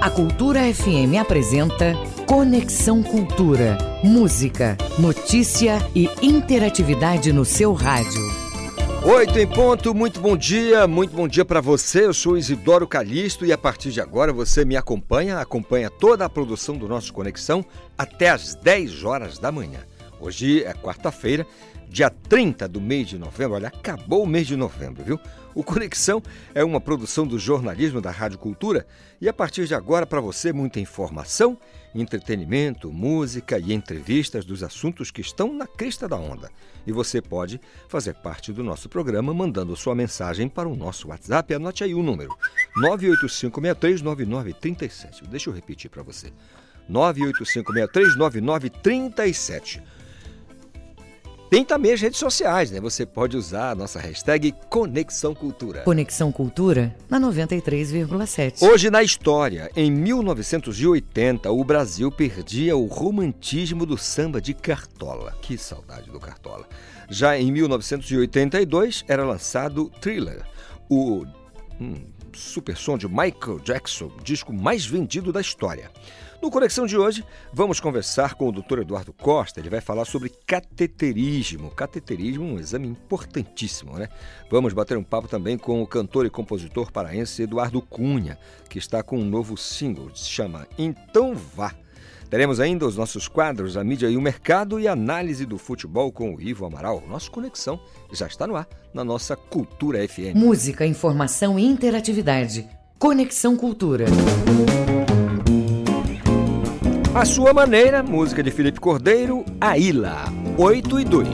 A Cultura FM apresenta Conexão Cultura. Música, notícia e interatividade no seu rádio. Oito em ponto, muito bom dia, muito bom dia para você. Eu sou Isidoro Calixto e a partir de agora você me acompanha, acompanha toda a produção do nosso Conexão até às 10 horas da manhã. Hoje é quarta-feira, dia 30 do mês de novembro. Olha, acabou o mês de novembro, viu? O Conexão é uma produção do jornalismo da Rádio Cultura e a partir de agora para você muita informação, entretenimento, música e entrevistas dos assuntos que estão na crista da onda. E você pode fazer parte do nosso programa mandando sua mensagem para o nosso WhatsApp. Anote aí o número: 985639937. Deixa eu repetir para você. 985639937. Tem também as redes sociais, né? Você pode usar a nossa hashtag Conexão Cultura. Conexão Cultura na 93,7. Hoje na história, em 1980, o Brasil perdia o romantismo do samba de Cartola. Que saudade do Cartola. Já em 1982 era lançado Thriller, o hum, super som de Michael Jackson, disco mais vendido da história. No Conexão de hoje, vamos conversar com o Dr. Eduardo Costa. Ele vai falar sobre cateterismo. Cateterismo é um exame importantíssimo, né? Vamos bater um papo também com o cantor e compositor paraense Eduardo Cunha, que está com um novo single, se chama Então Vá. Teremos ainda os nossos quadros, a mídia e o mercado e análise do futebol com o Ivo Amaral. Nossa conexão já está no ar na nossa Cultura FM. Música, informação e interatividade. Conexão Cultura. A sua maneira, música de Felipe Cordeiro, A Ilha, 8 e 2.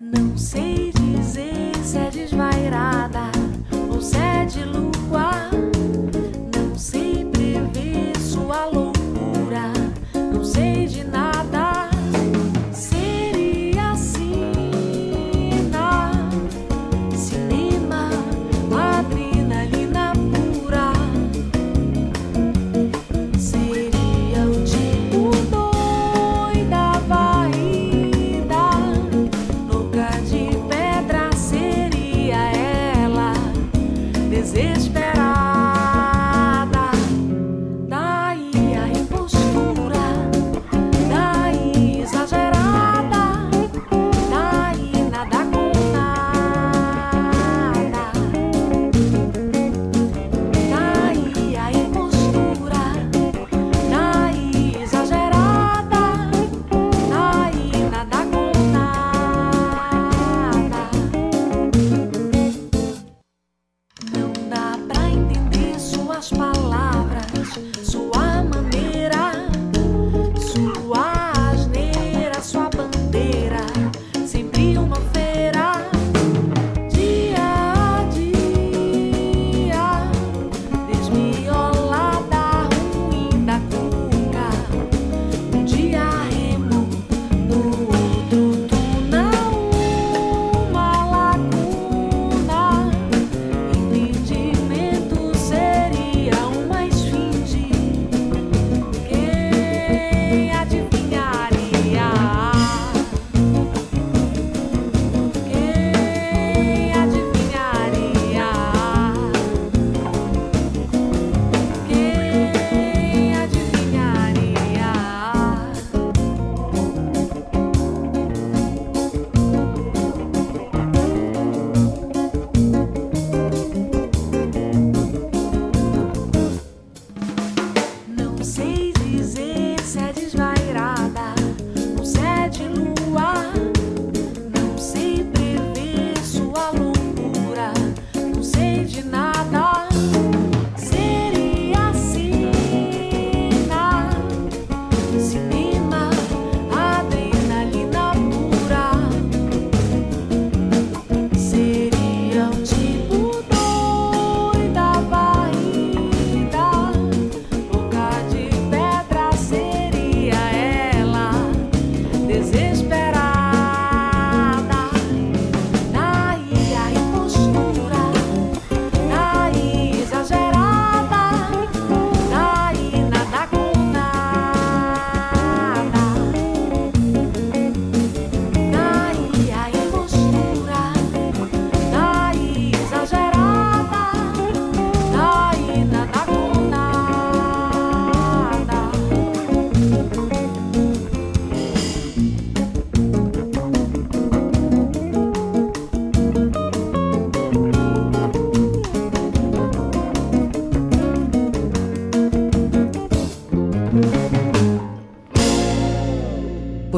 Não sei dizer se é desvairada ou se é de lua.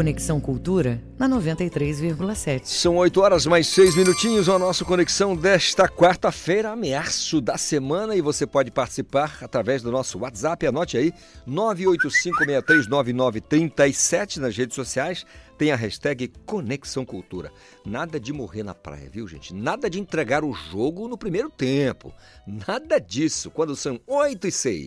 Conexão Cultura na 93,7. São 8 horas mais 6 minutinhos, a nossa conexão desta quarta-feira, ameaço da semana, e você pode participar através do nosso WhatsApp, anote aí, 985639937 nas redes sociais, tem a hashtag Conexão Cultura. Nada de morrer na praia, viu gente? Nada de entregar o jogo no primeiro tempo, nada disso, quando são 8 e 6.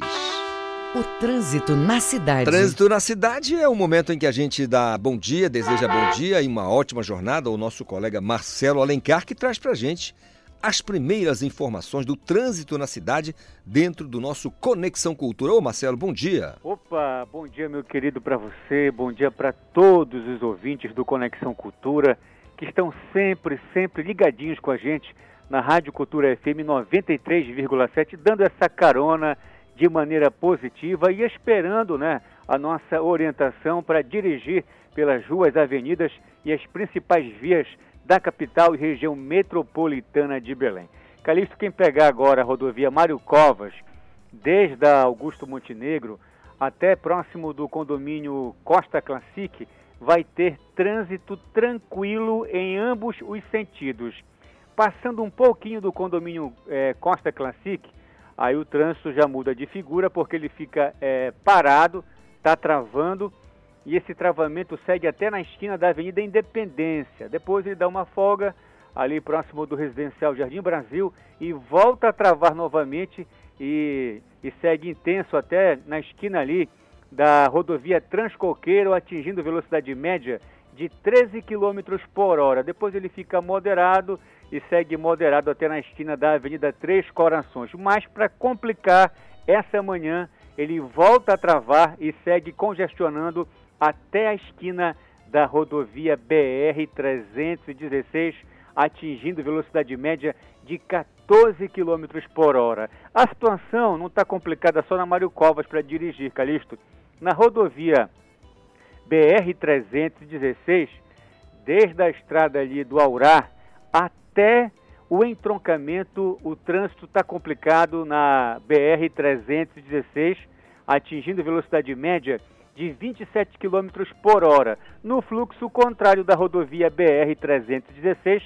O trânsito na cidade. Trânsito na cidade é o momento em que a gente dá bom dia, deseja bom dia e uma ótima jornada ao nosso colega Marcelo Alencar, que traz pra gente as primeiras informações do trânsito na cidade dentro do nosso Conexão Cultura. Ô Marcelo, bom dia. Opa, bom dia meu querido para você, bom dia para todos os ouvintes do Conexão Cultura que estão sempre, sempre ligadinhos com a gente na Rádio Cultura FM 93,7, dando essa carona de maneira positiva e esperando né, a nossa orientação para dirigir pelas ruas, avenidas e as principais vias da capital e região metropolitana de Belém. Calixto, quem pegar agora a rodovia Mário Covas, desde a Augusto Montenegro até próximo do condomínio Costa Classic, vai ter trânsito tranquilo em ambos os sentidos. Passando um pouquinho do condomínio eh, Costa Classic, aí o trânsito já muda de figura porque ele fica é, parado, está travando e esse travamento segue até na esquina da Avenida Independência. Depois ele dá uma folga ali próximo do residencial Jardim Brasil e volta a travar novamente e, e segue intenso até na esquina ali da rodovia Transcoqueiro, atingindo velocidade média de 13 km por hora. Depois ele fica moderado e segue moderado até na esquina da Avenida Três Corações. Mas para complicar, essa manhã ele volta a travar e segue congestionando até a esquina da rodovia BR 316, atingindo velocidade média de 14 km por hora. A situação não está complicada só na Mário Covas para dirigir, Calixto. Na rodovia BR 316, desde a estrada ali do Aurá até o entroncamento, o trânsito está complicado na BR-316, atingindo velocidade média de 27 km por hora, no fluxo contrário da rodovia BR-316,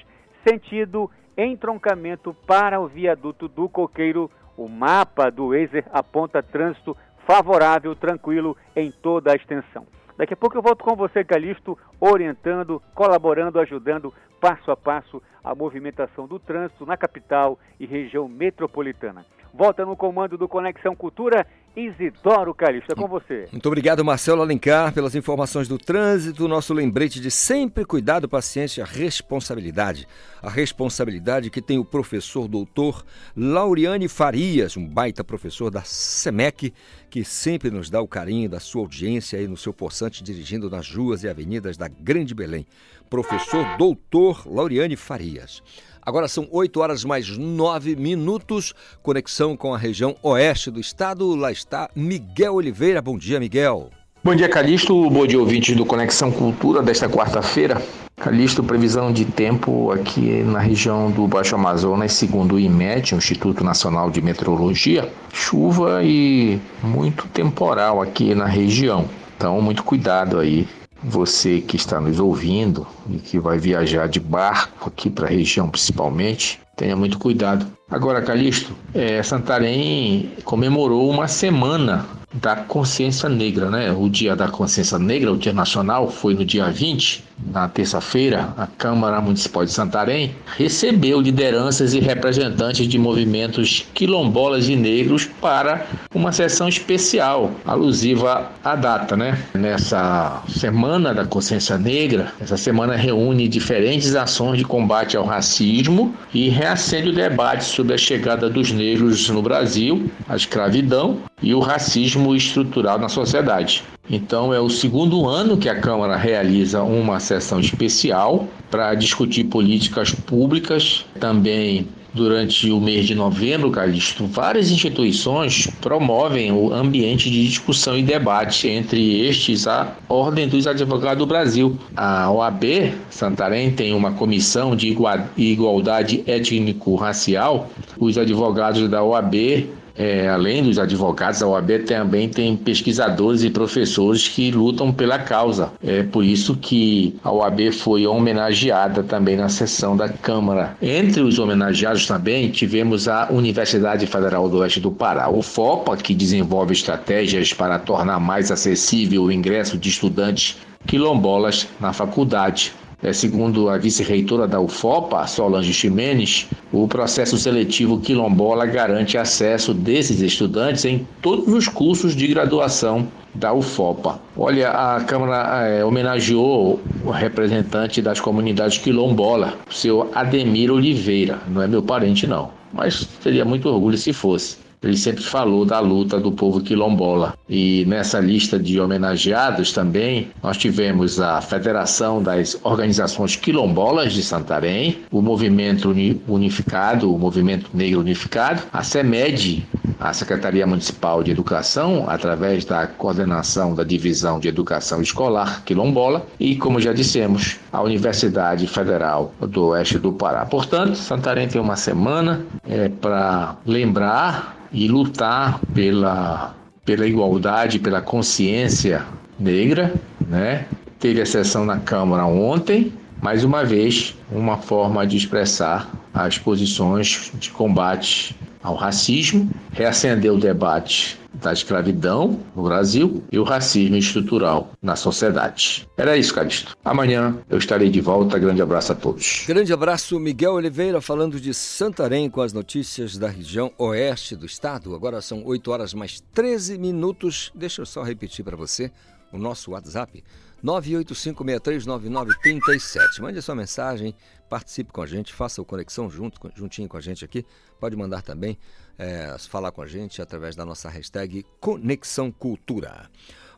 sentido entroncamento para o viaduto do Coqueiro. O mapa do Wazer aponta trânsito favorável, tranquilo em toda a extensão. Daqui a pouco eu volto com você, Calixto, orientando, colaborando, ajudando passo a passo a movimentação do trânsito na capital e região metropolitana. Volta no comando do Conexão Cultura, Isidoro Calixto. É com você. Muito obrigado, Marcelo Alencar, pelas informações do trânsito. Nosso lembrete de sempre cuidado, paciência, responsabilidade. A responsabilidade que tem o professor doutor Lauriane Farias, um baita professor da SEMEC, que sempre nos dá o carinho da sua audiência aí no seu poçante, dirigindo nas ruas e avenidas da Grande Belém. Professor doutor Lauriane Farias. Agora são 8 horas mais 9 minutos. Conexão com a região oeste do estado. Lá está Miguel Oliveira. Bom dia, Miguel. Bom dia, Calixto. Bom dia, ouvintes do Conexão Cultura desta quarta-feira. Calixto, previsão de tempo aqui na região do Baixo Amazonas, segundo o IMET, o Instituto Nacional de Meteorologia, chuva e muito temporal aqui na região. Então, muito cuidado aí você que está nos ouvindo e que vai viajar de barco aqui para a região principalmente, tenha muito cuidado. Agora, Calixto, é, Santarém comemorou uma semana da consciência negra, né? O dia da consciência negra, o dia nacional, foi no dia 20, na terça-feira, a Câmara Municipal de Santarém recebeu lideranças e representantes de movimentos quilombolas e negros para uma sessão especial alusiva à data, né? Nessa semana da consciência negra, essa semana reúne diferentes ações de combate ao racismo e reacende o debate sobre a chegada dos negros no Brasil, a escravidão e o racismo estrutural na sociedade. Então, é o segundo ano que a Câmara realiza uma sessão especial para discutir políticas públicas, também durante o mês de novembro, Calixto, várias instituições promovem o ambiente de discussão e debate entre estes a Ordem dos Advogados do Brasil. A OAB Santarém tem uma comissão de igualdade étnico-racial. Os advogados da OAB é, além dos advogados, a OAB também tem pesquisadores e professores que lutam pela causa. É por isso que a OAB foi homenageada também na sessão da Câmara. Entre os homenageados também tivemos a Universidade Federal do Oeste do Pará, o FOPA, que desenvolve estratégias para tornar mais acessível o ingresso de estudantes quilombolas na faculdade. É, segundo a vice-reitora da UFOPA, Solange Ximenes, o processo seletivo quilombola garante acesso desses estudantes em todos os cursos de graduação da UFOPA. Olha, a Câmara é, homenageou o representante das comunidades quilombola, o seu Ademir Oliveira. Não é meu parente, não, mas teria muito orgulho se fosse. Ele sempre falou da luta do povo quilombola. E nessa lista de homenageados também, nós tivemos a Federação das Organizações Quilombolas de Santarém, o Movimento Unificado, o Movimento Negro Unificado, a CEMED, a Secretaria Municipal de Educação, através da coordenação da Divisão de Educação Escolar Quilombola, e, como já dissemos, a Universidade Federal do Oeste do Pará. Portanto, Santarém tem uma semana é, para lembrar e lutar pela, pela igualdade, pela consciência negra, né? Teve a sessão na Câmara ontem, mais uma vez, uma forma de expressar as posições de combate ao racismo, reacender o debate da escravidão no Brasil e o racismo estrutural na sociedade. Era isso, Calixto. Amanhã eu estarei de volta. Grande abraço a todos. Grande abraço, Miguel Oliveira, falando de Santarém com as notícias da região oeste do estado. Agora são 8 horas mais 13 minutos. Deixa eu só repetir para você o nosso WhatsApp. 985639937. Mande a sua mensagem, participe com a gente, faça o Conexão junto, juntinho com a gente aqui. Pode mandar também é, falar com a gente através da nossa hashtag Conexão Cultura.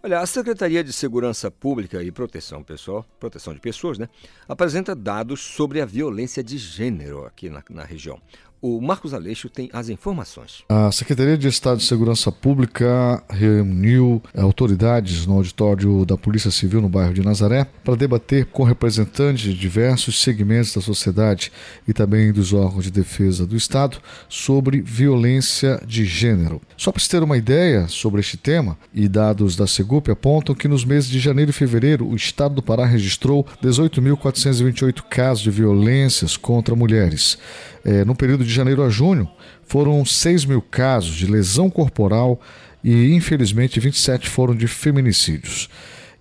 Olha, a Secretaria de Segurança Pública e Proteção Pessoal, Proteção de Pessoas, né, apresenta dados sobre a violência de gênero aqui na, na região. O Marcos Aleixo tem as informações. A Secretaria de Estado de Segurança Pública reuniu autoridades no auditório da Polícia Civil no bairro de Nazaré para debater com representantes de diversos segmentos da sociedade e também dos órgãos de defesa do Estado sobre violência de gênero. Só para se ter uma ideia sobre este tema, e dados da Segup apontam que nos meses de janeiro e fevereiro o Estado do Pará registrou 18.428 casos de violências contra mulheres. É, no período de janeiro a junho, foram 6 mil casos de lesão corporal e, infelizmente, 27 foram de feminicídios.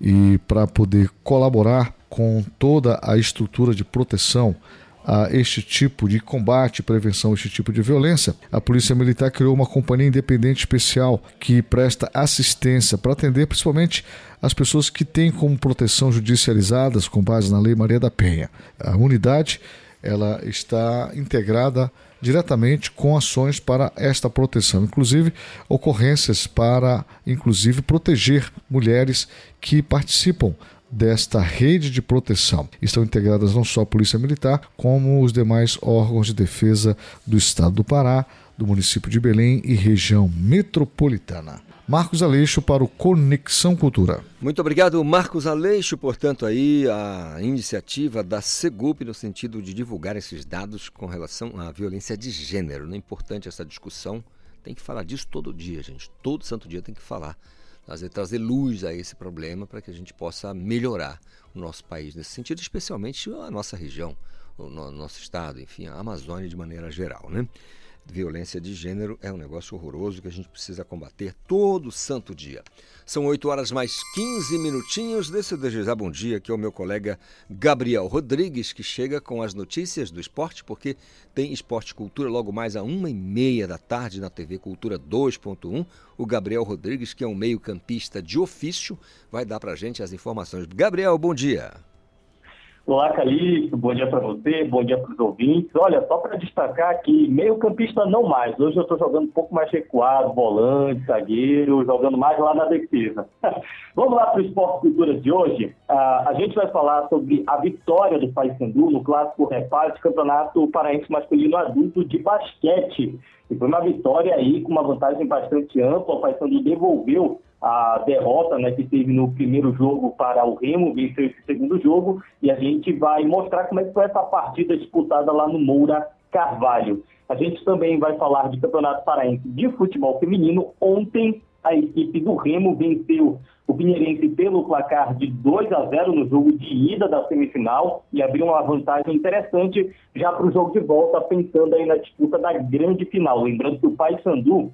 E para poder colaborar com toda a estrutura de proteção a este tipo de combate, prevenção a este tipo de violência, a Polícia Militar criou uma companhia independente especial que presta assistência para atender principalmente as pessoas que têm como proteção judicializadas com base na Lei Maria da Penha. A unidade ela está integrada diretamente com ações para esta proteção, inclusive ocorrências para inclusive proteger mulheres que participam desta rede de proteção. Estão integradas não só a Polícia Militar, como os demais órgãos de defesa do Estado do Pará, do município de Belém e região metropolitana. Marcos Aleixo para o Conexão Cultura. Muito obrigado, Marcos Aleixo. Portanto, aí a iniciativa da Segup no sentido de divulgar esses dados com relação à violência de gênero. Não é importante essa discussão. Tem que falar disso todo dia, gente. Todo santo dia tem que falar. Trazer, trazer luz a esse problema para que a gente possa melhorar o nosso país nesse sentido, especialmente a nossa região, o nosso estado, enfim, a Amazônia de maneira geral, né? Violência de gênero é um negócio horroroso que a gente precisa combater todo santo dia. São 8 horas mais 15 minutinhos. Deixa eu desejar bom dia aqui ao meu colega Gabriel Rodrigues, que chega com as notícias do esporte, porque tem Esporte Cultura logo mais a uma e meia da tarde na TV Cultura 2.1. O Gabriel Rodrigues, que é um meio-campista de ofício, vai dar pra gente as informações. Gabriel, bom dia. Olá, Calixto, bom dia para você, bom dia para os ouvintes. Olha, só para destacar que meio campista não mais. Hoje eu estou jogando um pouco mais recuado, volante, zagueiro, jogando mais lá na defesa. Vamos lá para o Esporte Cultura de hoje. Ah, a gente vai falar sobre a vitória do Paysandu no clássico reparte Campeonato Paraense Masculino Adulto de Basquete. E foi uma vitória aí com uma vantagem bastante ampla. O Paysandu devolveu a derrota né, que teve no primeiro jogo para o Remo, venceu esse segundo jogo, e a gente vai mostrar como é que foi essa partida disputada lá no Moura Carvalho. A gente também vai falar de Campeonato Paraense de Futebol Feminino. Ontem, a equipe do Remo venceu o Pinheirense pelo placar de 2 a 0 no jogo de ida da semifinal e abriu uma vantagem interessante já para o jogo de volta, pensando aí na disputa da grande final. Lembrando que o Paysandu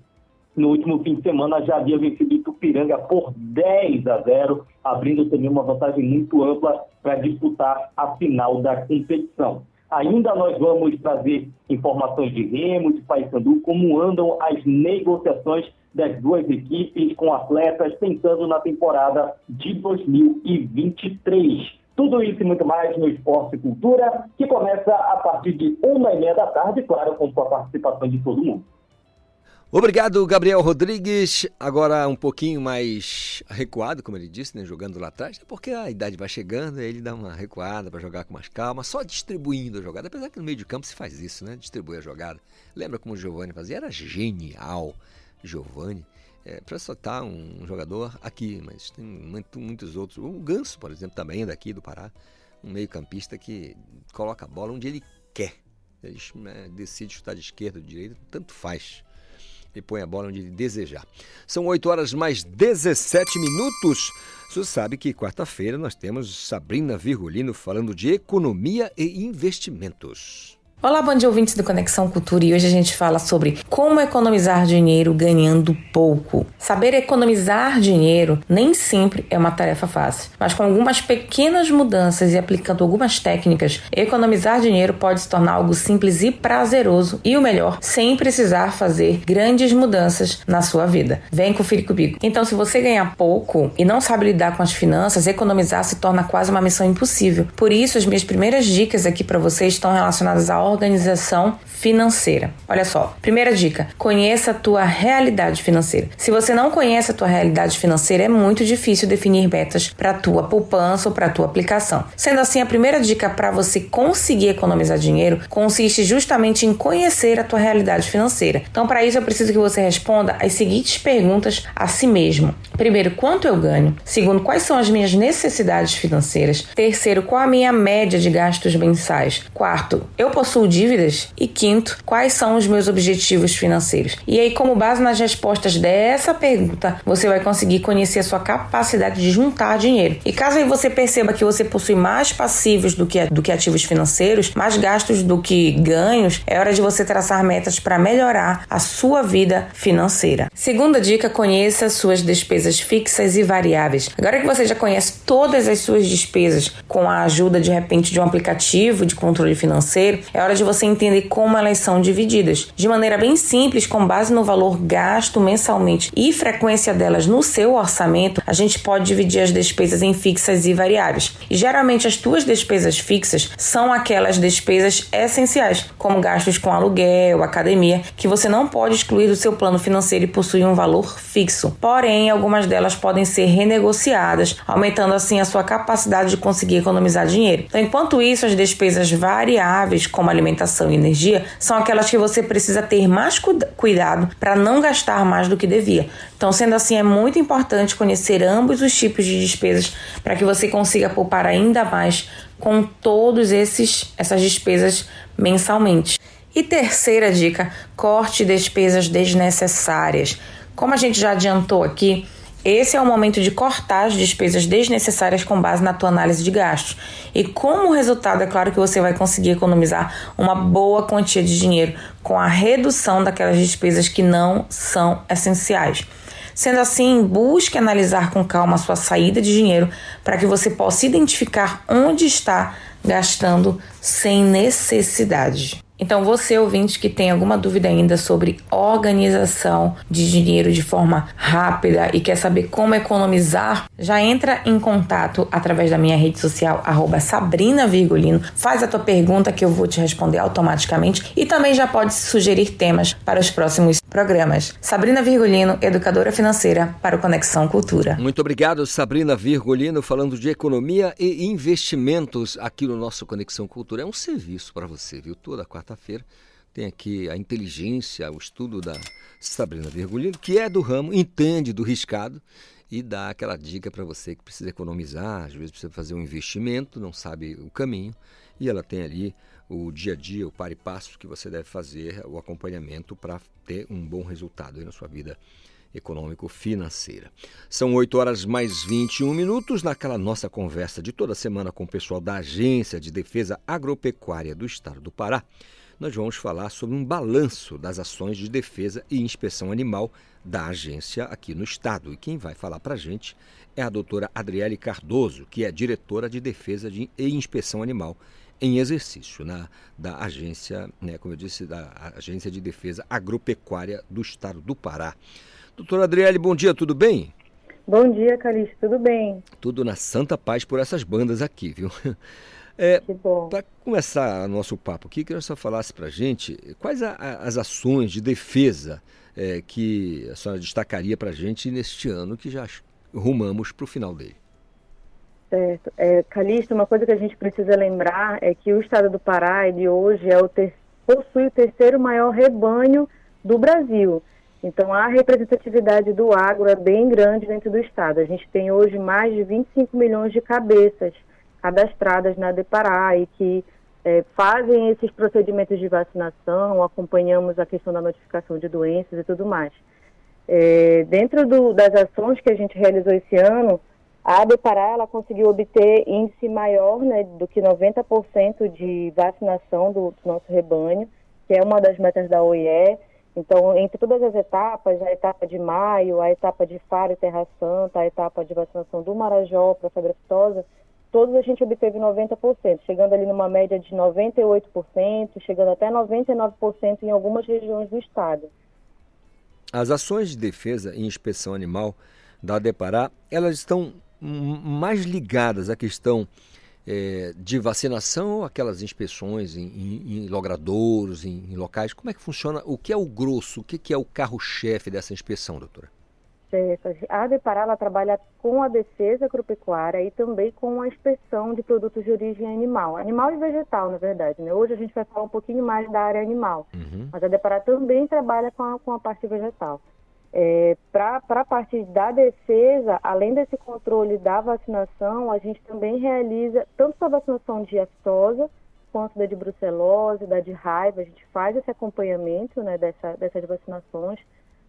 no último fim de semana já havia vencido Itupiranga por 10 a 0, abrindo também uma vantagem muito ampla para disputar a final da competição. Ainda nós vamos trazer informações de Remo, de Paysandu, como andam as negociações das duas equipes com atletas pensando na temporada de 2023. Tudo isso e muito mais no Esporte e Cultura, que começa a partir de uma e meia da tarde, claro, com a participação de todo mundo. Obrigado, Gabriel Rodrigues. Agora um pouquinho mais recuado, como ele disse, né, jogando lá atrás, é porque a idade vai chegando, aí ele dá uma recuada para jogar com mais calma, só distribuindo a jogada. Apesar que no meio de campo se faz isso, né? Distribui a jogada. Lembra como o Giovani fazia? Era genial, Giovani. É, para soltar um jogador aqui, mas tem muito, muitos outros. O Ganso, por exemplo, também é daqui do Pará, um meio-campista que coloca a bola onde ele quer. Ele né, decide chutar de esquerda ou de direita, tanto faz e põe a bola onde desejar. São 8 horas mais 17 minutos. Você sabe que quarta-feira nós temos Sabrina Virgulino falando de economia e investimentos. Olá, bom ouvintes do Conexão Cultura e hoje a gente fala sobre como economizar dinheiro ganhando pouco. Saber economizar dinheiro nem sempre é uma tarefa fácil, mas com algumas pequenas mudanças e aplicando algumas técnicas, economizar dinheiro pode se tornar algo simples e prazeroso e o melhor, sem precisar fazer grandes mudanças na sua vida. Vem conferir comigo. Então, se você ganhar pouco e não sabe lidar com as finanças, economizar se torna quase uma missão impossível. Por isso, as minhas primeiras dicas aqui para vocês estão relacionadas à organização financeira. Olha só, primeira dica: conheça a tua realidade financeira. Se você não conhece a tua realidade financeira, é muito difícil definir metas para tua poupança ou para tua aplicação. Sendo assim, a primeira dica para você conseguir economizar dinheiro consiste justamente em conhecer a tua realidade financeira. Então, para isso eu preciso que você responda as seguintes perguntas a si mesmo. Primeiro, quanto eu ganho? Segundo, quais são as minhas necessidades financeiras? Terceiro, qual a minha média de gastos mensais? Quarto, eu possuo dívidas? E quinto, quais são os meus objetivos financeiros? E aí, como base nas respostas dessa pergunta, você vai conseguir conhecer a sua capacidade de juntar dinheiro. E caso aí você perceba que você possui mais passivos do que, do que ativos financeiros, mais gastos do que ganhos, é hora de você traçar metas para melhorar a sua vida financeira. Segunda dica: conheça suas despesas fixas e variáveis. Agora que você já conhece todas as suas despesas com a ajuda de repente de um aplicativo de controle financeiro, é hora de você entender como elas são divididas. De maneira bem simples, com base no valor gasto mensalmente e frequência delas no seu orçamento, a gente pode dividir as despesas em fixas e variáveis. E geralmente as tuas despesas fixas são aquelas despesas essenciais, como gastos com aluguel, academia, que você não pode excluir do seu plano financeiro e possui um valor fixo. Porém, algumas delas podem ser renegociadas, aumentando assim a sua capacidade de conseguir economizar dinheiro. Então, enquanto isso, as despesas variáveis, como alimentação e energia, são aquelas que você precisa ter mais cuidado para não gastar mais do que devia. Então, sendo assim, é muito importante conhecer ambos os tipos de despesas para que você consiga poupar ainda mais com todos esses essas despesas mensalmente. E terceira dica: corte despesas desnecessárias. Como a gente já adiantou aqui, esse é o momento de cortar as despesas desnecessárias com base na tua análise de gastos. E como resultado, é claro que você vai conseguir economizar uma boa quantia de dinheiro com a redução daquelas despesas que não são essenciais. Sendo assim, busque analisar com calma a sua saída de dinheiro para que você possa identificar onde está gastando sem necessidade. Então, você ouvinte que tem alguma dúvida ainda sobre organização de dinheiro de forma rápida e quer saber como economizar, já entra em contato através da minha rede social, arroba Sabrina Virgulino. Faz a tua pergunta que eu vou te responder automaticamente e também já pode sugerir temas para os próximos programas. Sabrina Virgulino, educadora financeira para o Conexão Cultura. Muito obrigado, Sabrina Virgulino, falando de economia e investimentos aqui no nosso Conexão Cultura. É um serviço para você, viu? Toda quarta-feira. Tem aqui a inteligência, o estudo da Sabrina Virgulino, que é do ramo, entende do riscado e dá aquela dica para você que precisa economizar, às vezes precisa fazer um investimento, não sabe o caminho, e ela tem ali o dia a dia, o par e passo que você deve fazer, o acompanhamento para ter um bom resultado aí na sua vida econômico-financeira. São 8 horas mais 21 minutos naquela nossa conversa de toda semana com o pessoal da Agência de Defesa Agropecuária do Estado do Pará. Nós vamos falar sobre um balanço das ações de defesa e inspeção animal da agência aqui no estado. E quem vai falar para a gente é a doutora Adriele Cardoso, que é diretora de defesa de, e inspeção animal em exercício na, da agência, né, como eu disse, da Agência de Defesa Agropecuária do Estado do Pará. Doutora Adriele, bom dia, tudo bem? Bom dia, Calixto, tudo bem? Tudo na santa paz por essas bandas aqui, viu? É, para começar nosso papo aqui, queria que você falasse para a gente quais a, a, as ações de defesa é, que a senhora destacaria para a gente neste ano que já rumamos para o final dele. Certo. É, Calixto, uma coisa que a gente precisa lembrar é que o estado do Pará, ele hoje é o ter, possui o terceiro maior rebanho do Brasil. Então, a representatividade do agro é bem grande dentro do estado. A gente tem hoje mais de 25 milhões de cabeças cadastradas na Depará e que é, fazem esses procedimentos de vacinação, acompanhamos a questão da notificação de doenças e tudo mais. É, dentro do, das ações que a gente realizou esse ano, a Depará ela conseguiu obter índice maior né, do que 90% de vacinação do, do nosso rebanho, que é uma das metas da OIE. Então, entre todas as etapas, a etapa de maio, a etapa de Faro e Terra Santa, a etapa de vacinação do Marajó para a febre aftosa, todos a gente obteve 90%, chegando ali numa média de 98%, chegando até 99% em algumas regiões do estado. As ações de defesa e inspeção animal da Depará, elas estão mais ligadas à questão é, de vacinação ou aquelas inspeções em, em, em logradouros, em, em, locais? Como é que funciona? O que é o grosso? O que, que é o carro-chefe dessa inspeção, doutora? A Depará ela trabalha com a defesa agropecuária e também com a inspeção de produtos de origem animal, animal e vegetal, na verdade. Né? Hoje a gente vai falar um pouquinho mais da área animal, uhum. mas a Depará também trabalha com a, com a parte vegetal. É, Para a parte da defesa, além desse controle da vacinação, a gente também realiza tanto a vacinação de aftosa quanto da de brucelose, da de raiva, a gente faz esse acompanhamento né, dessa, dessas vacinações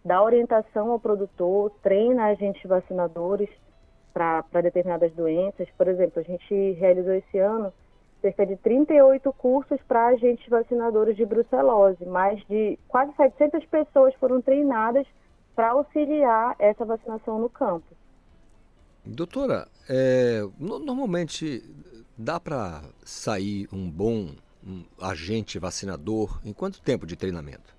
dá orientação ao produtor, treina agentes vacinadores para determinadas doenças. Por exemplo, a gente realizou esse ano cerca de 38 cursos para agentes vacinadores de brucelose. Mais de quase 700 pessoas foram treinadas para auxiliar essa vacinação no campo. Doutora, é, normalmente dá para sair um bom um agente vacinador em quanto tempo de treinamento?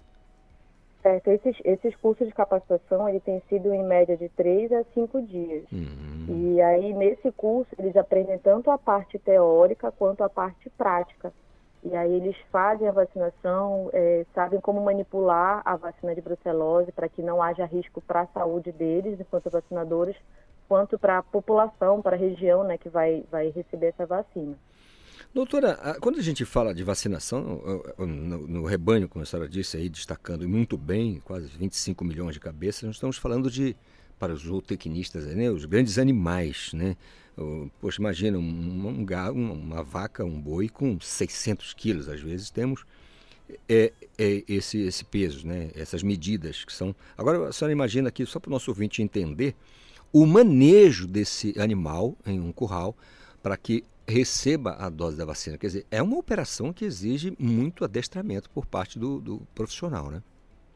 Certo, esses, esses cursos de capacitação, ele tem sido em média de três a cinco dias. Uhum. E aí, nesse curso, eles aprendem tanto a parte teórica quanto a parte prática. E aí eles fazem a vacinação, é, sabem como manipular a vacina de brucelose para que não haja risco para a saúde deles, enquanto vacinadores, quanto para a população, para a região né, que vai, vai receber essa vacina. Doutora, quando a gente fala de vacinação, no, rebanho, como a senhora disse aí, destacando muito bem, quase 25 milhões de cabeças, nós estamos falando de, para os zootecnistas, né, os grandes animais, né? Poxa, imagina um, um, um, uma vaca, um boi com 600 quilos, às vezes temos é, é esse, esse peso, né? essas medidas que são... Agora, a senhora imagina aqui, só para o nosso ouvinte entender, o manejo desse animal em um curral para que receba a dose da vacina. Quer dizer, é uma operação que exige muito adestramento por parte do, do profissional, né?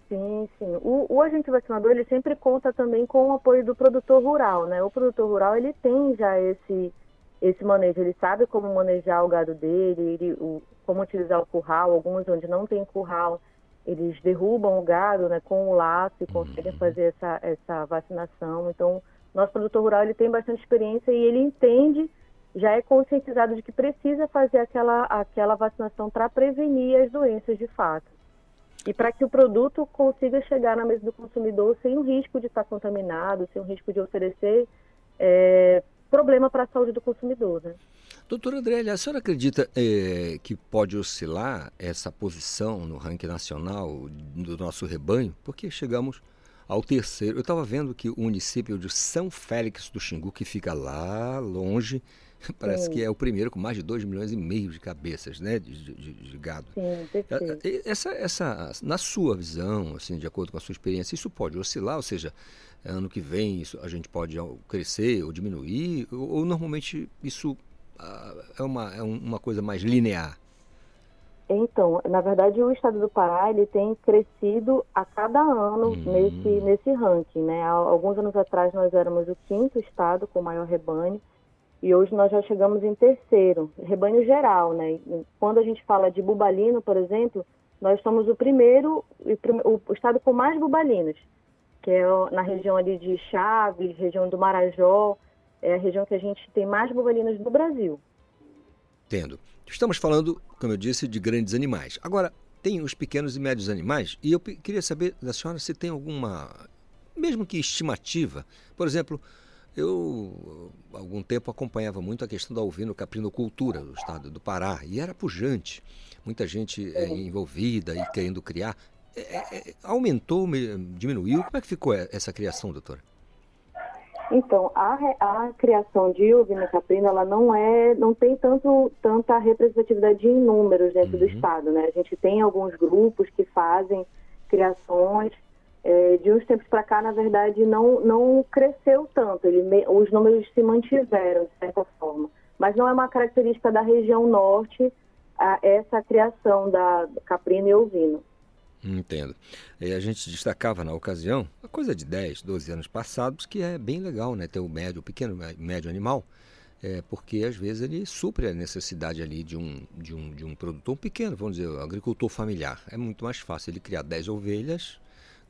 Sim, sim. O, o, agente vacinador ele sempre conta também com o apoio do produtor rural, né? O produtor rural ele tem já esse esse manejo, ele sabe como manejar o gado dele, ele, o, como utilizar o curral. Alguns onde não tem curral, eles derrubam o gado, né, com o laço e conseguem uhum. fazer essa essa vacinação. Então, nosso produtor rural ele tem bastante experiência e ele entende já é conscientizado de que precisa fazer aquela, aquela vacinação para prevenir as doenças de fato. E para que o produto consiga chegar na mesa do consumidor sem o risco de estar contaminado, sem o risco de oferecer é, problema para a saúde do consumidor. Né? Doutora Adrélia, a senhora acredita é, que pode oscilar essa posição no ranking nacional do nosso rebanho? Porque chegamos ao terceiro. Eu estava vendo que o município de São Félix do Xingu, que fica lá longe, parece Sim. que é o primeiro com mais de 2 milhões e meio de cabeças né, de, de- de gado. Sim, perfeito. E Essa, essa, na sua visão, assim, de acordo com a sua experiência, isso pode oscilar, ou seja, ano que vem isso, a gente pode crescer ou diminuir, ou, ou normalmente isso ah, é, uma, é um- uma coisa mais linear? Então, na verdade, o estado do Pará ele tem crescido a cada ano Hum. nesse, nesse ranking. Né? Há alguns anos atrás nós éramos o quinto estado com maior rebanho e hoje nós já chegamos em terceiro, rebanho geral. Né? Quando a gente fala de bubalino, por exemplo, nós somos o primeiro, o estado com mais bubalinos, que é na região ali de Chaves, região do Marajó, é a região que a gente tem mais bubalinos no Brasil. Entendo. Estamos falando, como eu disse, de grandes animais. Agora, tem os pequenos e médios animais, e eu queria saber da senhora se tem alguma, mesmo que estimativa. Por exemplo, eu algum tempo acompanhava muito a questão da ovino-caprinocultura do estado do Pará, e era pujante. Muita gente é, envolvida e querendo criar. É, é, aumentou, me- diminuiu? Como é que ficou essa criação, doutora? Então, a, a criação de ovino caprino, ela não é, não tem tanto, tanta representatividade em números dentro do estado, né? A gente tem alguns grupos que fazem criações, é, de uns tempos para cá, na verdade, não, não cresceu tanto, ele, os números se mantiveram, de certa forma. Mas não é uma característica da região norte a, essa criação da caprino e ovino. Entendo. E a gente destacava na ocasião, a coisa de 10, 12 anos passados, que é bem legal, né? Ter o médio, o pequeno mé- médio animal, é, porque às vezes ele supre a necessidade ali de um, de, um, de um produtor pequeno, vamos dizer, agricultor familiar. É muito mais fácil ele criar 10 ovelhas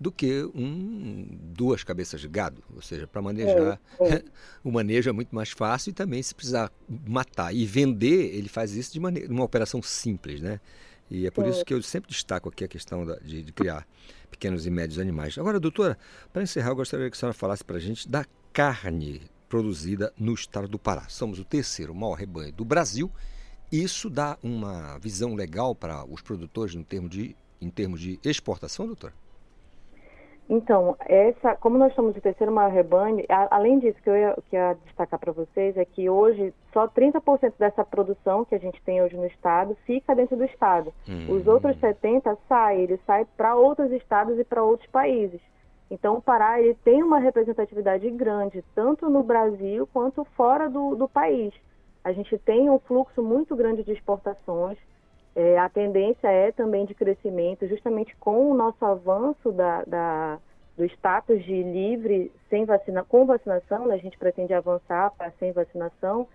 do que um, duas cabeças de gado. Ou seja, para manejar, o manejo é muito mais fácil e também se precisar matar e vender, ele faz isso de maneira, uma operação simples, né? E é por isso que eu sempre destaco aqui a questão da- de, de criar pequenos e médios animais. Agora, doutora, para encerrar, eu gostaria que a senhora falasse para a gente da carne produzida no estado do Pará. Somos o terceiro maior rebanho do Brasil. Isso dá uma visão legal para os produtores no termo de, em termos de exportação, doutora? Então, essa, como nós somos o terceiro maior rebanho, a- além disso que eu ia, que ia destacar para vocês é que hoje só 30% dessa produção que a gente tem hoje no estado fica dentro do estado. Os outros 70 saem, ele sai para outros estados e para outros países. Então, o Pará ele tem uma representatividade grande, tanto no Brasil quanto fora do, do país. A gente tem um fluxo muito grande de exportações. É, a tendência é também de crescimento, justamente com o nosso avanço da, da- do status de livre sem vacina, com vacinação, né, a gente pretende avançar para sem vacinação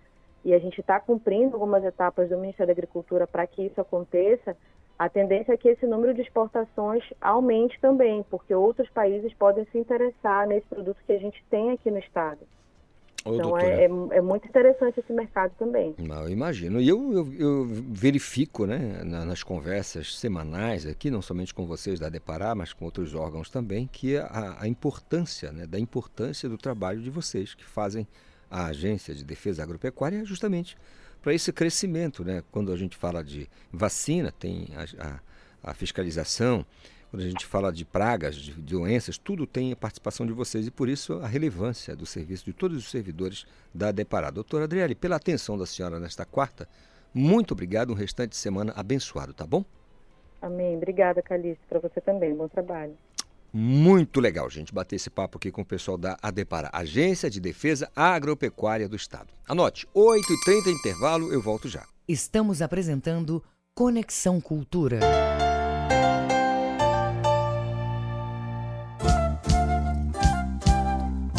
e a gente está cumprindo algumas etapas do Ministério da Agricultura para que isso aconteça. A tendência é que esse número de exportações aumente também, porque outros países podem se interessar nesse produto que a gente tem aqui no estado. Ô, então é, é, é muito interessante esse mercado também. Não, eu imagino. E eu, eu, eu verifico né, na- nas conversas semanais aqui, não somente com vocês da Depará, mas com outros órgãos também, que a, a importância, né, da importância do trabalho de vocês que fazem a Agência de Defesa Agropecuária justamente para esse crescimento. Né? Quando a gente fala de vacina, tem a, a- a fiscalização, quando a gente fala de pragas, de doenças, tudo tem a participação de vocês e por isso a relevância do serviço de todos os servidores da Depará. Doutora Adriele, pela atenção da senhora nesta quarta, muito obrigado, um restante de semana abençoado, tá bom? Amém. Obrigada, Calixto. Para você também. Bom trabalho. Muito legal, gente, bater esse papo aqui com o pessoal da ADEPARA, Agência de Defesa Agropecuária do Estado. Anote, 8h30 intervalo, eu volto já. Estamos apresentando Conexão Cultura.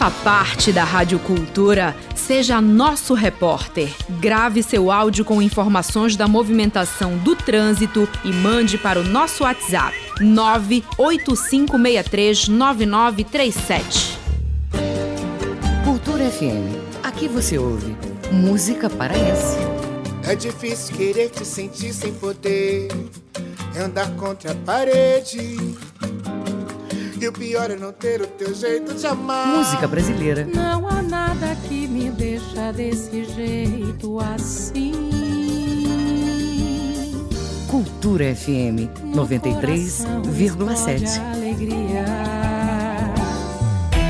Faça parte da Rádio Cultura, seja nosso repórter. Grave seu áudio com informações da movimentação do trânsito e mande para o nosso WhatsApp 985639937. FM. Aqui você ouve música paraense. É difícil querer te sentir sem poder. É andar contra a parede. E o pior é não ter o teu jeito de amar. Música brasileira. Não há nada que me deixa desse jeito assim. Cultura FM 93,7. Alegria.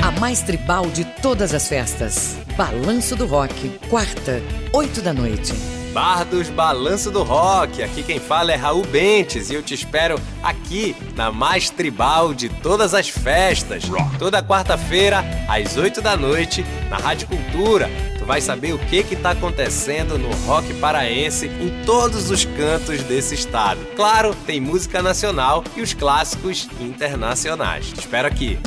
A mais tribal de todas as festas. Balanço do Rock. Quarta, 8 da noite. Bar dos Balanço do Rock. Aqui quem fala é Raul Bentes e eu te espero aqui na mais tribal de todas as festas. Toda quarta-feira, às 8 da noite, na Rádio Cultura. Tu vai saber o que que tá acontecendo no rock paraense em todos os cantos desse estado. Claro, tem música nacional e os clássicos internacionais. Te espero aqui.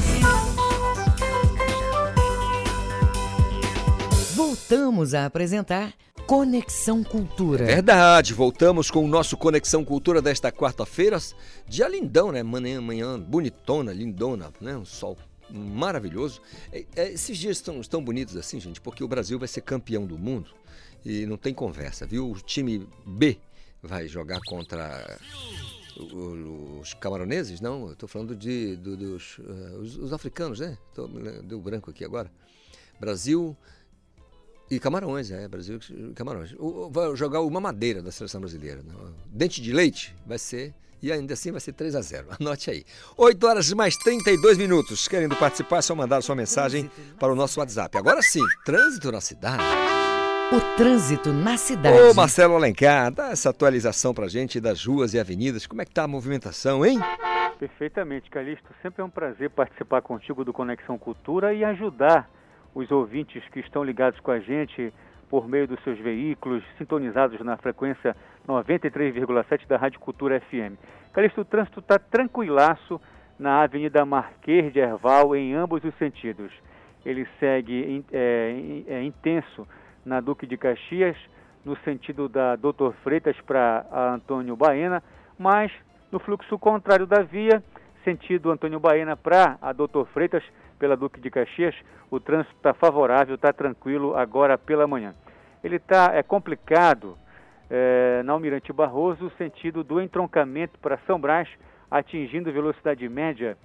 Voltamos a apresentar Conexão Cultura. Verdade, voltamos com o nosso Conexão Cultura desta quarta-feira. Dia lindão, né? Manhã, manhã bonitona, lindona, né? Um sol maravilhoso. É, é, esses dias estão, estão bonitos assim, gente, porque o Brasil vai ser campeão do mundo e não tem conversa, viu? O time B vai jogar contra os camaroneses, não? Estou falando de, do- dos eh, os, os africanos, né? Tô, deu branco aqui agora. Brasil e Camarões, é, Brasil e Camarões. O- vai jogar uma madeira da seleção brasileira. né? Dente de leite vai ser, e ainda assim vai ser 3 a 0 Anote aí. 8 horas e mais 32 minutos. Querendo participar, é só mandar sua mensagem para o nosso WhatsApp. Agora sim, trânsito na cidade. O trânsito na cidade. Ô Marcelo Alencar, dá essa atualização pra gente das ruas e avenidas. Como é que tá a movimentação, hein? Perfeitamente, Calixto. Sempre é um prazer participar contigo do Conexão Cultura e ajudar os ouvintes que estão ligados com a gente por meio dos seus veículos, sintonizados na frequência 93,7 da Rádio Cultura FM. Calixto, o trânsito está tranquilaço na Avenida Marquês de Erval, em ambos os sentidos. Ele segue é, é, intenso na Duque de Caxias, no sentido da Doutor Freitas para Antônio Baena, mas no fluxo contrário da via, sentido Antônio Baena para a Doutor Freitas, pela Duque de Caxias, o trânsito está favorável, está tranquilo agora pela manhã. Ele está é complicado eh, na Almirante Barroso, sentido do entroncamento para São Brás, atingindo velocidade média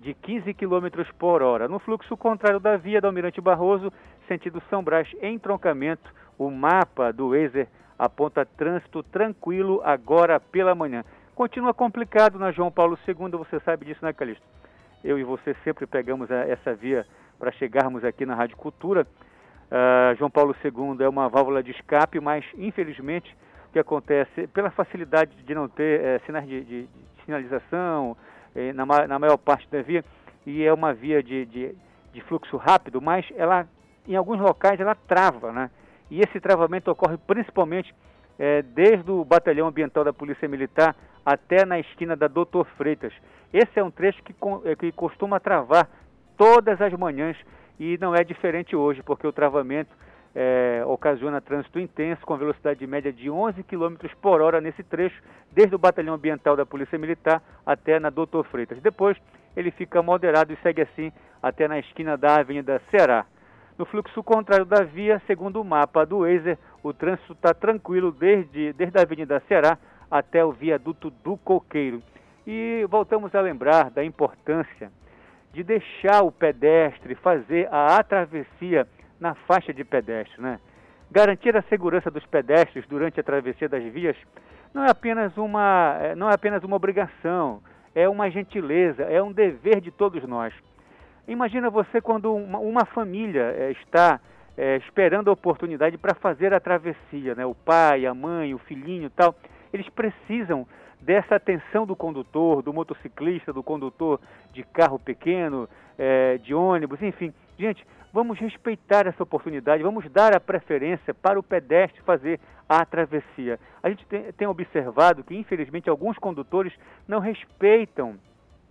de 15 km por hora. No fluxo contrário da via da Almirante Barroso, sentido São Brás, entroncamento, o mapa do Wazer aponta trânsito tranquilo agora pela manhã. Continua complicado na João Paulo II, você sabe disso, né, Calixto? Eu e você sempre pegamos a- essa via para chegarmos aqui na Rádio Cultura. Ah, João Paulo II é uma válvula de escape, mas infelizmente o que acontece, pela facilidade de não ter eh, sinais de, de- de sinalização eh, na, na maior parte da via, e é uma via de, de, fluxo rápido, mas ela, em alguns locais, ela trava, né? E esse travamento ocorre principalmente eh, desde o batalhão ambiental da Polícia Militar até na esquina da Doutor Freitas. Esse é um trecho que, eh, que costuma travar todas as manhãs e não é diferente hoje, porque o travamento eh, ocasiona trânsito intenso com velocidade média de 11 km por hora nesse trecho, desde o batalhão ambiental da Polícia Militar até na Doutor Freitas. Depois ele fica moderado e segue assim até na esquina da Avenida Ceará. No fluxo contrário da via, segundo o mapa do Wazer, o trânsito está tranquilo desde, desde a Avenida Ceará até o viaduto do Coqueiro. E voltamos a lembrar da importância de deixar o pedestre fazer a travessia na faixa de pedestre, né? Garantir a segurança dos pedestres durante a travessia das vias não é apenas uma, eh, não é apenas uma obrigação, é uma gentileza, é um dever de todos nós. Imagina você quando uma, uma família eh, está eh, esperando a oportunidade para fazer a travessia, né? O pai, a mãe, o filhinho, tal. Eles precisam dessa atenção do condutor, do motociclista, do condutor de carro pequeno, eh, de ônibus, enfim. Gente, vamos respeitar essa oportunidade, vamos dar a preferência para o pedestre fazer a travessia. A gente tem, tem observado que, infelizmente, alguns condutores não respeitam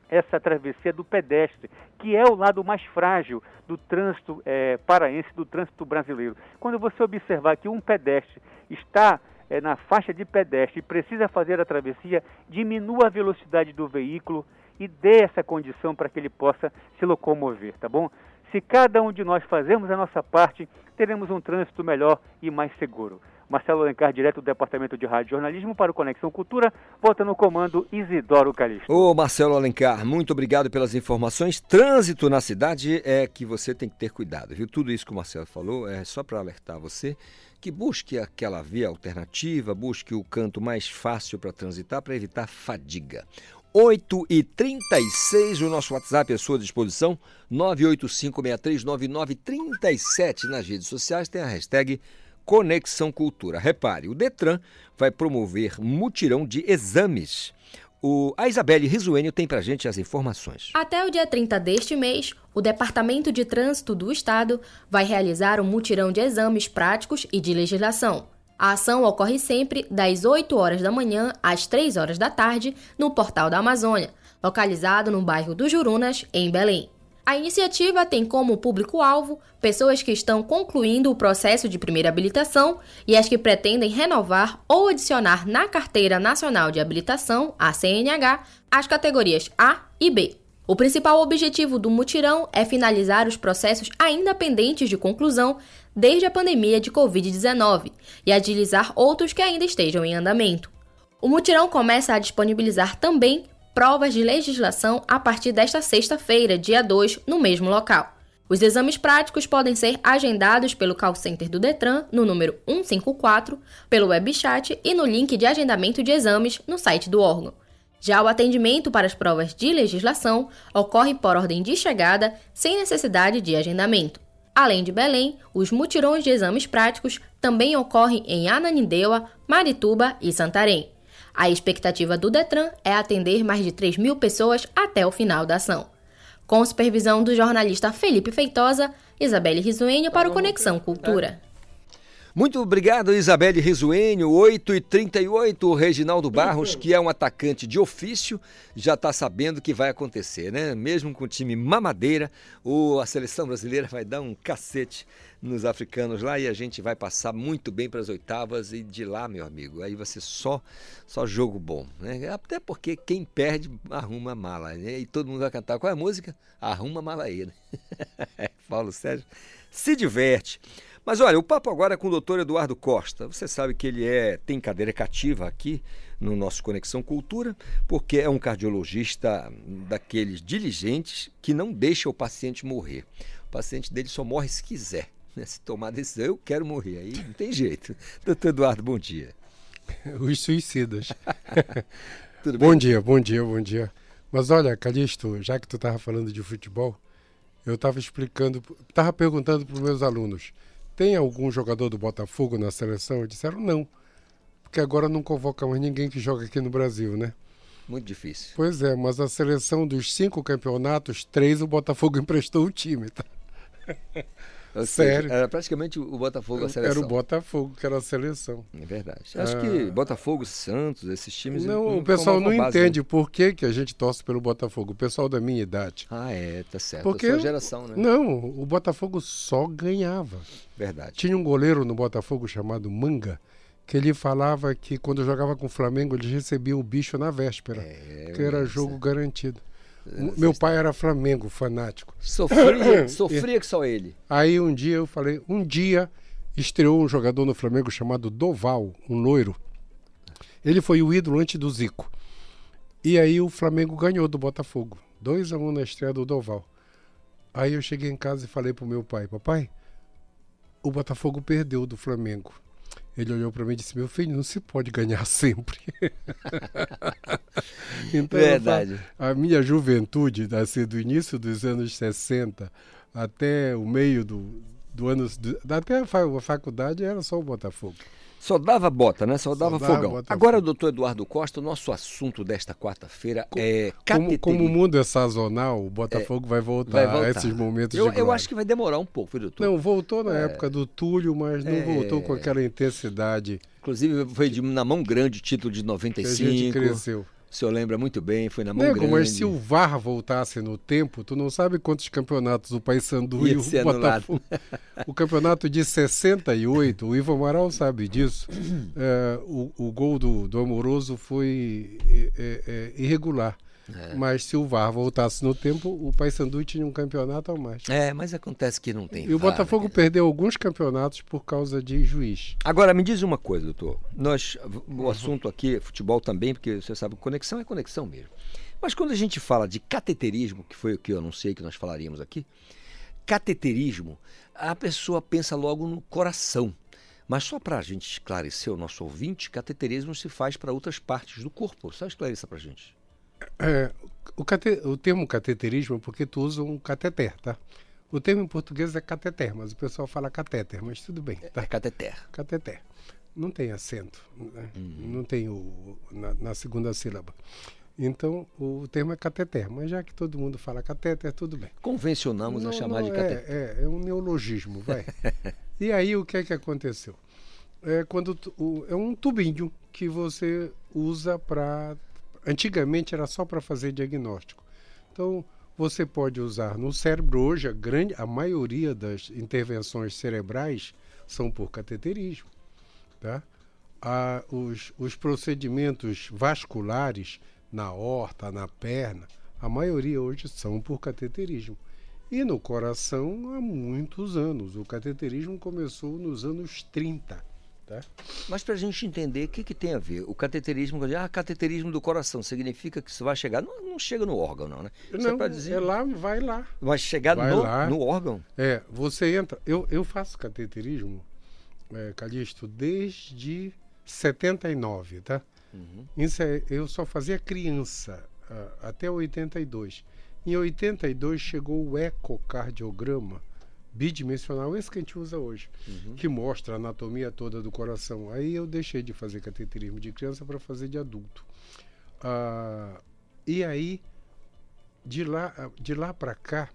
essa travessia do pedestre, que é o lado mais frágil do trânsito eh, paraense, do trânsito brasileiro. Quando você observar que um pedestre está eh, na faixa de pedestre e precisa fazer a travessia, diminua a velocidade do veículo e dê essa condição para que ele possa se locomover, tá bom? se cada um de nós fazermos a nossa parte, teremos um trânsito melhor e mais seguro. Marcelo Alencar, direto do Departamento de Rádio Jornalismo para o Conexão Cultura, bota no comando Isidoro Calixto. Ô Marcelo Alencar, muito obrigado pelas informações. Trânsito na cidade é que você tem que ter cuidado, viu? Tudo isso que o Marcelo falou é só para alertar você que busque aquela via alternativa, busque o canto mais fácil para transitar para evitar fadiga. 8 e 36 o nosso WhatsApp à sua disposição, 985639937 nas redes sociais, tem a hashtag Conexão Cultura. Repare, o Detran vai promover mutirão de exames. O, a Isabelle Risuênio tem para gente as informações. Até o dia 30 deste mês, o Departamento de Trânsito do Estado vai realizar um mutirão de exames práticos e de legislação. A ação ocorre sempre das 8 horas da manhã às 3 horas da tarde no Portal da Amazônia, localizado no bairro dos Jurunas, em Belém. A iniciativa tem como público-alvo pessoas que estão concluindo o processo de primeira habilitação e as que pretendem renovar ou adicionar na Carteira Nacional de Habilitação, a CNH, as categorias A e B. O principal objetivo do mutirão é finalizar os processos ainda pendentes de conclusão desde a pandemia de Covid-19 e agilizar outros que ainda estejam em andamento. O mutirão começa a disponibilizar também provas de legislação a partir desta sexta-feira, dia 2, no mesmo local. Os exames práticos podem ser agendados pelo call center do Detran no número 154, pelo webchat e no link de agendamento de exames no site do órgão. Já o atendimento para as provas de legislação ocorre por ordem de chegada, sem necessidade de agendamento. Além de Belém, os mutirões de exames práticos também ocorrem em Ananindeua, Marituba e Santarém. A expectativa do Detran é atender mais de 3 mil pessoas até o final da ação. Com supervisão do jornalista Felipe Feitosa, Isabelle Risuênio para o Conexão Cultura. Muito obrigado, Isabelle Risuênio. 8 e 38 o Reginaldo Barros, que é um atacante de ofício, já está sabendo o que vai acontecer, né? Mesmo com o time mamadeira, o, a seleção brasileira vai dar um cacete nos africanos lá e a gente vai passar muito bem para as oitavas e de lá, meu amigo, aí vai ser só, só jogo bom, né? Até porque quem perde arruma a mala, né? E todo mundo vai cantar qual é a música? Arruma a mala aí, né? Paulo Sérgio se diverte. Mas olha, o papo agora é com o doutor Eduardo Costa. Você sabe que ele é tem cadeira cativa aqui no nosso Conexão Cultura, porque é um cardiologista daqueles diligentes que não deixa o paciente morrer. O paciente dele só morre se quiser. Né? Se tomar decisão, eu quero morrer. Aí não tem jeito. Doutor Eduardo, bom dia. Os suicidas. bom bem? dia, bom dia, bom dia. Mas olha, Calixto, já que tu estava falando de futebol, eu estava explicando, estava perguntando para os meus alunos tem algum jogador do Botafogo na seleção? Disseram não, porque agora não convoca mais ninguém que joga aqui no Brasil, né? Muito difícil. Pois é, mas a seleção dos cinco campeonatos, três o Botafogo emprestou o time, tá? Sério. Seja, era praticamente o Botafogo a seleção. Era o Botafogo que era a seleção. É verdade. Acho ah. que Botafogo, Santos, esses times. Não, não o pessoal não base, entende né? por que, que a gente torce pelo Botafogo. O pessoal da minha idade. Ah, é, tá certo. Porque, a geração, né? Não, o Botafogo só ganhava. Verdade. Tinha um goleiro no Botafogo chamado Manga que ele falava que quando jogava com o Flamengo eles recebiam o bicho na véspera, é, que era jogo garantido. Meu pai era Flamengo, fanático. Sofria, sofria que só ele. Aí um dia eu falei, um dia estreou um jogador no Flamengo chamado Doval, um loiro. Ele foi o ídolo antes do Zico. E aí o Flamengo ganhou do Botafogo. 2 a 1 um na estreia do Doval. Aí eu cheguei em casa e falei pro meu pai, papai, o Botafogo perdeu do Flamengo. Ele olhou para mim e disse: Meu filho, não se pode ganhar sempre. então, Verdade. a minha juventude, assim, do início dos anos 60 até o meio do, do ano. até a faculdade era só o Botafogo. Só dava bota, né? Só, Só dava, fogão. Bota Agora, doutor Eduardo Costa, o nosso assunto desta quarta-feira é como, como, o mundo é sazonal, o Botafogo é, vai, voltar vai, voltar a esses momentos eu, de Eu acho que vai demorar um pouco, doutor? Não, voltou na é, época do Túlio, mas não é, voltou com aquela intensidade. Inclusive, foi de, na mão grande o título de 95. Que a gente cresceu. O senhor lembra muito bem, foi na mão Nego, grande. Mas se o VAR voltasse no tempo, tu não sabe quantos campeonatos o Paysandu e o Botafogo. o campeonato de 68, o Ivo Amaral sabe disso. É, o, o, gol do, do Amoroso foi é, é, irregular. É. Mas se o VAR voltasse no tempo, o Paysandu tinha um campeonato ou mais. É, mas acontece que não tem. E VAR, o Botafogo né? perdeu alguns campeonatos por causa de juiz. Agora, me diz uma coisa, doutor. Nós, o assunto aqui é futebol também, porque você sabe, conexão é conexão mesmo. Mas quando a gente fala de cateterismo, que foi o que eu anunciei que nós falaríamos aqui, cateterismo, a pessoa pensa logo no coração. Mas só para a gente esclarecer o nosso ouvinte, cateterismo se faz para outras partes do corpo. Só esclareça para a gente. É, o, cate, o termo cateterismo é porque tu usa um cateter, tá? O termo em português é cateter, mas o pessoal fala catéter, mas tudo bem. Tá? É cateter. Cateter. Não tem acento, né? uhum. não tem o na, na, segunda sílaba. Então o termo é cateter, mas já que todo mundo fala catéter, tudo bem. Convencionamos não, a chamar não, de cateter. É, é, é um neologismo, vai. e aí o que é que aconteceu? É quando o, é um tubinho que você usa para Antigamente era só para fazer diagnóstico. Então, você pode usar no cérebro hoje a grande a maioria das intervenções cerebrais são por cateterismo, tá? Ah, os, os procedimentos vasculares na horta, na perna, a maioria hoje são por cateterismo. E no coração há muitos anos. O cateterismo começou nos anos 30 Tá? Mas para a gente entender o que, que tem a ver, o cateterismo, ah, cateterismo do coração, significa que isso vai chegar, não, não chega no órgão não, né? Isso não, é, dizer... é lá, vai lá. Vai chegar vai no, lá. no órgão? É, você entra, eu, eu faço cateterismo, é, Calixto, desde 79, tá? Uhum. Isso é, eu só fazia criança, uh, até 82. Em 82 chegou o ecocardiograma, bidimensional, esse que a gente usa hoje, uhum. que mostra a anatomia toda do coração. Aí eu deixei de fazer cateterismo de criança para fazer de adulto. Ah, e aí, de lá, de lá para cá,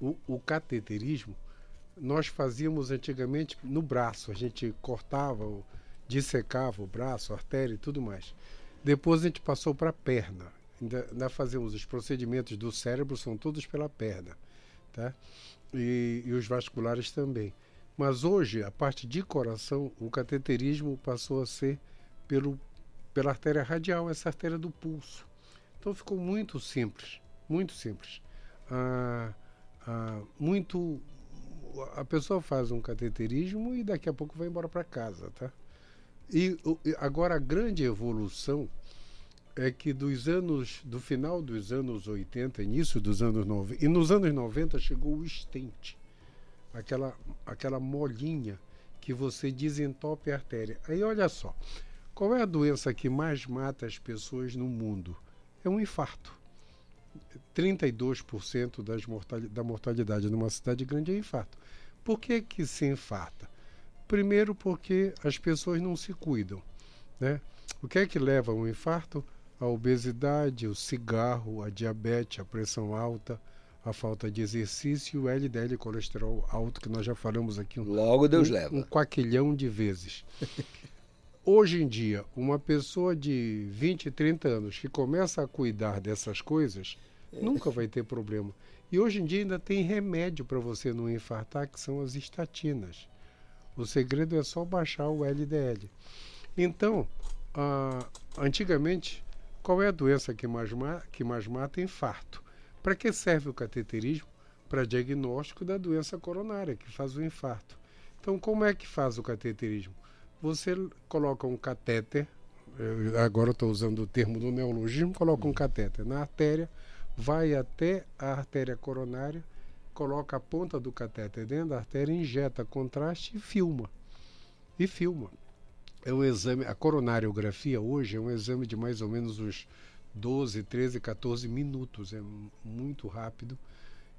o, o cateterismo nós fazíamos antigamente no braço, a gente cortava, dissecava o braço, a artéria e tudo mais. Depois a gente passou para a perna. Ainda, ainda fazemos os procedimentos do cérebro, são todos pela perna. Tá? E, e os vasculares também. Mas hoje, a parte de coração, o cateterismo passou a ser pelo, pela artéria radial, essa artéria do pulso. Então ficou muito simples, muito simples. Ah, ah, muito a pessoa faz um cateterismo e daqui a pouco vai embora para casa, tá? E agora a grande evolução é que dos anos do final dos anos 80, início dos anos 90, e nos anos 90 chegou o estente, aquela aquela molinha que você desentope a artéria. Aí olha só, qual é a doença que mais mata as pessoas no mundo? É um infarto. 32% das mortalidade, da mortalidade numa cidade grande é infarto. Por que que se infarta? Primeiro porque as pessoas não se cuidam, né? O que é que leva a um infarto? A obesidade, o cigarro, a diabetes, a pressão alta, a falta de exercício e o LDL colesterol alto, que nós já falamos aqui. Um, Logo Deus um, leva. Um quaquilhão de vezes. Hoje em dia, uma pessoa de 20, 30 anos que começa a cuidar dessas coisas, nunca vai ter problema. E hoje em dia ainda tem remédio para você não infartar, que são as estatinas. O segredo é só baixar o LDL. Então, ah, antigamente, qual é a doença que mais, que mais mata? Infarto. Para que serve o cateterismo? Para diagnóstico da doença coronária, que faz o infarto. Então, como é que faz o cateterismo? Você coloca um catéter, agora estou usando o termo do neologismo, coloca um catéter na artéria, vai até a artéria coronária, coloca a ponta do catéter dentro da artéria, injeta contraste e filma. E filma é um exame, a coronariografia hoje é um exame de mais ou menos uns 12, 13, 14 minutos, é muito rápido.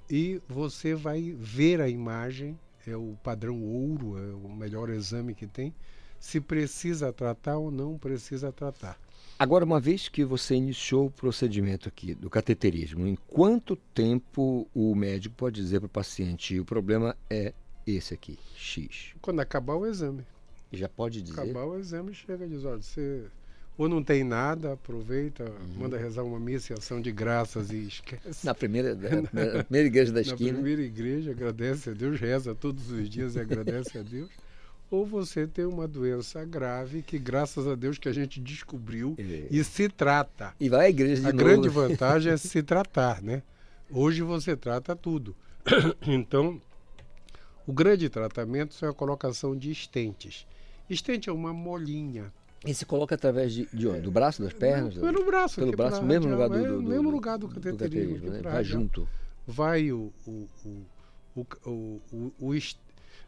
E você vai ver a imagem, é o padrão ouro, é o melhor exame que tem, se precisa tratar ou não precisa tratar. Agora, uma vez que você iniciou o procedimento aqui do cateterismo, em quanto tempo o médico pode dizer para o paciente o problema é esse aqui, X? Quando acabar o exame. Já pode dizer? Acabar o exame chega e diz, olha, você ou não tem nada, aproveita, uhum. manda rezar uma missa ação de graças e esquece. Na primeira, na, primeira igreja da esquina. Na primeira igreja, agradece a Deus, reza todos os dias e agradece a Deus. ou você tem uma doença grave que, graças a Deus, que a gente descobriu É. e se trata. E vai à igreja de A novo. grande vantagem é se tratar, né? Hoje você trata tudo. Então, o grande tratamento é a colocação de estentes. Estente é uma molinha. E se coloca através de, de onde? Do braço, das pernas? Pelo braço. Pelo braço, pra mesmo lugar do, do, é, do- mesmo lugar do cateterismo. né? Vai junto. Vai o... o, o, o, o, o,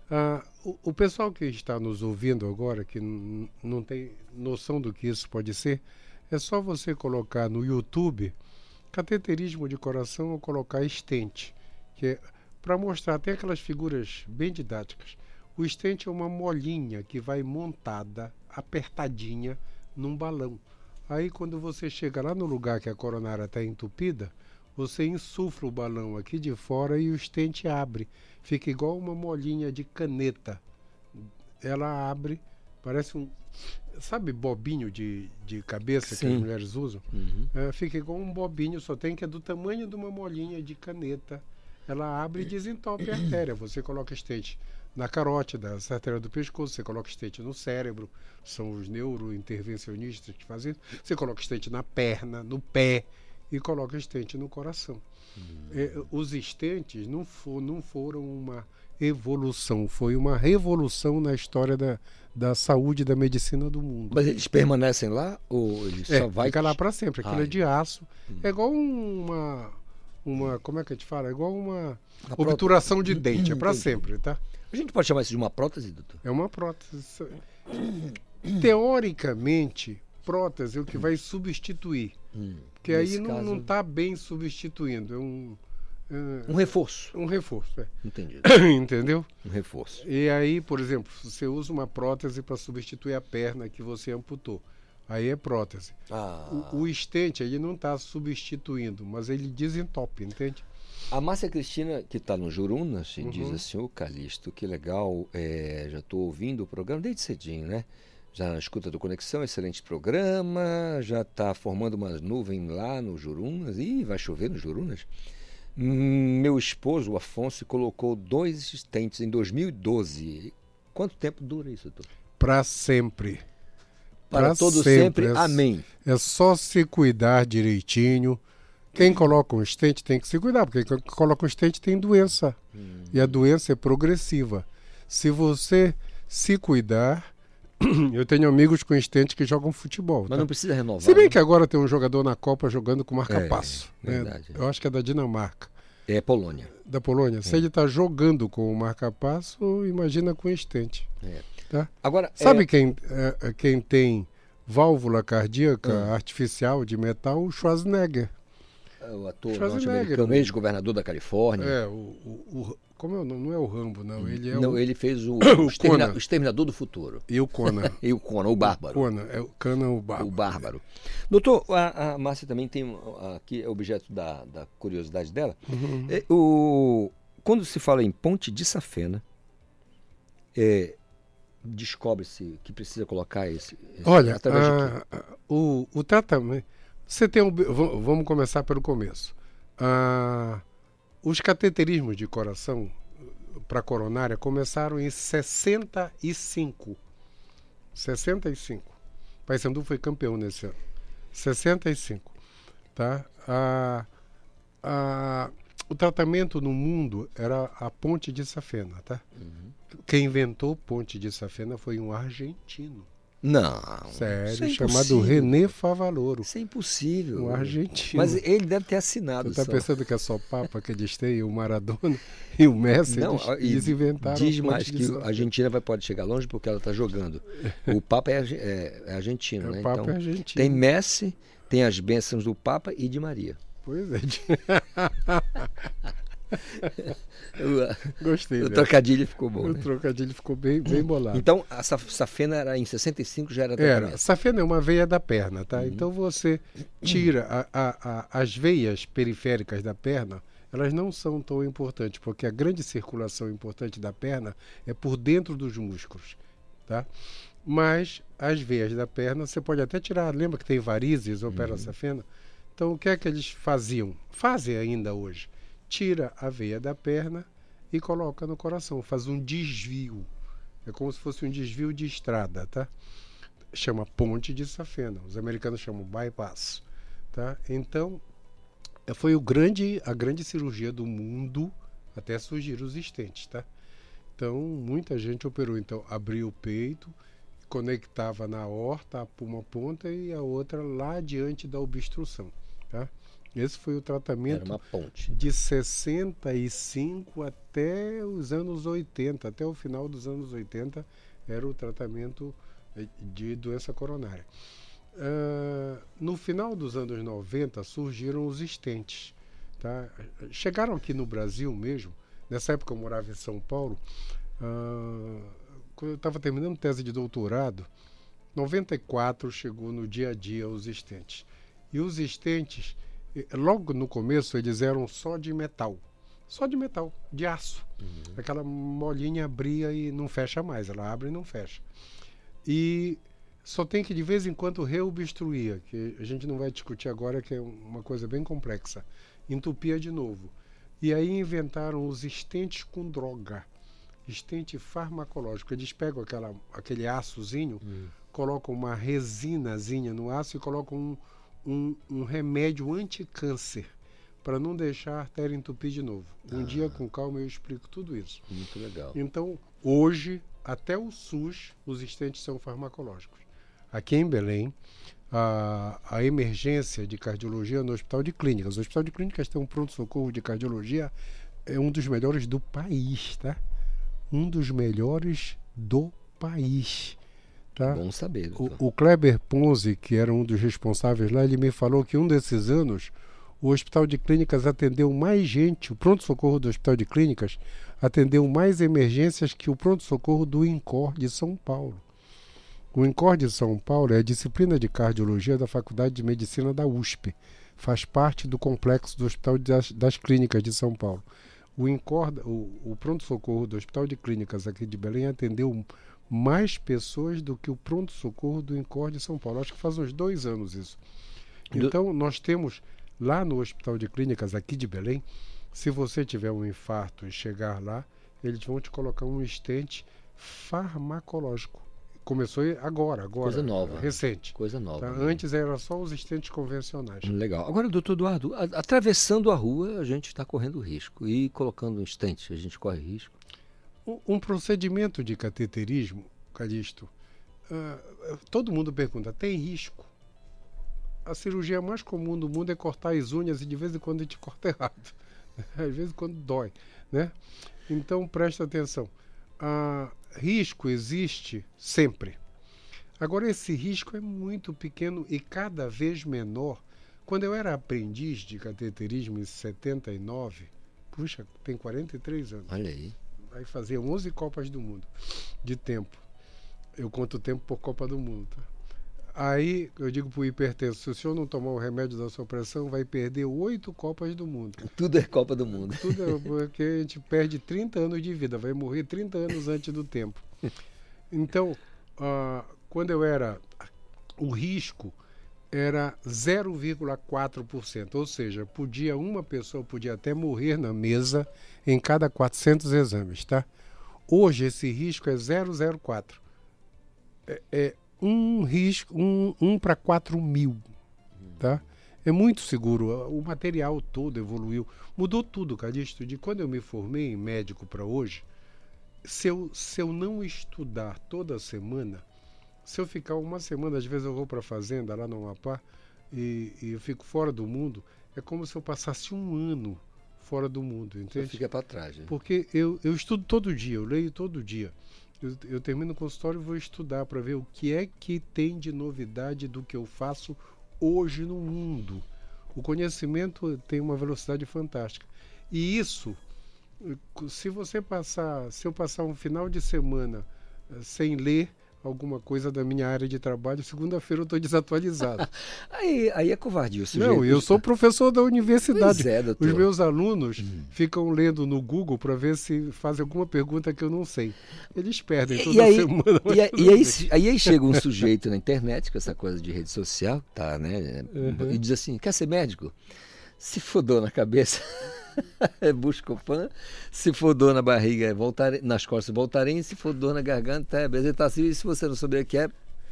ah, o- o pessoal que está nos ouvindo agora, que não tem noção do que isso pode ser, é só você colocar no YouTube cateterismo de coração ou colocar estente, que é para mostrar, tem aquelas figuras bem didáticas. O estente é uma molinha que vai montada, apertadinha, num balão. Aí quando você chega lá no lugar que a coronária está entupida, você insufla o balão aqui de fora e o estente abre. Fica igual uma molinha de caneta. Ela abre, parece um. Sabe bobinho de, de cabeça que Sim. as mulheres usam? Uhum. É, fica igual um bobinho, só tem que é do tamanho de uma molinha de caneta. Ela abre e desentope a artéria. Você coloca estente na carótida, essa artéria do pescoço, você coloca estente no cérebro, são os neurointervencionistas que fazem isso. Você coloca estente na perna, no pé e coloca estente no coração. É, os estentes não, fo- não foram uma evolução, foi uma revolução na história da, da saúde e da medicina do mundo. Mas eles permanecem lá ou eles É, só vai fica lá para sempre. Aquilo Ah, é de aço. É igual uma. Uma como é que a gente fala? É igual uma Uma obturação de dente. É para sempre, tá? A gente pode chamar isso de uma prótese, doutor? É uma prótese. Teoricamente, prótese é o que vai substituir. Porque aí não, caso- não está bem substituindo. É um. é, Um reforço. um reforço, é. Entendi. Entendeu? Um reforço. E aí, por exemplo, você usa uma prótese para substituir a perna que você amputou. Aí é prótese. Ah. O, o estente, ele não está substituindo, mas ele desentope, entende? A Márcia Cristina, que está no Jurunas, Uhum. diz assim, ô Calixto, que legal, é, já estou ouvindo o programa desde cedinho, né? Já na escuta do Conexão, excelente programa, já está formando umas nuvens lá no Jurunas, ih, vai chover no Jurunas. Hum, Meu esposo, o Afonso, colocou dois estentes em 2012. Quanto tempo dura isso, doutor? Para sempre. Para Pra todo sempre, É- amém. É só se cuidar direitinho. Quem coloca um estente tem que se cuidar, porque quem coloca um estente tem doença. Hum. E a doença é progressiva. Se você se cuidar. Eu tenho amigos com estente que jogam futebol. Mas tá? não precisa renovar. Se bem né? que agora tem um jogador na Copa jogando com marca-passo. É, né? verdade. Eu acho que é da Dinamarca. É Polônia. Da Polônia. Se É. ele está jogando com o marca-passo, imagina com estente. É. Tá? Agora, Sabe é- quem, é, é, quem tem válvula cardíaca Ah. artificial de metal? O Schwarzenegger. O ator norte-americano, o- ex-governador da Califórnia. É, o, o- o- como é o nome? Não é o Rambo, não. Ele é Não, o, ele fez o, o o Extermina- o Exterminador do Futuro. E o Conan. e o Conan, o Bárbaro. Conan, é o Conan o Bárbaro. O Bárbaro. Doutor, a, a Márcia também tem aqui, é objeto da, da curiosidade dela. Uhum. É, o, quando se fala em Ponte de Safena, é, descobre-se que precisa colocar esse. esse Olha, a- quê? a- o, o tratamento. Você tem um, vamos começar pelo começo. Ah, os cateterismos de coração para coronária começaram em 65. 65. Paysandu foi campeão nesse ano. 65. Tá? Ah, ah, o tratamento no mundo era a ponte de safena, tá? Quem inventou ponte de safena foi um argentino. Não. Sério, isso é chamado. René Favaloro. Isso é impossível. Um argentino. Mas ele deve ter assinado. Tu tá só. pensando que é só Papa que eles têm, o Maradona e o Messi, Não, eles, e eles inventaram diz mais que a Argentina vai, pode chegar longe porque ela está jogando. O Papa é, é- é argentino, O né? Papa então, é argentino. Tem Messi, tem as bênçãos do Papa e de Maria. Pois é. O- Gostei. O trocadilho ficou bom. O né? trocadilho ficou bem, bem bolado. Então, a saf- safena era em 65 já era Era, tratamento. safena é uma veia da perna, tá? Uhum. Então você tira a- a- a- as veias periféricas da perna, elas não são tão importantes, porque a grande circulação importante da perna é por dentro dos músculos, tá? Mas as veias da perna você pode até tirar. Lembra que tem varizes, opera Uhum. safena? Então o que é que eles faziam? Fazem ainda hoje. Tira a veia da perna e coloca no coração, faz um desvio. É como se fosse um desvio de estrada, tá? Chama ponte de safena. Os americanos chamam bypass, tá? Então, foi o grande, a grande cirurgia do mundo até surgir os estentes, tá? Então, muita gente operou. Então, abriu o peito, conectava na horta uma ponta e a outra lá diante da obstrução, tá? Esse foi o tratamento de 65 até os anos 80, até o final dos anos 80 era o tratamento eh, de doença coronária. Uh, no final dos anos 90 surgiram os estentes. Tá? Chegaram aqui no Brasil mesmo, nessa época eu morava em São Paulo, uh, quando eu estava terminando tese de doutorado, 94 chegou no dia a dia os estentes. E os estentes logo no começo eles eram só de metal. Só de metal, de aço. Uhum. Aquela molinha abria e não fecha mais, ela abre e não fecha. E só tem que de vez em quando reobstruir, que a gente não vai discutir agora, que é uma coisa bem complexa. Entupia de novo. E aí inventaram os estentes com droga. Estente farmacológico. Eles pegam aquela, aquele açozinho, uhum. colocam uma resinazinha no aço e colocam um, um, um remédio anti-câncer para não deixar a artéria entupir de novo. Um ah. dia com calma eu explico tudo isso. Muito legal. Então, hoje, até o SUS, os estentes são farmacológicos. Aqui em Belém, a, a emergência de cardiologia no Hospital de Clínicas. O Hospital de Clínicas tem um pronto-socorro de cardiologia, é um dos melhores do país, tá? Um dos melhores do país. Tá? Bom saber. O, o, Kleber Ponzi, que era um dos responsáveis lá, ele me falou que um desses anos o Hospital de Clínicas atendeu mais gente, o pronto-socorro do Hospital de Clínicas atendeu mais emergências que o pronto-socorro do INCOR de São Paulo. O INCOR de São Paulo é a disciplina de cardiologia da Faculdade de Medicina da USP. Faz parte do complexo do Hospital das, das Clínicas de São Paulo. O INCOR, o, o pronto-socorro do Hospital de Clínicas aqui de Belém atendeu mais pessoas do que o pronto-socorro do INCOR de São Paulo. Acho que faz uns dois anos isso. Então, nós temos lá no Hospital de Clínicas aqui de Belém, se você tiver um infarto e chegar lá, eles vão te colocar um estente farmacológico. Começou agora, agora. Coisa nova. Recente. Coisa nova. Tá? Né? Antes era só os estentes convencionais. Legal. Agora, doutor Eduardo, atravessando a rua, a gente está correndo risco. E colocando um estente, a gente corre risco. Um procedimento de cateterismo, Calixto, uh, todo mundo pergunta, tem risco? A cirurgia mais comum do mundo é cortar as unhas e de vez em quando a gente corta errado. Às vezes quando dói, né? Então presta atenção. Uh, risco existe sempre. Agora esse risco é muito pequeno e cada vez menor. Quando eu era aprendiz de cateterismo em 79, puxa, tem 43 anos. Olha aí vai fazer 11 Copas do Mundo de tempo. Eu conto o tempo por Copa do Mundo. Tá? Aí eu digo para o hipertenso: se o senhor não tomar o remédio da sua pressão, vai perder oito Copas do Mundo. Tudo é Copa do Mundo. Tudo é porque a gente perde 30 anos de vida, vai morrer 30 anos antes do tempo. Então, uh, quando eu era. O risco era 0,4%, ou seja, podia uma pessoa podia até morrer na mesa em cada 400 exames, tá? Hoje esse risco é 0,04. É, é um risco, um, um para 4 mil, tá? É muito seguro. O material todo evoluiu. Mudou tudo, Calixto. De quando eu me formei em médico para hoje, se eu, se eu não estudar toda semana, se eu ficar uma semana, às vezes eu vou para a fazenda lá no Amapá e, e, eu fico fora do mundo, é como se eu passasse um ano fora do mundo, entende? Você fica para trás. Né? Porque eu, eu estudo todo dia, eu leio todo dia. Eu, eu termino o consultório e vou estudar para ver o que é que tem de novidade do que eu faço hoje no mundo. O conhecimento tem uma velocidade fantástica. E isso, se você passar, se eu passar um final de semana eh, sem ler, alguma coisa da minha área de trabalho, segunda-feira eu estou desatualizado. aí, aí é covardia. Não, eu sou professor da universidade. É, Os meus alunos hum. ficam lendo no Google para ver se fazem alguma pergunta que eu não sei. Eles perdem toda e aí, semana. E, aí, e aí, aí, aí, chega um sujeito na internet com essa coisa de rede social, tá, né? Uhum. E diz assim: quer ser médico? Se fodou na cabeça. é Buscopan. Se for dor na barriga, é voltar, nas costas, voltarem. Se for dor na garganta, é bezetacil. E se você não souber o que é,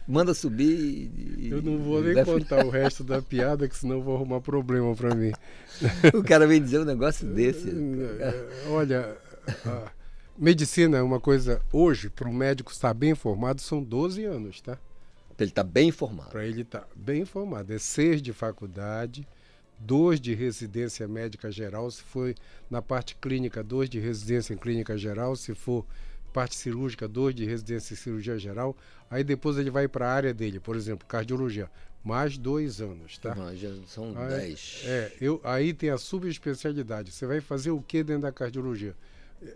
manda subir. E, eu não vou nem deve... contar o resto da piada, que senão vou arrumar problema para mim. o cara vem dizer um negócio desse. Olha, a medicina é uma coisa. Hoje, para um médico estar bem informado, são 12 anos, tá? Para ele estar tá bem informado. Para ele estar tá bem informado. É seis de faculdade, dois de residência médica geral, se for na parte clínica, dois de residência em clínica geral, se for parte cirúrgica, dois de residência em cirurgia geral. Aí depois ele vai para a área dele, por exemplo, cardiologia, mais dois anos, tá? Não, já são aí, dez. É, eu, aí tem a subespecialidade. Você vai fazer o que dentro da cardiologia?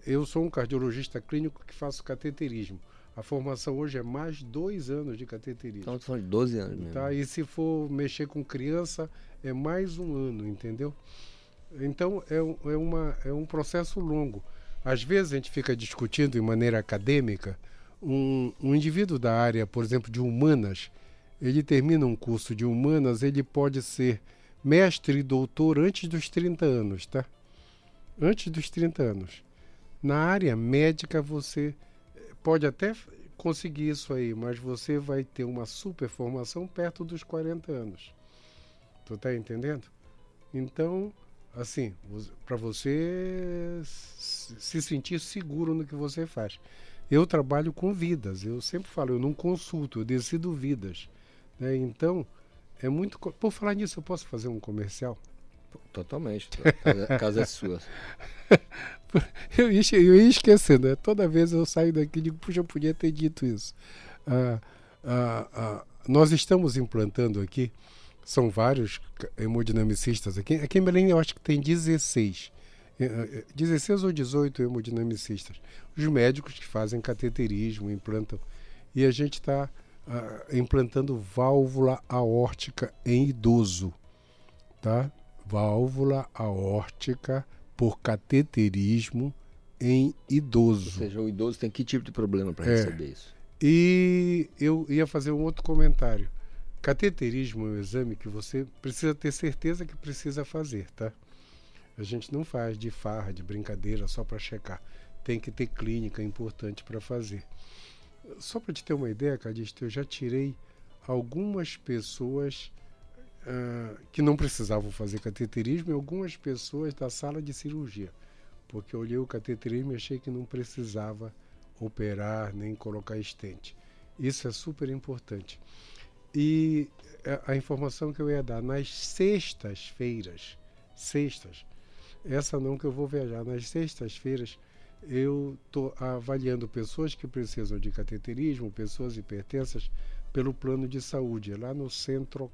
Eu sou um cardiologista clínico que faço cateterismo. A formação hoje é mais dois anos de cateterismo. Então são 12 anos mesmo. Tá? E se for mexer com criança, é mais um ano, entendeu? Então é, é, uma, é um processo longo. Às vezes a gente fica discutindo de maneira acadêmica um, um indivíduo da área, por exemplo, de humanas, ele termina um curso de humanas, ele pode ser mestre e doutor antes dos 30 anos, tá? Antes dos 30 anos. Na área médica você pode até conseguir isso aí, mas você vai ter uma super formação perto dos 40 anos. Tu tá entendendo? Então, assim, para você se sentir seguro no que você faz. Eu trabalho com vidas, eu sempre falo, eu não consulto, eu decido vidas. Né? Então, é muito. Por falar nisso, eu posso fazer um comercial? Totalmente. A casa é sua. eu, ia, eu ia esquecendo, né? toda vez eu saio daqui e digo, puxa, eu podia ter dito isso. Ah, ah, ah, nós estamos implantando aqui, são vários hemodinamicistas aqui. Aqui em Belém eu acho que tem 16. 16 ou 18 hemodinamicistas. Os médicos que fazem cateterismo, implantam. E a gente está implantando válvula aórtica em idoso. Tá? Válvula aórtica por cateterismo em idoso. Ou seja, o idoso tem que tipo de problema para é. receber isso? E eu ia fazer um outro comentário. Cateterismo é um exame que você precisa ter certeza que precisa fazer, tá? A gente não faz de farra, de brincadeira, só para checar. Tem que ter clínica importante para fazer. Só para te ter uma ideia, Cadisto, eu já tirei algumas pessoas que não precisavam fazer cateterismo e algumas pessoas da sala de cirurgia, porque eu olhei o cateterismo e achei que não precisava operar nem colocar estente. Isso é super importante. E a, informação que eu ia dar nas sextas-feiras, sextas, essa não que eu vou viajar, nas sextas-feiras eu estou avaliando pessoas que precisam de cateterismo, pessoas hipertensas, pelo plano de saúde, lá no Centro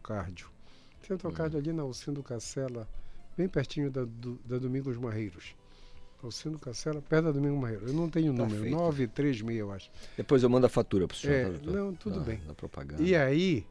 Cardio. Centro Cardio ali na Alcindo Cacela, bem pertinho da, do, da Domingos Marreiros. Alcindo Cacela, perto da Domingos Marreiros. Eu não tenho o tá número, 936 eu acho. Depois eu mando a fatura para o senhor. É, tá, não, tudo na, bem. Na propaganda. E aí,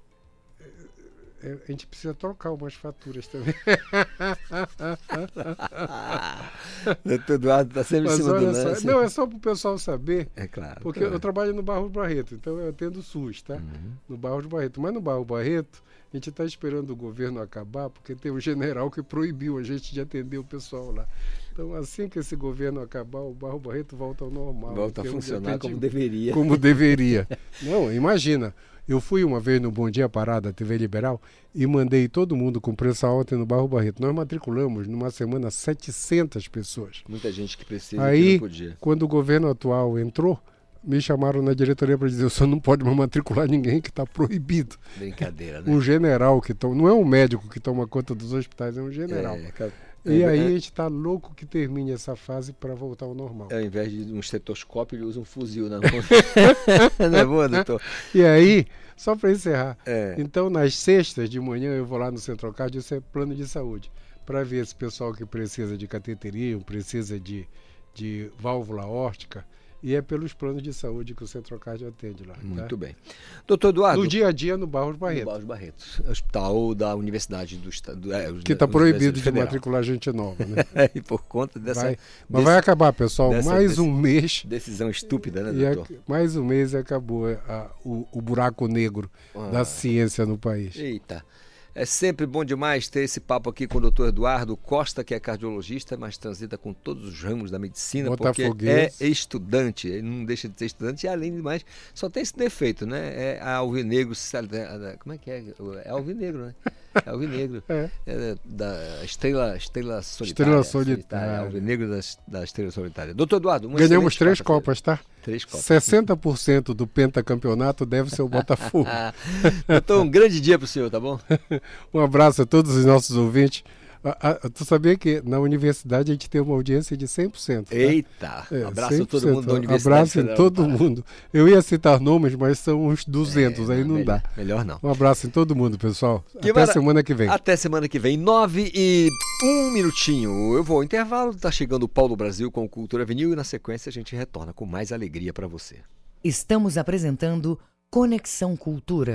é, a gente precisa trocar umas faturas também. Doutor Eduardo está sempre Mas em cima do lance. Não, é só para o pessoal saber. É claro. Porque claro. eu trabalho no Barro Barreto, então eu atendo SUS, tá? Uhum. No Barro Barreto. Mas no Barro Barreto, a gente está esperando o governo acabar, porque tem um general que proibiu a gente de atender o pessoal lá. Então, assim que esse governo acabar, o Barro Barreto volta ao normal. Volta a funcionar como deveria. Como deveria. Não, imagina. Eu fui uma vez no Bom Dia Parada, TV Liberal, e mandei todo mundo com preço alto no Barro Barreto. Nós matriculamos numa semana 700 pessoas. Muita gente que precisa Aí, que não podia. quando o governo atual entrou, me chamaram na diretoria para dizer: o senhor não pode matricular ninguém que está proibido. Brincadeira, né? Um general que toma. Não é um médico que toma conta dos hospitais, é um general. É, e é, aí é, a gente está louco que termine essa fase para voltar ao normal. Ao invés de um estetoscópio, ele usa um fuzil na mão. não é boa, doutor? E aí, só para encerrar. É. Então, nas sextas de manhã, eu vou lá no Centro Cardio, isso é plano de saúde, para ver esse pessoal que precisa de cateterismo, precisa de, de válvula órtica e é pelos planos de saúde que o Centrocard atende lá. Tá? Muito tá? bem. Doutor Eduardo. No dia a dia no Barros Barreto. No Barros Barreto. Hospital da Universidade do Estado. É, que está proibido de matricular gente nova, né? e por conta dessa. Vai, mas desse, vai acabar, pessoal. Dessa, mais desse, um mês. Decisão estúpida, né, doutor? A, mais um mês e acabou a, o, o, buraco negro ah. da ciência no país. Eita. É sempre bom demais ter esse papo aqui com o doutor Eduardo Costa, que é cardiologista, mas transita com todos os ramos da medicina, porque é estudante, ele não deixa de ser estudante e, além de mais, só tem esse defeito, né? É alvinegro, como é que é? É alvinegro, né? É alvinegro. é. é da estrela, estrela solitária. Estrela solitária. É alvinegro da, da estrela solitária. Doutor Eduardo, Ganhamos três copas, tá? Três copas. 60% do pentacampeonato deve ser o Botafogo. Doutor, um grande dia para o senhor, tá bom? um abraço a todos os nossos ouvintes. Tu sabia que na universidade a gente tem uma audiência de 100%. Tá? Eita! É, abraço a todo mundo da universidade. Abraço em todo mundo. Eu ia citar nomes, mas são uns 200, é, aí não melhor, dá. Melhor não. Um abraço em todo mundo, pessoal. Que Até semana que vem. Até semana que vem. Nove e um minutinho. Eu vou ao intervalo. Tá chegando o Paulo Brasil com Cultura Vinil e na sequência a gente retorna com mais alegria para você. Estamos apresentando Conexão Cultura.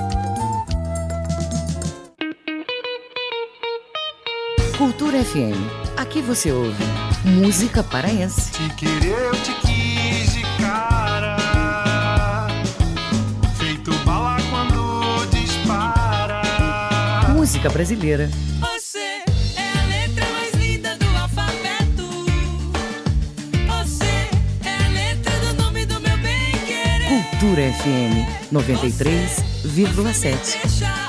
FM. Aqui você ouve música paraense. Te querer, eu te quis de cara. Feito bala quando dispara. Música brasileira. Você é a letra mais linda do alfabeto. Você é a letra do nome do meu bem querer. Cultura FM 93,7.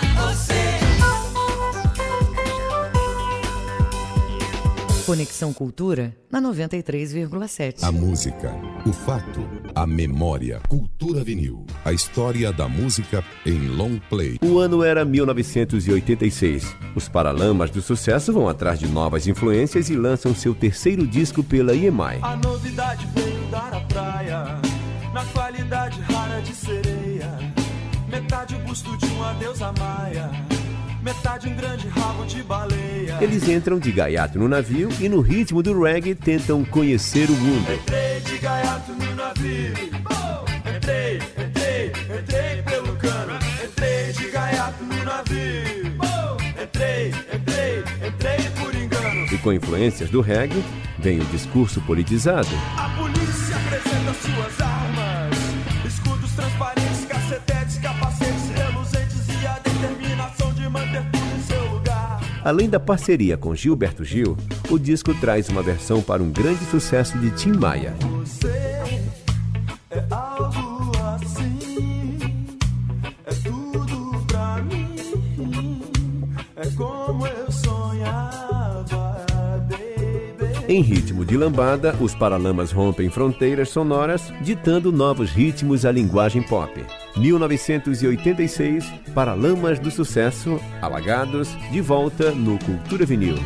Conexão Cultura na 93,7. A música, o fato, a memória. Cultura Vinil. A história da música em long play. O ano era 1986. Os Paralamas do Sucesso vão atrás de novas influências e lançam seu terceiro disco pela EMI. A novidade veio dar a praia, na qualidade rara de sereia. Metade o busto de uma deusa maia metade um grande rabo de baleia. Eles entram de gaiato no navio e no ritmo do reggae tentam conhecer o mundo. Entrei de gaiato no navio. Oh! Entrei, entrei, entrei pelo cano. Entrei de gaiato no navio. Oh! Entrei, entrei, entrei por engano. E com influências do reggae, vem o discurso politizado. A polícia apresenta suas armas, Além da parceria com Gilberto Gil, o disco traz uma versão para um grande sucesso de Tim Maia. Em ritmo de lambada, os Paralamas rompem fronteiras sonoras, ditando novos ritmos à linguagem pop. 1986, Paralamas do Sucesso, Alagados, de volta no Cultura Vinil.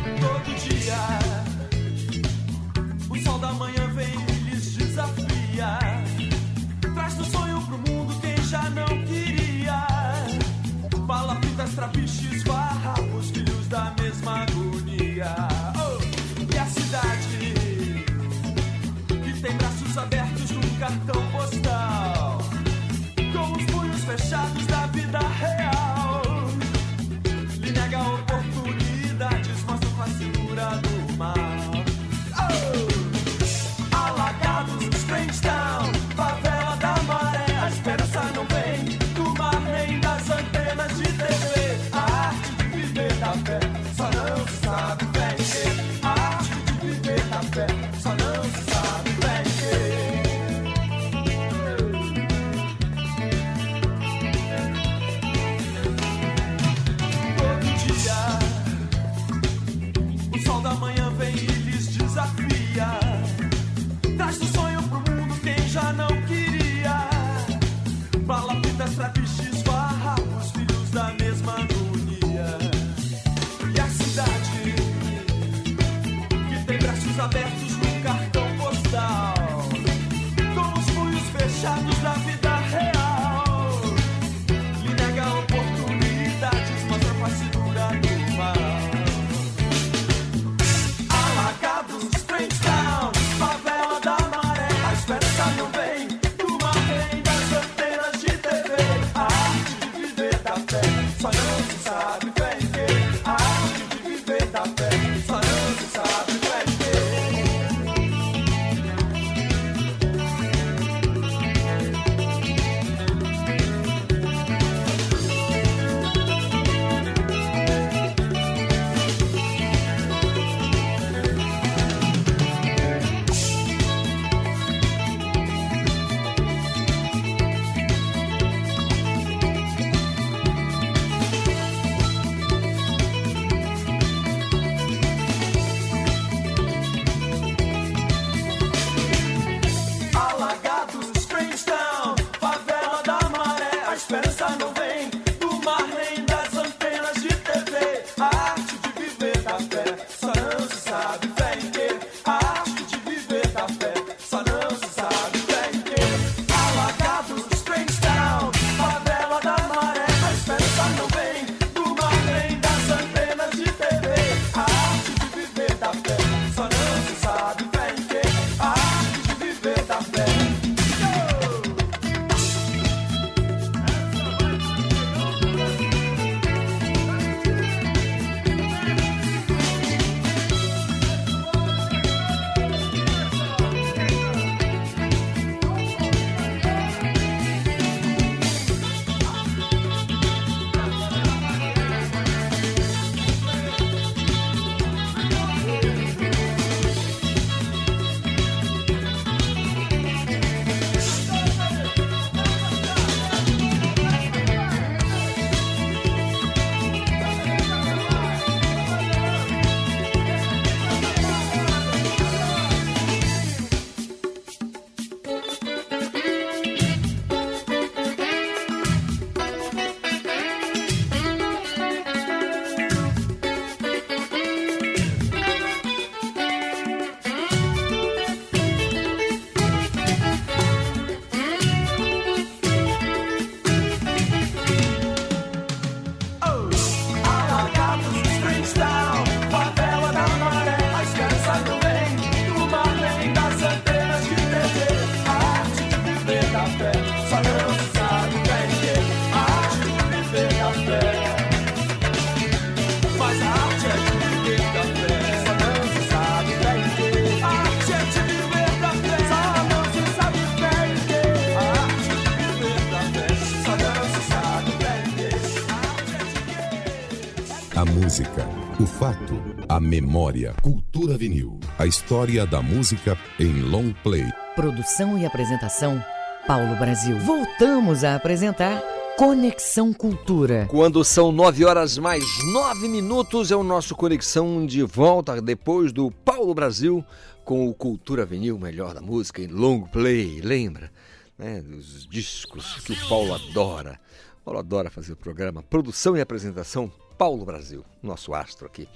Memória. Cultura vinil. A história da música em long play. Produção e apresentação, Paulo Brasil. Voltamos a apresentar Conexão Cultura. Quando são nove horas mais nove minutos, é o nosso Conexão de volta depois do Paulo Brasil com o Cultura Vinil, melhor da música em long play. Lembra? Né, dos discos que o Paulo adora. O Paulo adora fazer o programa. Produção e apresentação, Paulo Brasil, nosso astro aqui.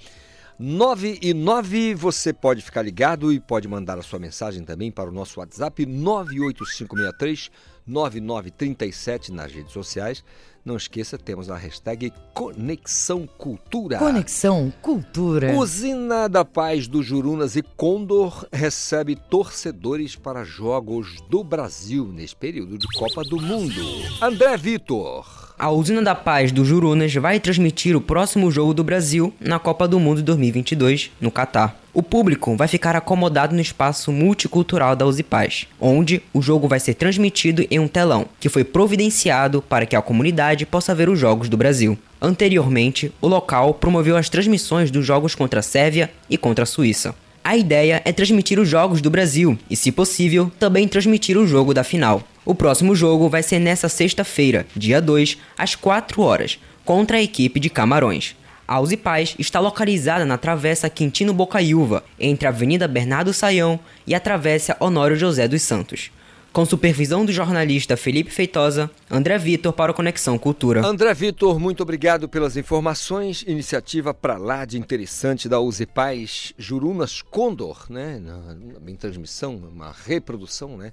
9 e 9, você pode ficar ligado e pode mandar a sua mensagem também para o nosso WhatsApp 98563 9937 nas redes sociais. Não esqueça, temos a hashtag Conexão Cultura. Conexão Cultura. Usina da Paz do Jurunas e Condor recebe torcedores para Jogos do Brasil nesse período de Copa do Mundo. André Vitor. A Usina da Paz do Jurunas vai transmitir o próximo jogo do Brasil na Copa do Mundo 2022, no Catar. O público vai ficar acomodado no espaço multicultural da Usipaz, onde o jogo vai ser transmitido em um telão, que foi providenciado para que a comunidade possa ver os jogos do Brasil. Anteriormente, o local promoveu as transmissões dos jogos contra a Sérvia e contra a Suíça. A ideia é transmitir os jogos do Brasil e, se possível, também transmitir o jogo da final. O próximo jogo vai ser nesta sexta-feira, dia 2, às 4 horas, contra a equipe de Camarões. A Uzi Paz está localizada na Travessa Quintino Bocaiúva, entre a Avenida Bernardo Saião e a Travessa Honório José dos Santos. Com supervisão do jornalista Felipe Feitosa, André Vitor para o Conexão Cultura. André Vitor, muito obrigado pelas informações. Iniciativa para lá de interessante da Uzi Paz Jurunas Condor, né? Na, na, em transmissão, uma reprodução, né?